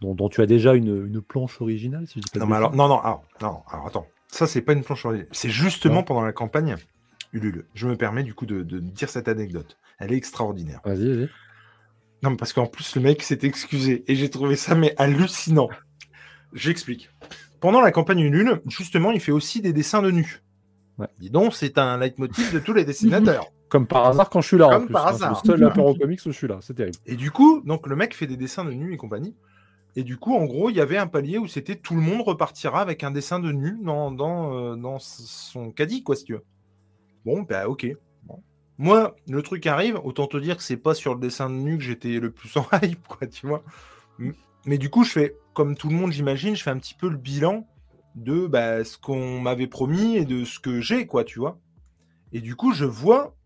Dont, dont tu as déjà une, une planche originale, si je dis pas Non, mais alors, non, non, alors, non, alors attends, ça c'est pas une planche originale. C'est justement pendant la campagne Ulule. Je me permets du coup de, de dire cette anecdote. Elle est extraordinaire. Vas-y, vas-y. Non, mais parce qu'en plus, le mec s'est excusé et j'ai trouvé ça mais hallucinant. J'explique. Pendant la campagne Ulule, justement, il fait aussi des dessins de nus. Ouais. Dis donc, c'est un leitmotiv de tous les dessinateurs. Comme par hasard quand je suis là. en Comme plus, par hein. C'est hasard. le seul apéro comics où je suis là. C'est terrible. Et du coup, donc le mec fait des dessins de nus et compagnie. Et du coup, en gros, il y avait un palier où c'était tout le monde repartira avec un dessin de nu dans, dans, euh, dans son caddie, quoi, si tu veux. Bon, bah ok. Bon. Moi, le truc arrive, autant te dire que c'est pas sur le dessin de nu que j'étais le plus en hype, quoi, tu vois. Mais du coup, je fais, comme tout le monde, j'imagine, je fais un petit peu le bilan de bah, ce qu'on m'avait promis et de ce que j'ai, quoi, tu vois. Et du coup, je vois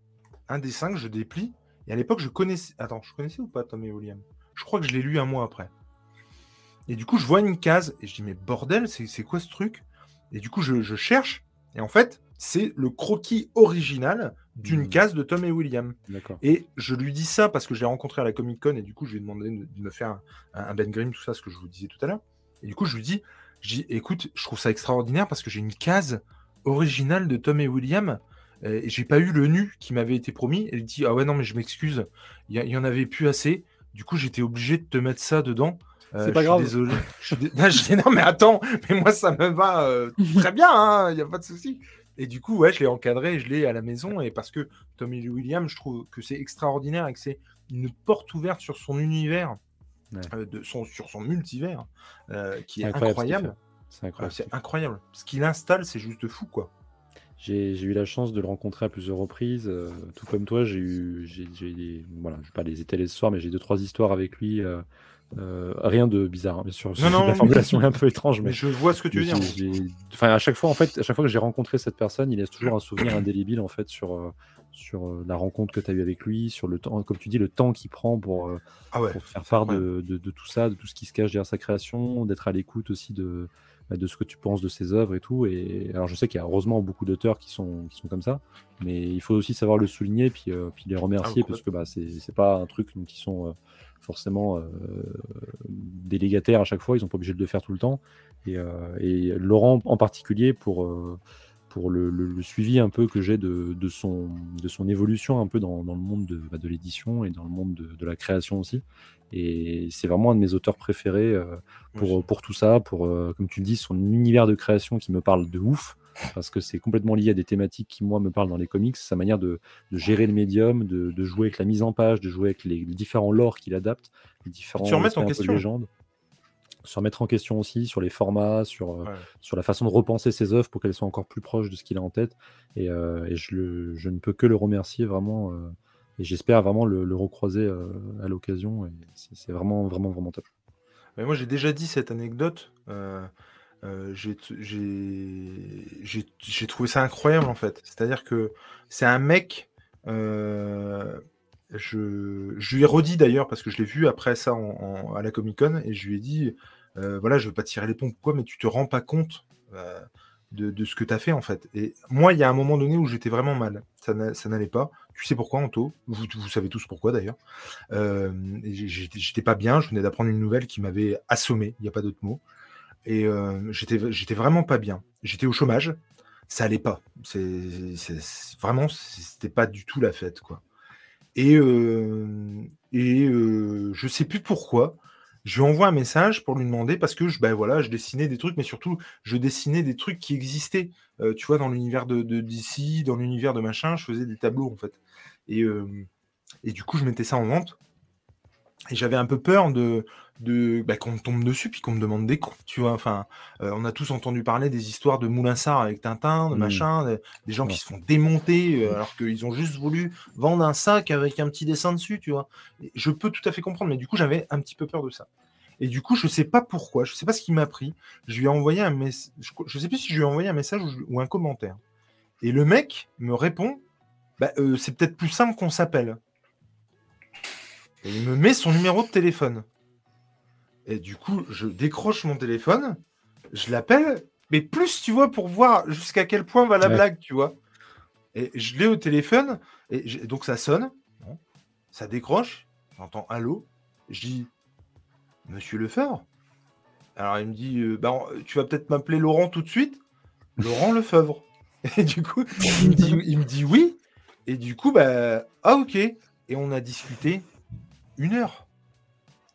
un dessin que je déplie. Et à l'époque, je connaissais. Attends, je connaissais ou pas Tom et William? Je crois que je l'ai lu un mois après. Et du coup, je vois une case et je dis, mais bordel, c'est quoi ce truc? Et du coup, je, je cherche. Et en fait, c'est le croquis original d'une Mhm. case de Tom et William. Et je lui dis ça parce que je l'ai rencontré à la Comic Con et du coup, je lui ai demandé de de me faire un, un Ben Grimm, tout ça, ce que je vous disais tout à l'heure. Et du coup, je lui dis, je dis, écoute, je trouve ça extraordinaire parce que j'ai une case originale de Tom et William. euh, Et j'ai pas eu le nu qui m'avait été promis. Elle dit Ah ouais, non, mais je m'excuse, il y, en avait plus assez. Du coup, j'étais obligé de te mettre ça dedans. Euh, C'est pas je suis grave. Désolé. Je suis dé- Non, je dis, non, mais attends, mais moi, ça me va euh, très bien, il n'y a pas de souci. Et du coup, ouais, je l'ai encadré, je l'ai à la maison. Et parce que Tommy Lee Williams, je trouve que c'est extraordinaire et que c'est une porte ouverte sur son univers, Ouais. euh, de son, sur son multivers, euh, qui est incroyable. C'est Euh, incroyable. c'est incroyable. Ce qu'il installe, c'est juste fou, quoi. J'ai j'ai eu la chance de le rencontrer à plusieurs reprises. euh, tout comme toi, j'ai eu, j'ai, j'ai des- voilà, je vais pas les étaler ce soir, mais j'ai deux trois histoires avec lui. euh, euh, rien de bizarre, hein, bien sûr. Non, non, la mais- formulation est un peu étrange, Mais mais je vois ce que tu veux dire. Enfin, à chaque fois, en fait, à chaque fois que j'ai rencontré cette personne, il laisse toujours un souvenir indélébile en fait sur euh, sur euh, la rencontre que tu as eue avec lui, sur le temps, comme tu dis, le temps qu'il prend pour, Ah ouais. pour faire part de, de- de tout ça, de tout ce qui se cache derrière sa création, d'être à l'écoute aussi de, bah, de ce que tu penses de ses œuvres et tout. Et alors je sais qu'il y a heureusement beaucoup d'auteurs qui sont, qui sont comme ça, mais il faut aussi savoir le souligner puis, puis les remercier Ah, parce que bah, c'est c'est pas un truc ils sont forcément euh, délégataires à chaque fois, ils sont pas obligés de le faire tout le temps. Et, euh, et Laurent en particulier pour, euh, pour le, le- le suivi un peu que j'ai de, de, son, de son évolution un peu dans, dans le monde de, bah, de l'édition et dans le monde de, de la création aussi. Et c'est vraiment un de mes auteurs préférés euh, pour, pour tout ça, pour, comme tu le dis, son univers de création qui me parle de ouf, parce que c'est complètement lié à des thématiques qui, moi, me parlent dans les comics, sa manière de, de gérer le médium, de, de jouer avec la mise en page, de jouer avec les, les différents lores qu'il adapte, les différents en question. légendes. Se remettre en question aussi sur les formats, sur, euh, Ouais. sur la façon de repenser ses œuvres pour qu'elles soient encore plus proches de ce qu'il a en tête. Et, euh, et je, le- je ne peux que le remercier vraiment. euh, et j'espère vraiment le, le recroiser euh, à l'occasion. C'est c'est vraiment, vraiment, vraiment top. Mais moi, j'ai déjà dit cette anecdote. euh, euh, j'ai trouvé ça incroyable, en fait. C'est-à-dire que c'est un mec. euh, je, lui ai redit d'ailleurs, parce que je l'ai vu après ça à la Comic Con, et je lui ai dit euh, voilà, je veux pas tirer les pompes quoi, mais tu te rends pas compte de, ce que tu as fait, en fait. Et moi, il y a un moment donné où j'étais vraiment mal. Ça n'a- ça n'allait pas. Tu sais pourquoi, Anto? Vous, vous savez tous pourquoi, d'ailleurs. J'étais pas bien, je venais d'apprendre une nouvelle qui m'avait assommé, il n'y a pas d'autre mot. Et euh, j'étais vraiment pas bien. J'étais au chômage, ça allait pas. C'est vraiment, c'était pas du tout la fête, quoi. Et, euh, et euh, je sais plus pourquoi. Je lui envoie un message pour lui demander parce que je, ben voilà, dessinais des trucs, mais surtout je dessinais des trucs qui existaient. Tu vois, dans l'univers de, DC, dans l'univers de machin, je faisais des tableaux en fait. Et, et du coup, je mettais ça en vente. Et j'avais un peu peur de, de bah, qu'on me tombe dessus puis qu'on me demande des comptes, tu vois. Enfin, euh, on a tous entendu parler des histoires de Moulinsart avec Tintin, de Mm. machin, de- des gens Ouais. qui se font démonter euh, alors qu'ils ont juste voulu vendre un sac avec un petit dessin dessus, tu vois. Et je peux tout à fait comprendre, mais du coup, j'avais un petit peu peur de ça. Et du coup, je sais pas pourquoi, je sais pas ce qui m'a pris. Je lui ai envoyé un message, je, je sais plus si je lui ai envoyé un message ou un commentaire. Et le mec me répond, bah, euh, c'est peut-être plus simple qu'on s'appelle. Et il me met son numéro de téléphone. Et du coup, je décroche mon téléphone, je l'appelle, mais plus, tu vois, pour voir jusqu'à quel point va la Ouais. blague, tu vois. Et je l'ai au téléphone, et donc ça sonne, ça décroche, j'entends allô, je dis Monsieur Lefebvre Alors il me dit euh, bah, Tu vas peut-être m'appeler Laurent tout de suite Laurent Lefebvre. Et du coup, il me dit, il me dit oui, et du coup, bah, ah ok. Et on a discuté une heure.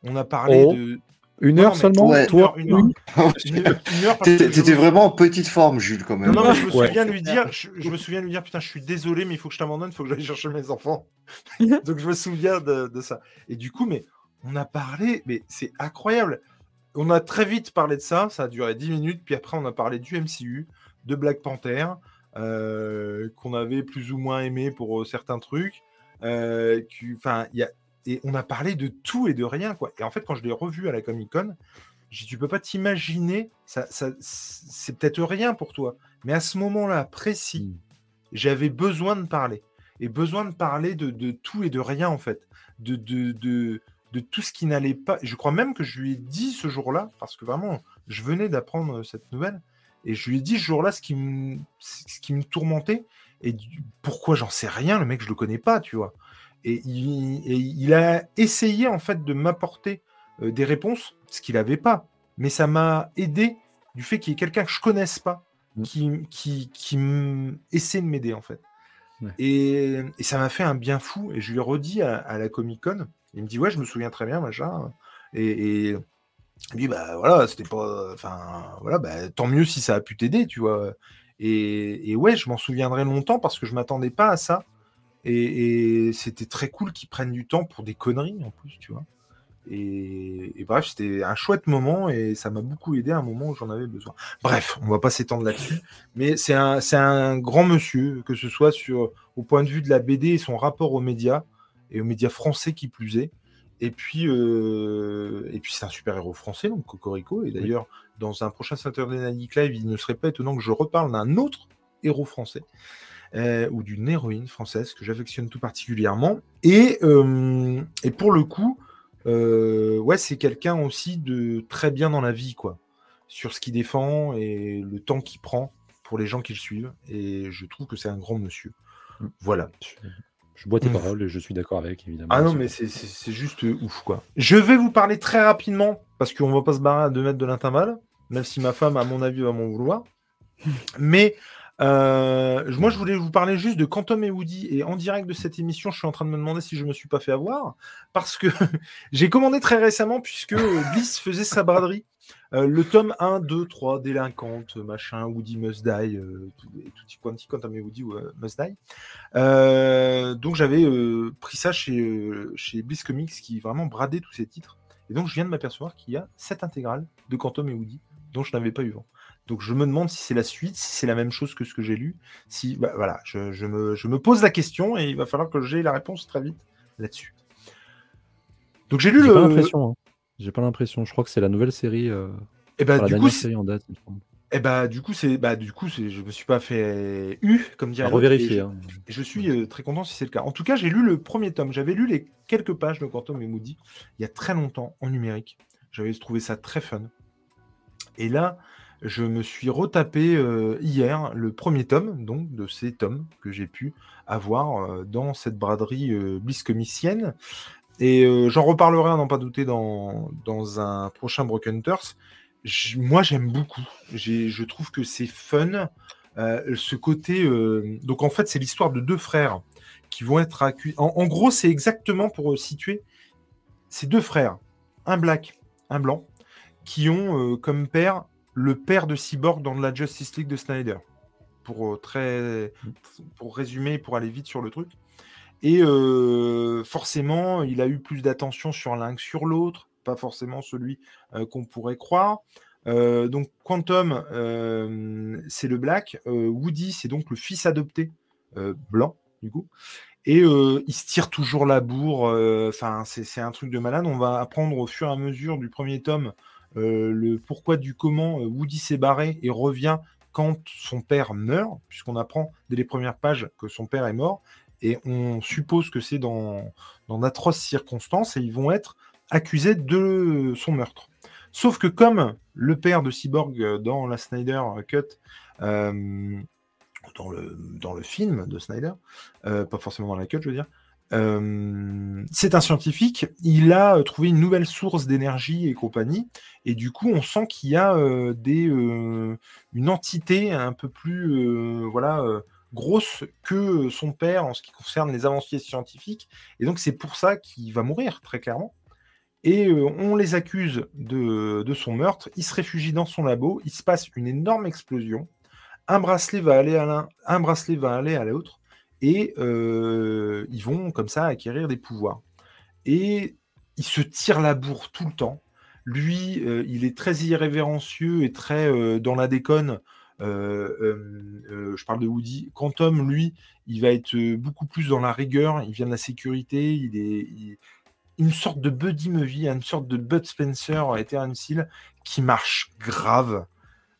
On a parlé Oh. de. Une heure seulement Ouais. Toi Une heure, T'étais vraiment en petite forme, Jules, quand même. Non, non, mais je me Ouais. souviens de lui dire, je, je me souviens lui dire, putain, je suis désolé, mais il faut que je t'abandonne, il faut que j'aille chercher mes enfants. Donc je me souviens de, de ça. Et du coup, mais on a parlé, mais c'est incroyable. On a très vite parlé de ça, ça a duré 10 minutes, puis après on a parlé du MCU, de Black Panther, euh, qu'on avait plus ou moins aimé pour euh, certains trucs. Euh, Enfin, il y a, et on a parlé de tout et de rien, quoi. Et en fait, quand je l'ai revu à la Comic Con, j'ai tu peux pas t'imaginer, ça, ça, c'est peut-être rien pour toi, mais à ce moment-là précis, Mm. j'avais besoin de parler. Et besoin de parler de, de tout et de rien, en fait. De, de, de, de tout ce qui n'allait pas. Je crois même que je lui ai dit ce jour-là, parce que vraiment, je venais d'apprendre cette nouvelle, et je lui ai dit ce jour-là ce qui me, ce qui me tourmentait. Et pourquoi j'en sais rien, le mec, je le connais pas, tu vois. Et il, et il a essayé, en fait, de m'apporter euh, des réponses, ce qu'il n'avait pas. Mais ça m'a aidé du fait qu'il y ait quelqu'un que je connaisse pas Mm. qui, qui, essaie de m'aider, en fait. Ouais. Et, et ça m'a fait un bien fou. Et je lui ai redit à, à la Comic Con. Il me dit Ouais, je me souviens très bien, machin. Et, et il dit Bah voilà, c'était pas. Enfin, voilà, bah, tant mieux si ça a pu t'aider, tu vois. Et, et ouais, je m'en souviendrai longtemps parce que je m'attendais pas à ça. Et, c'était très cool qu'ils prennent du temps pour des conneries en plus, tu vois. Et, bref, c'était un chouette moment et ça m'a beaucoup aidé à un moment où j'en avais besoin. Bref, on va pas s'étendre là-dessus, mais c'est un, grand monsieur, que ce soit au point de vue de la BD et son rapport aux médias, et aux médias français qui plus est. Et puis, euh, et puis c'est un super-héros français, donc Cocorico. Et d'ailleurs, dans un prochain Saturday Night Live, il ne serait pas étonnant que je reparle d'un autre héros français euh, ou d'une héroïne française que j'affectionne tout particulièrement. Et, euh, et pour le coup, euh, ouais, c'est quelqu'un aussi de très bien dans la vie, quoi. sur ce qu'il défend et le temps qu'il prend pour les gens qui le suivent. Et je trouve que c'est un grand monsieur. Mm. Voilà. Je, bois tes Mm. paroles et je suis d'accord avec, évidemment. Ah non, mais c'est- c'est c'est juste ouf, quoi. Je vais vous parler très rapidement, parce qu'on va pas se barrer à 2 mètres de l'intervalle, même si ma femme, à mon avis, va m'en vouloir. Mais euh, moi, je voulais vous parler juste de Quantum et Woody. Et en direct de cette émission, je suis en train de me demander si je me suis pas fait avoir. Parce que j'ai commandé très récemment, puisque Bliss faisait sa braderie. Euh, le tome 1, 2, 3, délinquante, machin, Woody must die, euh, tout, tutti quanti, Quantum et Woody must die. Euh, donc j'avais pris ça chez, chez Bliss Comics qui vraiment bradait tous ces titres. Et donc je viens de m'apercevoir qu'il y a cette intégrale de Quantum et Woody dont je n'avais pas eu vent. Donc je me demande si c'est la suite, si c'est la même chose que ce que j'ai lu. Si bah, voilà, je, je me, je me pose la question et il va falloir que j'ai la réponse très vite là-dessus. Donc j'ai lu le. pas l'impression. hein. J'ai pas l'impression. Je crois que c'est la nouvelle série. euh, Et bah enfin, la du coup, série en date. semble. eh bah du coup c'est bah du coup c'est je me suis pas fait eu comme et revérifier. je- hein. Et je suis euh, très content si c'est le cas. En tout cas, j'ai lu le premier tome. J'avais lu les quelques pages de Quantum et Moody il y a très longtemps en numérique. J'avais trouvé ça très fun. Et là, je me suis retapé euh, hier le premier tome, donc de ces tomes que j'ai pu avoir euh, dans cette braderie euh. Et euh, j'en reparlerai, à n'en pas douter, dans, dans un prochain Broken. J- moi, j'aime beaucoup. Je trouve que c'est fun. Ce côté. Donc, en fait, c'est l'histoire de deux frères qui vont être accusés. En, gros, c'est exactement pour situer ces deux frères, un black, un blanc, qui ont comme père le père de Cyborg dans la Justice League de Snyder. Pour, euh, très... pour résumer, pour aller vite sur le truc. Et euh, forcément, il a eu plus d'attention sur l'un que sur l'autre, pas forcément celui euh, qu'on pourrait croire. Donc Quantum, c'est le black. Woody, c'est donc le fils adopté blanc, du coup. Et il se tire toujours la bourre. Enfin, c'est un truc de malade. On va apprendre au fur et à mesure du premier tome le pourquoi du comment euh, Woody s'est barré et revient quand son père meurt, puisqu'on apprend dès les premières pages que son père est mort. Et on suppose que c'est dans, dans d'atroces circonstances et ils vont être accusés de son meurtre. Sauf que comme le père de Cyborg euh, dans la Snyder Cut, euh, dans, le, dans le film de Snyder, euh, pas forcément dans la cut, je veux dire, euh, c'est un scientifique, il a euh, trouvé une nouvelle source d'énergie et compagnie, et du coup on sent qu'il y a euh, des, une entité un peu plus voilà, grosse que son père en ce qui concerne les avancées scientifiques, et donc c'est pour ça qu'il va mourir très clairement. Et on les accuse de, de son meurtre. Il se réfugie dans son labo. Il se passe une énorme explosion. Un bracelet va aller à l'un, un bracelet va aller à l'autre, et euh, ils vont comme ça acquérir des pouvoirs. Et il se tire la bourre tout le temps. Lui, euh, il est très irrévérencieux et très euh, dans la déconne. Je parle de Woody. Quantum, lui, il va être beaucoup plus dans la rigueur. Il vient de la sécurité. Il est une sorte de buddy movie, une sorte de Bud Spencer Terence Hill qui marche grave.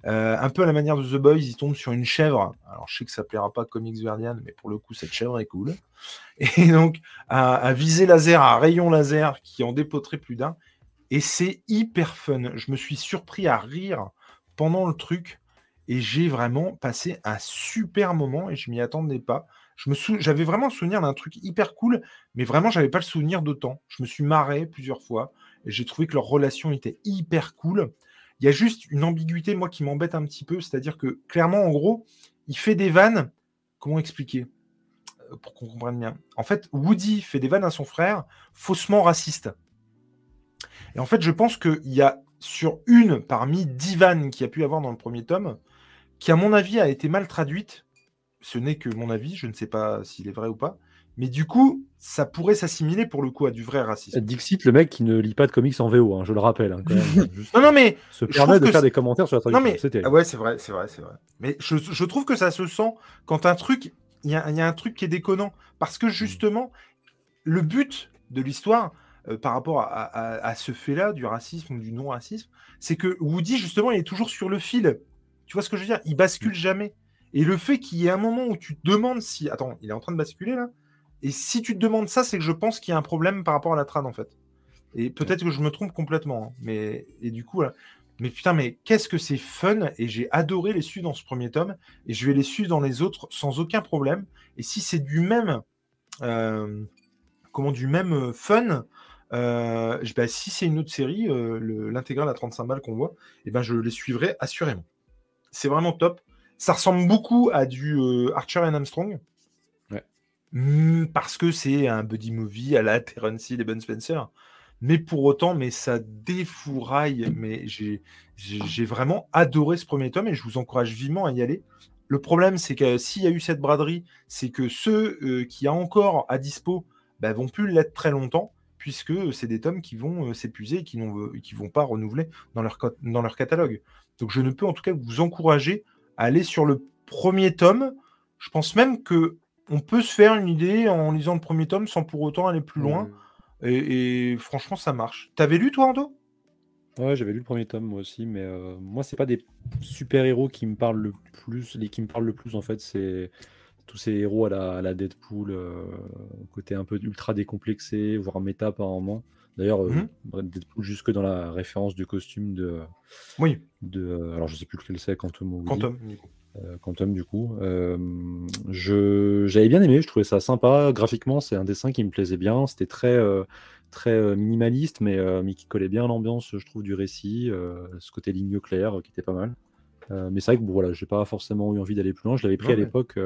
Euh, un peu à la manière de The Boys, il tombe sur une chèvre. Alors, je sais que ça plaira pas Comics Guardian, mais pour le coup, cette chèvre est cool. Et donc, à, à viser laser, à rayon laser, qui en dépoterait plus d'un. Et c'est hyper fun. Je me suis surpris à rire pendant le truc. Et j'ai vraiment passé un super moment et je m'y attendais pas. Je. J'avais vraiment le souvenir d'un truc hyper cool, mais vraiment, j'avais pas le souvenir d'autant. Je me suis marré plusieurs fois et j'ai trouvé que leur relation était hyper cool. Il y a juste une ambiguïté, moi, qui m'embête un petit peu, c'est-à-dire que clairement, en gros, il fait des vannes. Comment expliquer? Euh, pour qu'on comprenne bien En fait, Woody fait des vannes à son frère faussement racistes. Et en fait, je pense qu'il y a sur une parmi dix vannes qu'il y a pu avoir dans le premier tome, qui, à mon avis, a été mal traduite. Ce n'est que mon avis, je ne sais pas s'il est vrai ou pas. Mais du coup, ça pourrait s'assimiler pour le coup à du vrai racisme. Dixit, le mec qui ne lit pas de comics en VO, hein, je le rappelle. hein, quand même. Juste Non, non, mais se permet de faire des commentaires sur la Non, traduction. mais C'était. ah ouais, c'est vrai, c'est vrai, c'est vrai. Mais je, je trouve que ça se sent quand un truc, il y, a- il y a un truc qui est déconnant. Parce que justement, le but de l'histoire, euh, par rapport à, à- à ce fait-là, du racisme ou du non-racisme, c'est que Woody, justement, il est toujours sur le fil. Tu vois ce que je veux dire? Il bascule jamais. Et le fait qu'il y ait un moment où tu te demandes si. Attends, il est en train de basculer là? Et si tu te demandes ça, c'est que je pense qu'il y a un problème par rapport à la trad en fait. Et peut-être que je me trompe complètement. hein, Mais et du coup, voilà. mais putain, mais qu'est-ce que c'est fun et j'ai adoré les suivre dans ce premier tome et je vais les suivre dans les autres sans aucun problème. Et si c'est du même, euh, comment du même euh, fun, euh, bah, si c'est une autre série, euh, le- l'intégrale à 35 balles qu'on voit, et ben je les suivrai assurément. C'est vraiment top. Ça ressemble beaucoup à du euh, Archer and Armstrong. Ouais. Mm, parce que c'est un buddy movie à la Terence Hill et Ben Spencer. Mais pour autant, mais ça défouraille. Mais j'ai vraiment adoré ce premier tome et je vous encourage vivement à y aller. Le problème, c'est que s'il y a eu cette braderie, c'est que ceux euh, qui a encore à dispo bah, vont plus l'être très longtemps, puisque c'est des tomes qui vont euh, s'épuiser et qui ne qui vont pas renouveler dans leur, dans leur catalogue. Donc je ne peux en tout cas vous encourager à aller sur le premier tome. Je pense même que on peut se faire une idée en lisant le premier tome sans pour autant aller plus loin. Et, et franchement, ça marche. T'avais lu toi, Ando Ouais, j'avais lu le premier tome moi aussi, mais euh, moi c'est pas des super-héros qui me parlent le plus, les qui me parlent le plus en fait, c'est tous ces héros à la, à la Deadpool, euh, côté un peu ultra décomplexé, voire méta par moment. D'ailleurs, euh, Mhm. Deadpool jusque dans la référence du costume de, Oui, de alors je sais plus lequel c'est, Quantum. Quantum. Euh, Quantum du coup. Euh, je j'avais bien aimé, je trouvais ça sympa. Graphiquement, c'est un dessin qui me plaisait bien. C'était très euh, très euh, minimaliste, mais, euh, mais qui collait bien à l'ambiance, je trouve, du récit. ce côté ligne claire qui était pas mal. Mais c'est vrai que bon, voilà, j'ai pas forcément eu envie d'aller plus loin. Je l'avais pris Ouais, à ouais. l'époque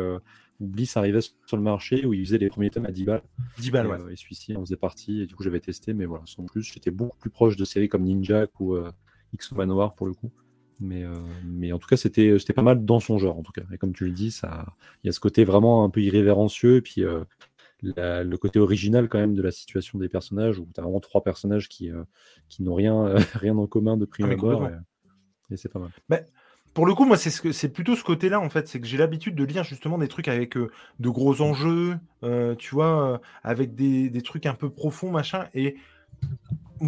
où Bliss arrivait sur le marché, où il faisait les premiers tomes à 10 balles. 10 balles, Et, ouais. et celui-ci en faisait partie, et du coup j'avais testé, mais voilà, sans plus. J'étais beaucoup plus proche de séries comme Ninja ou X Noir pour le coup. Mais, euh, mais en tout cas, c'était c'était pas mal dans son genre, en tout cas. Et comme tu le dis, ça, il y a ce côté vraiment un peu irrévérencieux, et puis euh, la- le côté original quand même de la situation des personnages, où tu as vraiment trois personnages qui, euh, qui n'ont rien, euh, rien en commun de prime Ah, mais abord, et, c'est pas mal. Pour le coup, moi, c'est ce que c'est plutôt ce côté-là, en fait, c'est que j'ai l'habitude de lire justement des trucs avec euh, de gros enjeux, euh, tu vois, euh, avec des, des trucs un peu profonds, machin. Et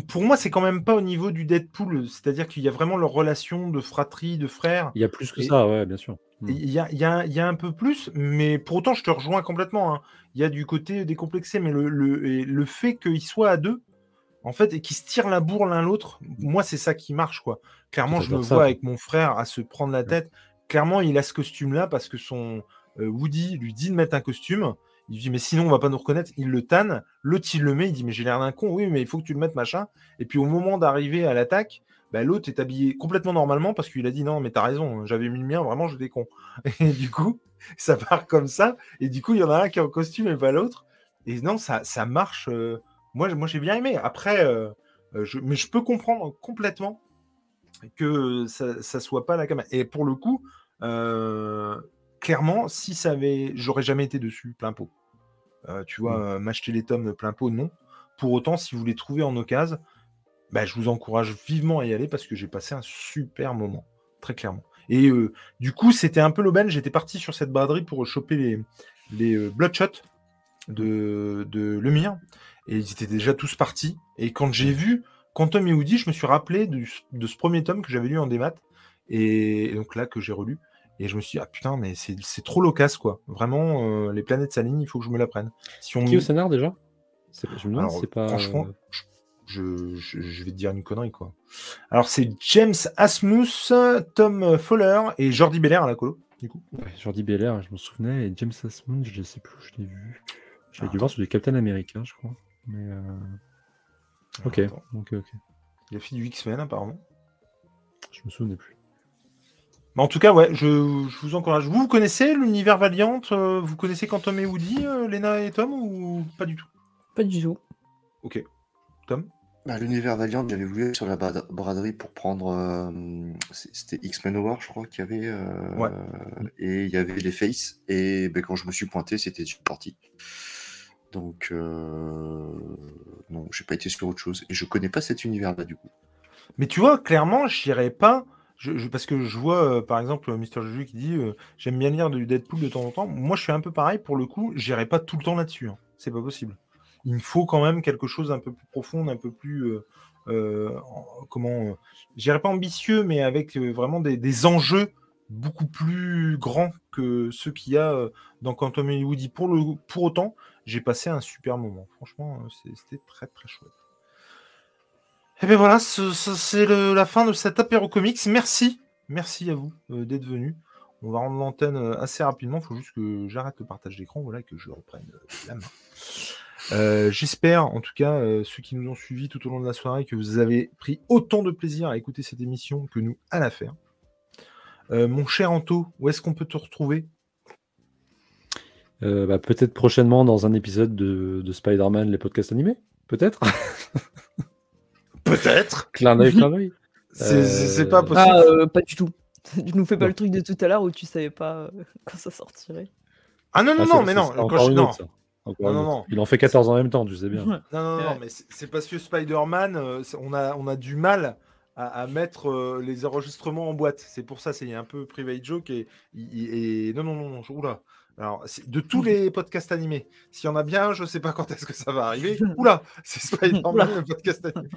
pour moi, c'est quand même pas au niveau du Deadpool, c'est-à-dire qu'il y a vraiment leur relation de fratrie, de frère. Il y a plus que Et- ça, ouais, bien sûr. Mm. Il y a, il y a- il y a un peu plus, mais pour autant, je te rejoins complètement. hein. Il y a du côté décomplexé, mais le, le, et le fait qu'ils soient à deux, en fait, et qu'ils se tirent la bourre l'un l'autre, moi, c'est ça qui marche, quoi. Clairement, je me ça, vois avec mon frère à se prendre la tête. Clairement, il a ce costume-là parce que son euh, Woody lui dit de mettre un costume. Il dit, mais sinon, on va pas nous reconnaître. Il le tanne. L'autre, il le met. Il dit, mais j'ai l'air d'un con. Oui, mais il faut que tu le mettes, machin. Et puis, au moment d'arriver à l'attaque, bah, l'autre est habillé complètement normalement parce qu'il a dit, non, mais t'as raison. J'avais mis le mien. Vraiment, j'étais con. Et du coup, ça part comme ça. Et du coup, il y en a un qui est en costume et pas l'autre. Et non, ça, ça marche. euh, Moi, moi j'ai bien aimé. Après, euh, euh, je... mais je peux comprendre complètement que ça, ça soit pas la caméra. Et pour le coup, clairement, si ça avait, j'aurais jamais été dessus plein pot. Euh, tu vois, euh, m'acheter les tomes plein pot, non. Pour autant, si vous les trouvez en occasion, bah, je vous encourage vivement à y aller parce que j'ai passé un super moment, très clairement. Et euh, du coup, c'était un peu l'aubaine. J'étais parti sur cette braderie pour choper les, les Bloodshot de, de Lemire. Et ils étaient déjà tous partis. Et quand j'ai vu Quantum et Woody, je me suis rappelé du- de ce premier tome que j'avais lu en démat. Et, et donc là, que j'ai relu. Et je me suis dit, ah putain, mais c'est trop loquace, quoi. Vraiment, euh, les planètes s'alignent, il faut que je me la prenne. Si on Qui au scénar déjà? C'est- Je me demande alors, si c'est pas. franchement, euh, je, je- je vais te dire une connerie, quoi. Alors, c'est James Asmus, Tom Fowler et Jordi Belair à la colo, du coup. Ouais, Jordi Belair, je m'en souvenais, et James Asmund, je sais plus où je l'ai vu. J'avais Ah, dû voir sur du Captain America, je crois. Mais euh, Ok, attends. ok, ok. Il a fait du X-Men, apparemment. Je me souvenais plus. Mais en tout cas, ouais, je, je vous encourage. Vous, vous connaissez l'univers Valiant euh, Vous connaissez Quantum et Woody, euh, Lena et Tom, ou pas du tout? Pas du tout. Ok. Tom? Bah, L'univers Valiant, j'avais voulu aller sur la bra- braderie pour prendre. euh, C'était X-Men War, je crois, qu'il y avait. euh, Ouais. Et il y avait les Faces. Et ben, quand je me suis pointé, c'était une partie. Donc, euh, non, j'ai pas été sur autre chose. Et je connais pas cet univers-là, du coup. Mais tu vois, clairement, j'irais pas. Parce que je vois, euh, par exemple, Mister Juju qui dit euh, J'aime bien lire du Deadpool de temps en temps. Moi, je suis un peu pareil. Pour le coup, j'irai pas tout le temps là-dessus. hein. C'est pas possible. Il me faut quand même quelque chose un peu plus profond, un peu plus. euh, euh, en- comment. euh, j'irai pas ambitieux, mais avec euh, vraiment des, enjeux beaucoup plus grands que ceux qu'il y a euh, dans Quantum Woody. Pour, le, pour autant, j'ai passé un super moment. Franchement, euh, c'était très très chouette. Et bien voilà, ce- ce- c'est la fin de cet apéro comics. Merci, merci à vous euh, d'être venus. On va rendre l'antenne euh, assez rapidement. Il faut juste que j'arrête le partage d'écran, voilà, et que je reprenne euh, la main. J'espère, en tout cas, ceux qui nous ont suivis tout au long de la soirée, que vous avez pris autant de plaisir à écouter cette émission que nous à la faire. Mon cher Anto, où est-ce qu'on peut te retrouver? Bah, peut-être prochainement dans un épisode de, de Spider-Man, les podcasts animés Peut-être? Peut-être. Clin d'œil, clin d'œil. C'est pas Euh, possible. Ah, euh, pas du tout. Tu nous fais pas Non. le truc de tout à l'heure où tu savais pas euh, quand ça sortirait. Ah non, non, Ah, non, mais non. quand je- non. Il en fait 14 en même temps, tu sais bien. Non, non, non, mais c'est parce que Spider-Man, euh, on, a, on a du mal à, à mettre euh, les enregistrements en boîte. C'est pour ça, c'est un peu private joke et, et- et- non, non, non, non, je- oula. Alors, c'est- de tous les podcasts animés, s'il y en a bien, un, je sais pas quand est-ce que ça va arriver. Oula, c'est Spider-Man, le podcast animé.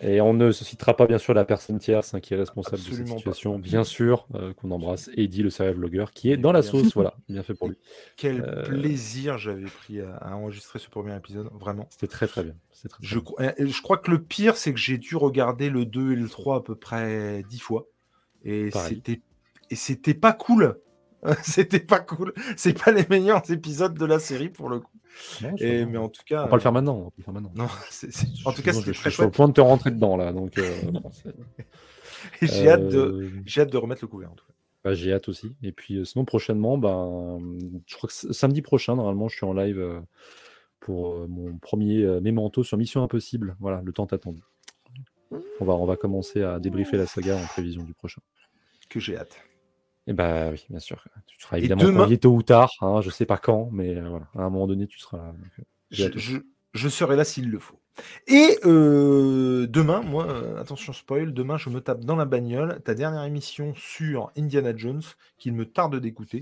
Et on ne se citera pas bien sûr la personne tierce hein, qui est responsable de cette pas. situation. Bien sûr euh, qu'on embrasse Eddie, le serial vlogueur, qui est dans la sauce. Voilà, bien fait pour lui. Quel Euh, plaisir j'avais pris à, à enregistrer ce premier épisode, vraiment. C'était très très bien. Très, très Je, bien. cro- et je crois que le pire, c'est que j'ai dû regarder le 2 et le 3 à peu près 10 fois. Et Pareil. c'était et c'était pas cool. c'était pas cool. C'est pas les meilleurs épisodes de la série pour le coup. Non, je- Et, mais en tout cas. On va pas le faire maintenant. On va pas le faire maintenant. Non, c'est- c'est- en tout cas, je, je suis au point de te rentrer dedans là. Donc, euh, J'ai hâte, de, Euh, j'ai hâte de remettre le couvert. En tout cas. bah, j'ai hâte aussi. Et puis euh, sinon prochainement, ben, je crois que samedi prochain, normalement, je suis en live euh, pour euh, mon premier euh, mémento sur Mission Impossible. Voilà, le temps attendu. On va, on va commencer à débriefer la saga en prévision du prochain. Que j'ai hâte. Et bah oui, bien sûr. Tu seras évidemment demain- convié tôt ou tard. Hein, je sais pas quand, mais euh, voilà, à un moment donné, tu seras là. donc, euh, Je, hâte. je- je serai là s'il le faut. Et euh, demain, moi, euh, attention spoil, demain je me tape dans la bagnole ta dernière émission sur Indiana Jones qu'il me tarde d'écouter.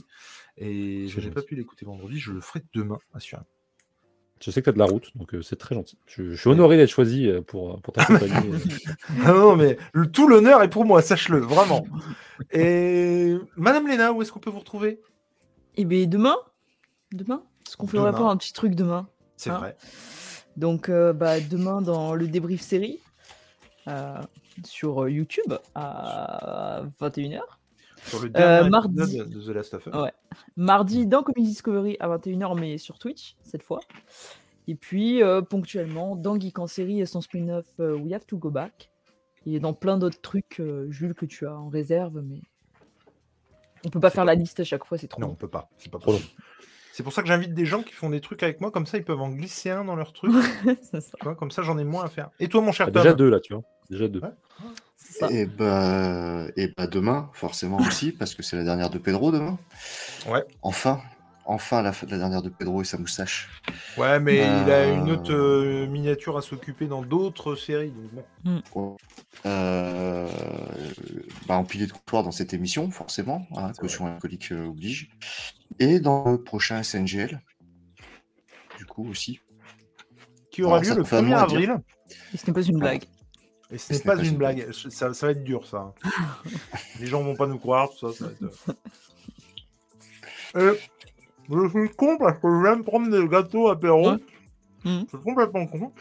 Et je n'ai pas pu l'écouter vendredi, je le ferai demain, assurément. Je sais que tu as de la route, donc euh, c'est très gentil. Je, je suis honoré d'être choisi euh, pour, pour t'accompagner. euh. Ah non, mais le- tout l'honneur est pour moi, sache-le, vraiment. Et Madame Léna, où est-ce qu'on peut vous retrouver? Et bien demain Demain Est-ce qu'on ferait pas un petit truc demain C'est Hein vrai. Donc euh, bah, demain dans le débrief série euh, sur euh, YouTube à 21h. Sur le dernier mardi. épisode de The Last of Us. Ouais. Mardi dans Comic Discovery à 21h mais sur Twitch cette fois. Et puis euh, ponctuellement dans Geek en série et son spin-off euh, We Have to Go Back. Et dans plein d'autres trucs, euh, Jules, que tu as en réserve, mais on peut pas faire la liste à chaque fois, c'est trop Non, on long. peut pas. C'est pas Trop long. possible. C'est pour ça que j'invite des gens qui font des trucs avec moi, comme ça ils peuvent en glisser un dans leur truc. c'est ça. tu vois, comme ça j'en ai moins à faire. Et toi, mon cher Ah, Tom déjà deux là, tu vois. Déjà deux. Ouais. Ça. Et bah, et bah demain, forcément aussi, parce que c'est la dernière de Pedro demain. Ouais. Enfin, enfin la, la dernière de Pedro et sa moustache. Ouais, mais il a une Euh. autre euh, miniature à s'occuper dans d'autres séries. Donc bon. Euh, bah, empilé de comptoir dans cette émission, forcément, hein, caution alcoolique euh, oblige. Et dans le prochain SNGL, du coup aussi. Qui aura Alors, lieu le fait un 1er mois à dire. avril. Et ce n'est pas une blague. Et ce n'est pas, pas une blague. Ça, ça va être dur, ça. Les gens vont pas nous croire, tout ça. ça va être... Euh, je suis con parce que de prendre des gâteaux apéro. Ouais. Mhm. Je suis complètement con.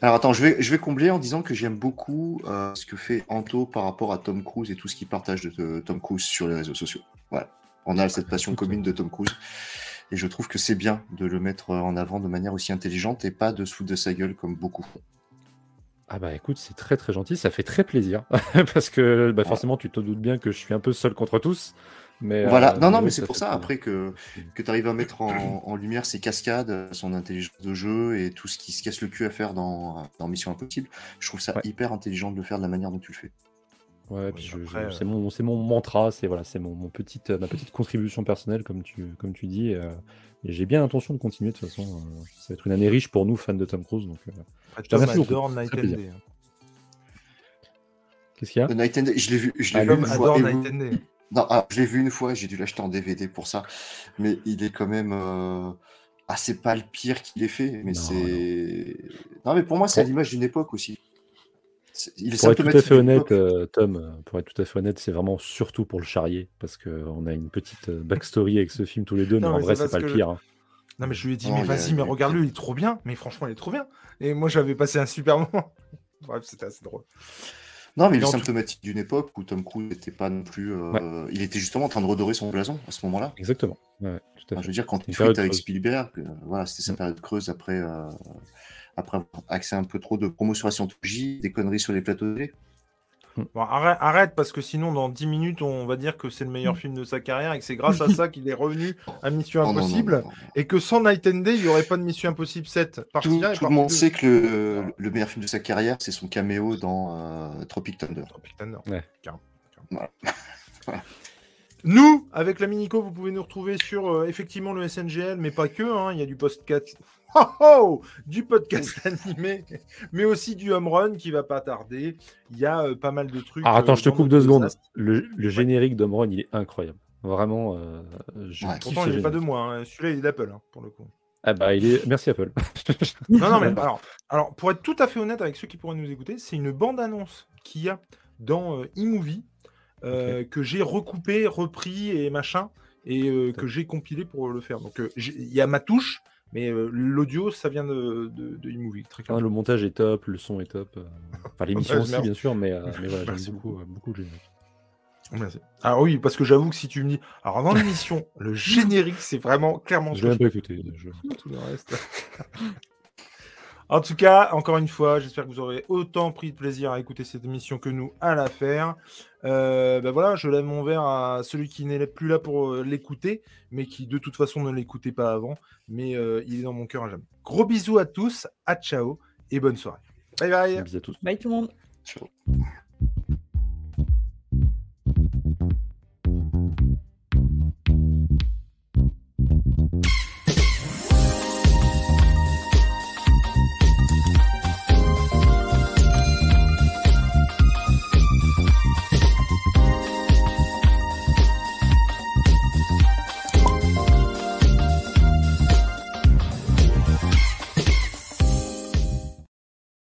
Alors attends, je vais, je vais combler en disant que j'aime beaucoup euh, ce que fait Anto par rapport à Tom Cruise et tout ce qu'il partage de, de Tom Cruise sur les réseaux sociaux. Voilà. On a cette passion commune de Tom Cruise. Et je trouve que c'est bien de le mettre en avant de manière aussi intelligente et pas de se foutre de sa gueule comme beaucoup font. Ah bah écoute, c'est très très gentil, ça fait très plaisir. Parce que bah, forcément, tu te doutes bien que je suis un peu seul contre tous. Mais, Voilà, euh, non, non, mais c'est pour ça, plaisir. après, que, que tu arrives à mettre en, en lumière ses cascades, son intelligence de jeu et tout ce qui se casse le cul à faire dans, dans Mission Impossible. Je trouve ça Ouais. hyper intelligent de le faire de la manière dont tu le fais. Ouais, puis je- après, je- euh, c'est mon, c'est mon mantra, c'est voilà, c'est mon, mon petite, ma petite contribution personnelle, comme tu, comme tu dis. euh, et j'ai bien l'intention de continuer de toute façon. euh, ça va être une année riche pour nous, fans de Tom Cruise. Donc, euh, Après, te remercie beaucoup. Night and plaisir. Day. qu'est-ce qu'il y a The Night and Day, je l'ai vu, je l'ai Ah, vu une fois. adore et Night vous- and Day. Non, alors, je l'ai vu une fois, j'ai dû l'acheter en DVD pour ça. Mais il est quand même. Euh... Ah, c'est pas le pire qu'il ait fait, mais Non, c'est. Non, mais pour moi, c'est à l'image d'une époque aussi. C'est- Il est Pour être tout à fait honnête, euh, Tom, euh, pour être tout à fait honnête, c'est vraiment surtout pour le charrier, parce qu'on a une petite euh, backstory avec ce film tous les deux, mais Non, en mais vrai, c'est pas le pire. hein. Non, mais je lui ai dit, mais vas-y, mais regarde-le, il est trop bien. Mais franchement, il est trop bien. Et moi, j'avais passé un super moment. Bref, c'était assez drôle. Non, mais il est en symptomatique d'une époque où Tom Cruise n'était pas non plus. euh, Il était justement en train de redorer son blason à ce moment-là. Exactement. Ouais, ouais, tout à Enfin, fait. je veux dire, quand il tweet avec creuse. Spielberg, euh, voilà, c'était sa Mm. période creuse après, euh, après avoir axé un peu trop de promo sur la scientologie, des conneries sur les plateaux de télé. Bon, arrête, arrête, parce que sinon, dans 10 minutes, on va dire que c'est le meilleur film de sa carrière et que c'est grâce à ça qu'il est revenu à Mission Oh, non, non, Impossible. non, non, non. Et que sans Night and Day, il n'y aurait pas de Mission Impossible 7. Partie Tout, 1 et tout le monde 2. sait que le, le meilleur film de sa carrière, c'est son caméo dans euh, Tropic Thunder. Tropic Thunder. Ouais. Carrément, carrément. Voilà. Voilà. Nous, avec la Minico, vous pouvez nous retrouver sur euh, effectivement le SNGL, mais pas que. hein, Il y a du podcast, Oh, oh du podcast animé, mais aussi du home run qui va pas tarder. Il y a euh, pas mal de trucs. Ah, attends, euh, je te dans coupe deux secondes. Le, le générique d'Homrun, il est incroyable. Vraiment, euh, je Ouais. Pourtant, il n'est pas de moi. hein. Celui-là, il est d'Apple, hein, pour le coup. Ah bah, il est... Merci Apple. Non, non, mais alors, alors, pour être tout à fait honnête avec ceux qui pourraient nous écouter, c'est une bande-annonce qu'il y a dans euh, eMovie euh, que j'ai recoupé, repris et machin, et euh, que j'ai compilé pour le faire. Donc, euh, il y a ma touche, mais l'audio, ça vient de, de, de eMovie, très Ah, clairement. le montage est top, le son est top. Enfin, l'émission Ouais, aussi, merci. bien sûr, mais, mais voilà, j'aime beaucoup, beaucoup le générique. Merci. Ah oui, parce que j'avoue que si tu me dis, alors avant l'émission, le générique, c'est vraiment clairement Je l'ai un peu écouté. je- tout le reste. En tout cas, encore une fois, j'espère que vous aurez autant pris de plaisir à écouter cette émission que nous à la faire. Euh, ben voilà, je lève mon verre à celui qui n'est plus là pour euh, l'écouter, mais qui de toute façon ne l'écoutait pas avant. Mais euh, il est dans mon cœur à jamais. Gros bisous à tous, à ciao et bonne soirée. Bye bye. Un bisou à tous. Bye tout le monde. Ciao.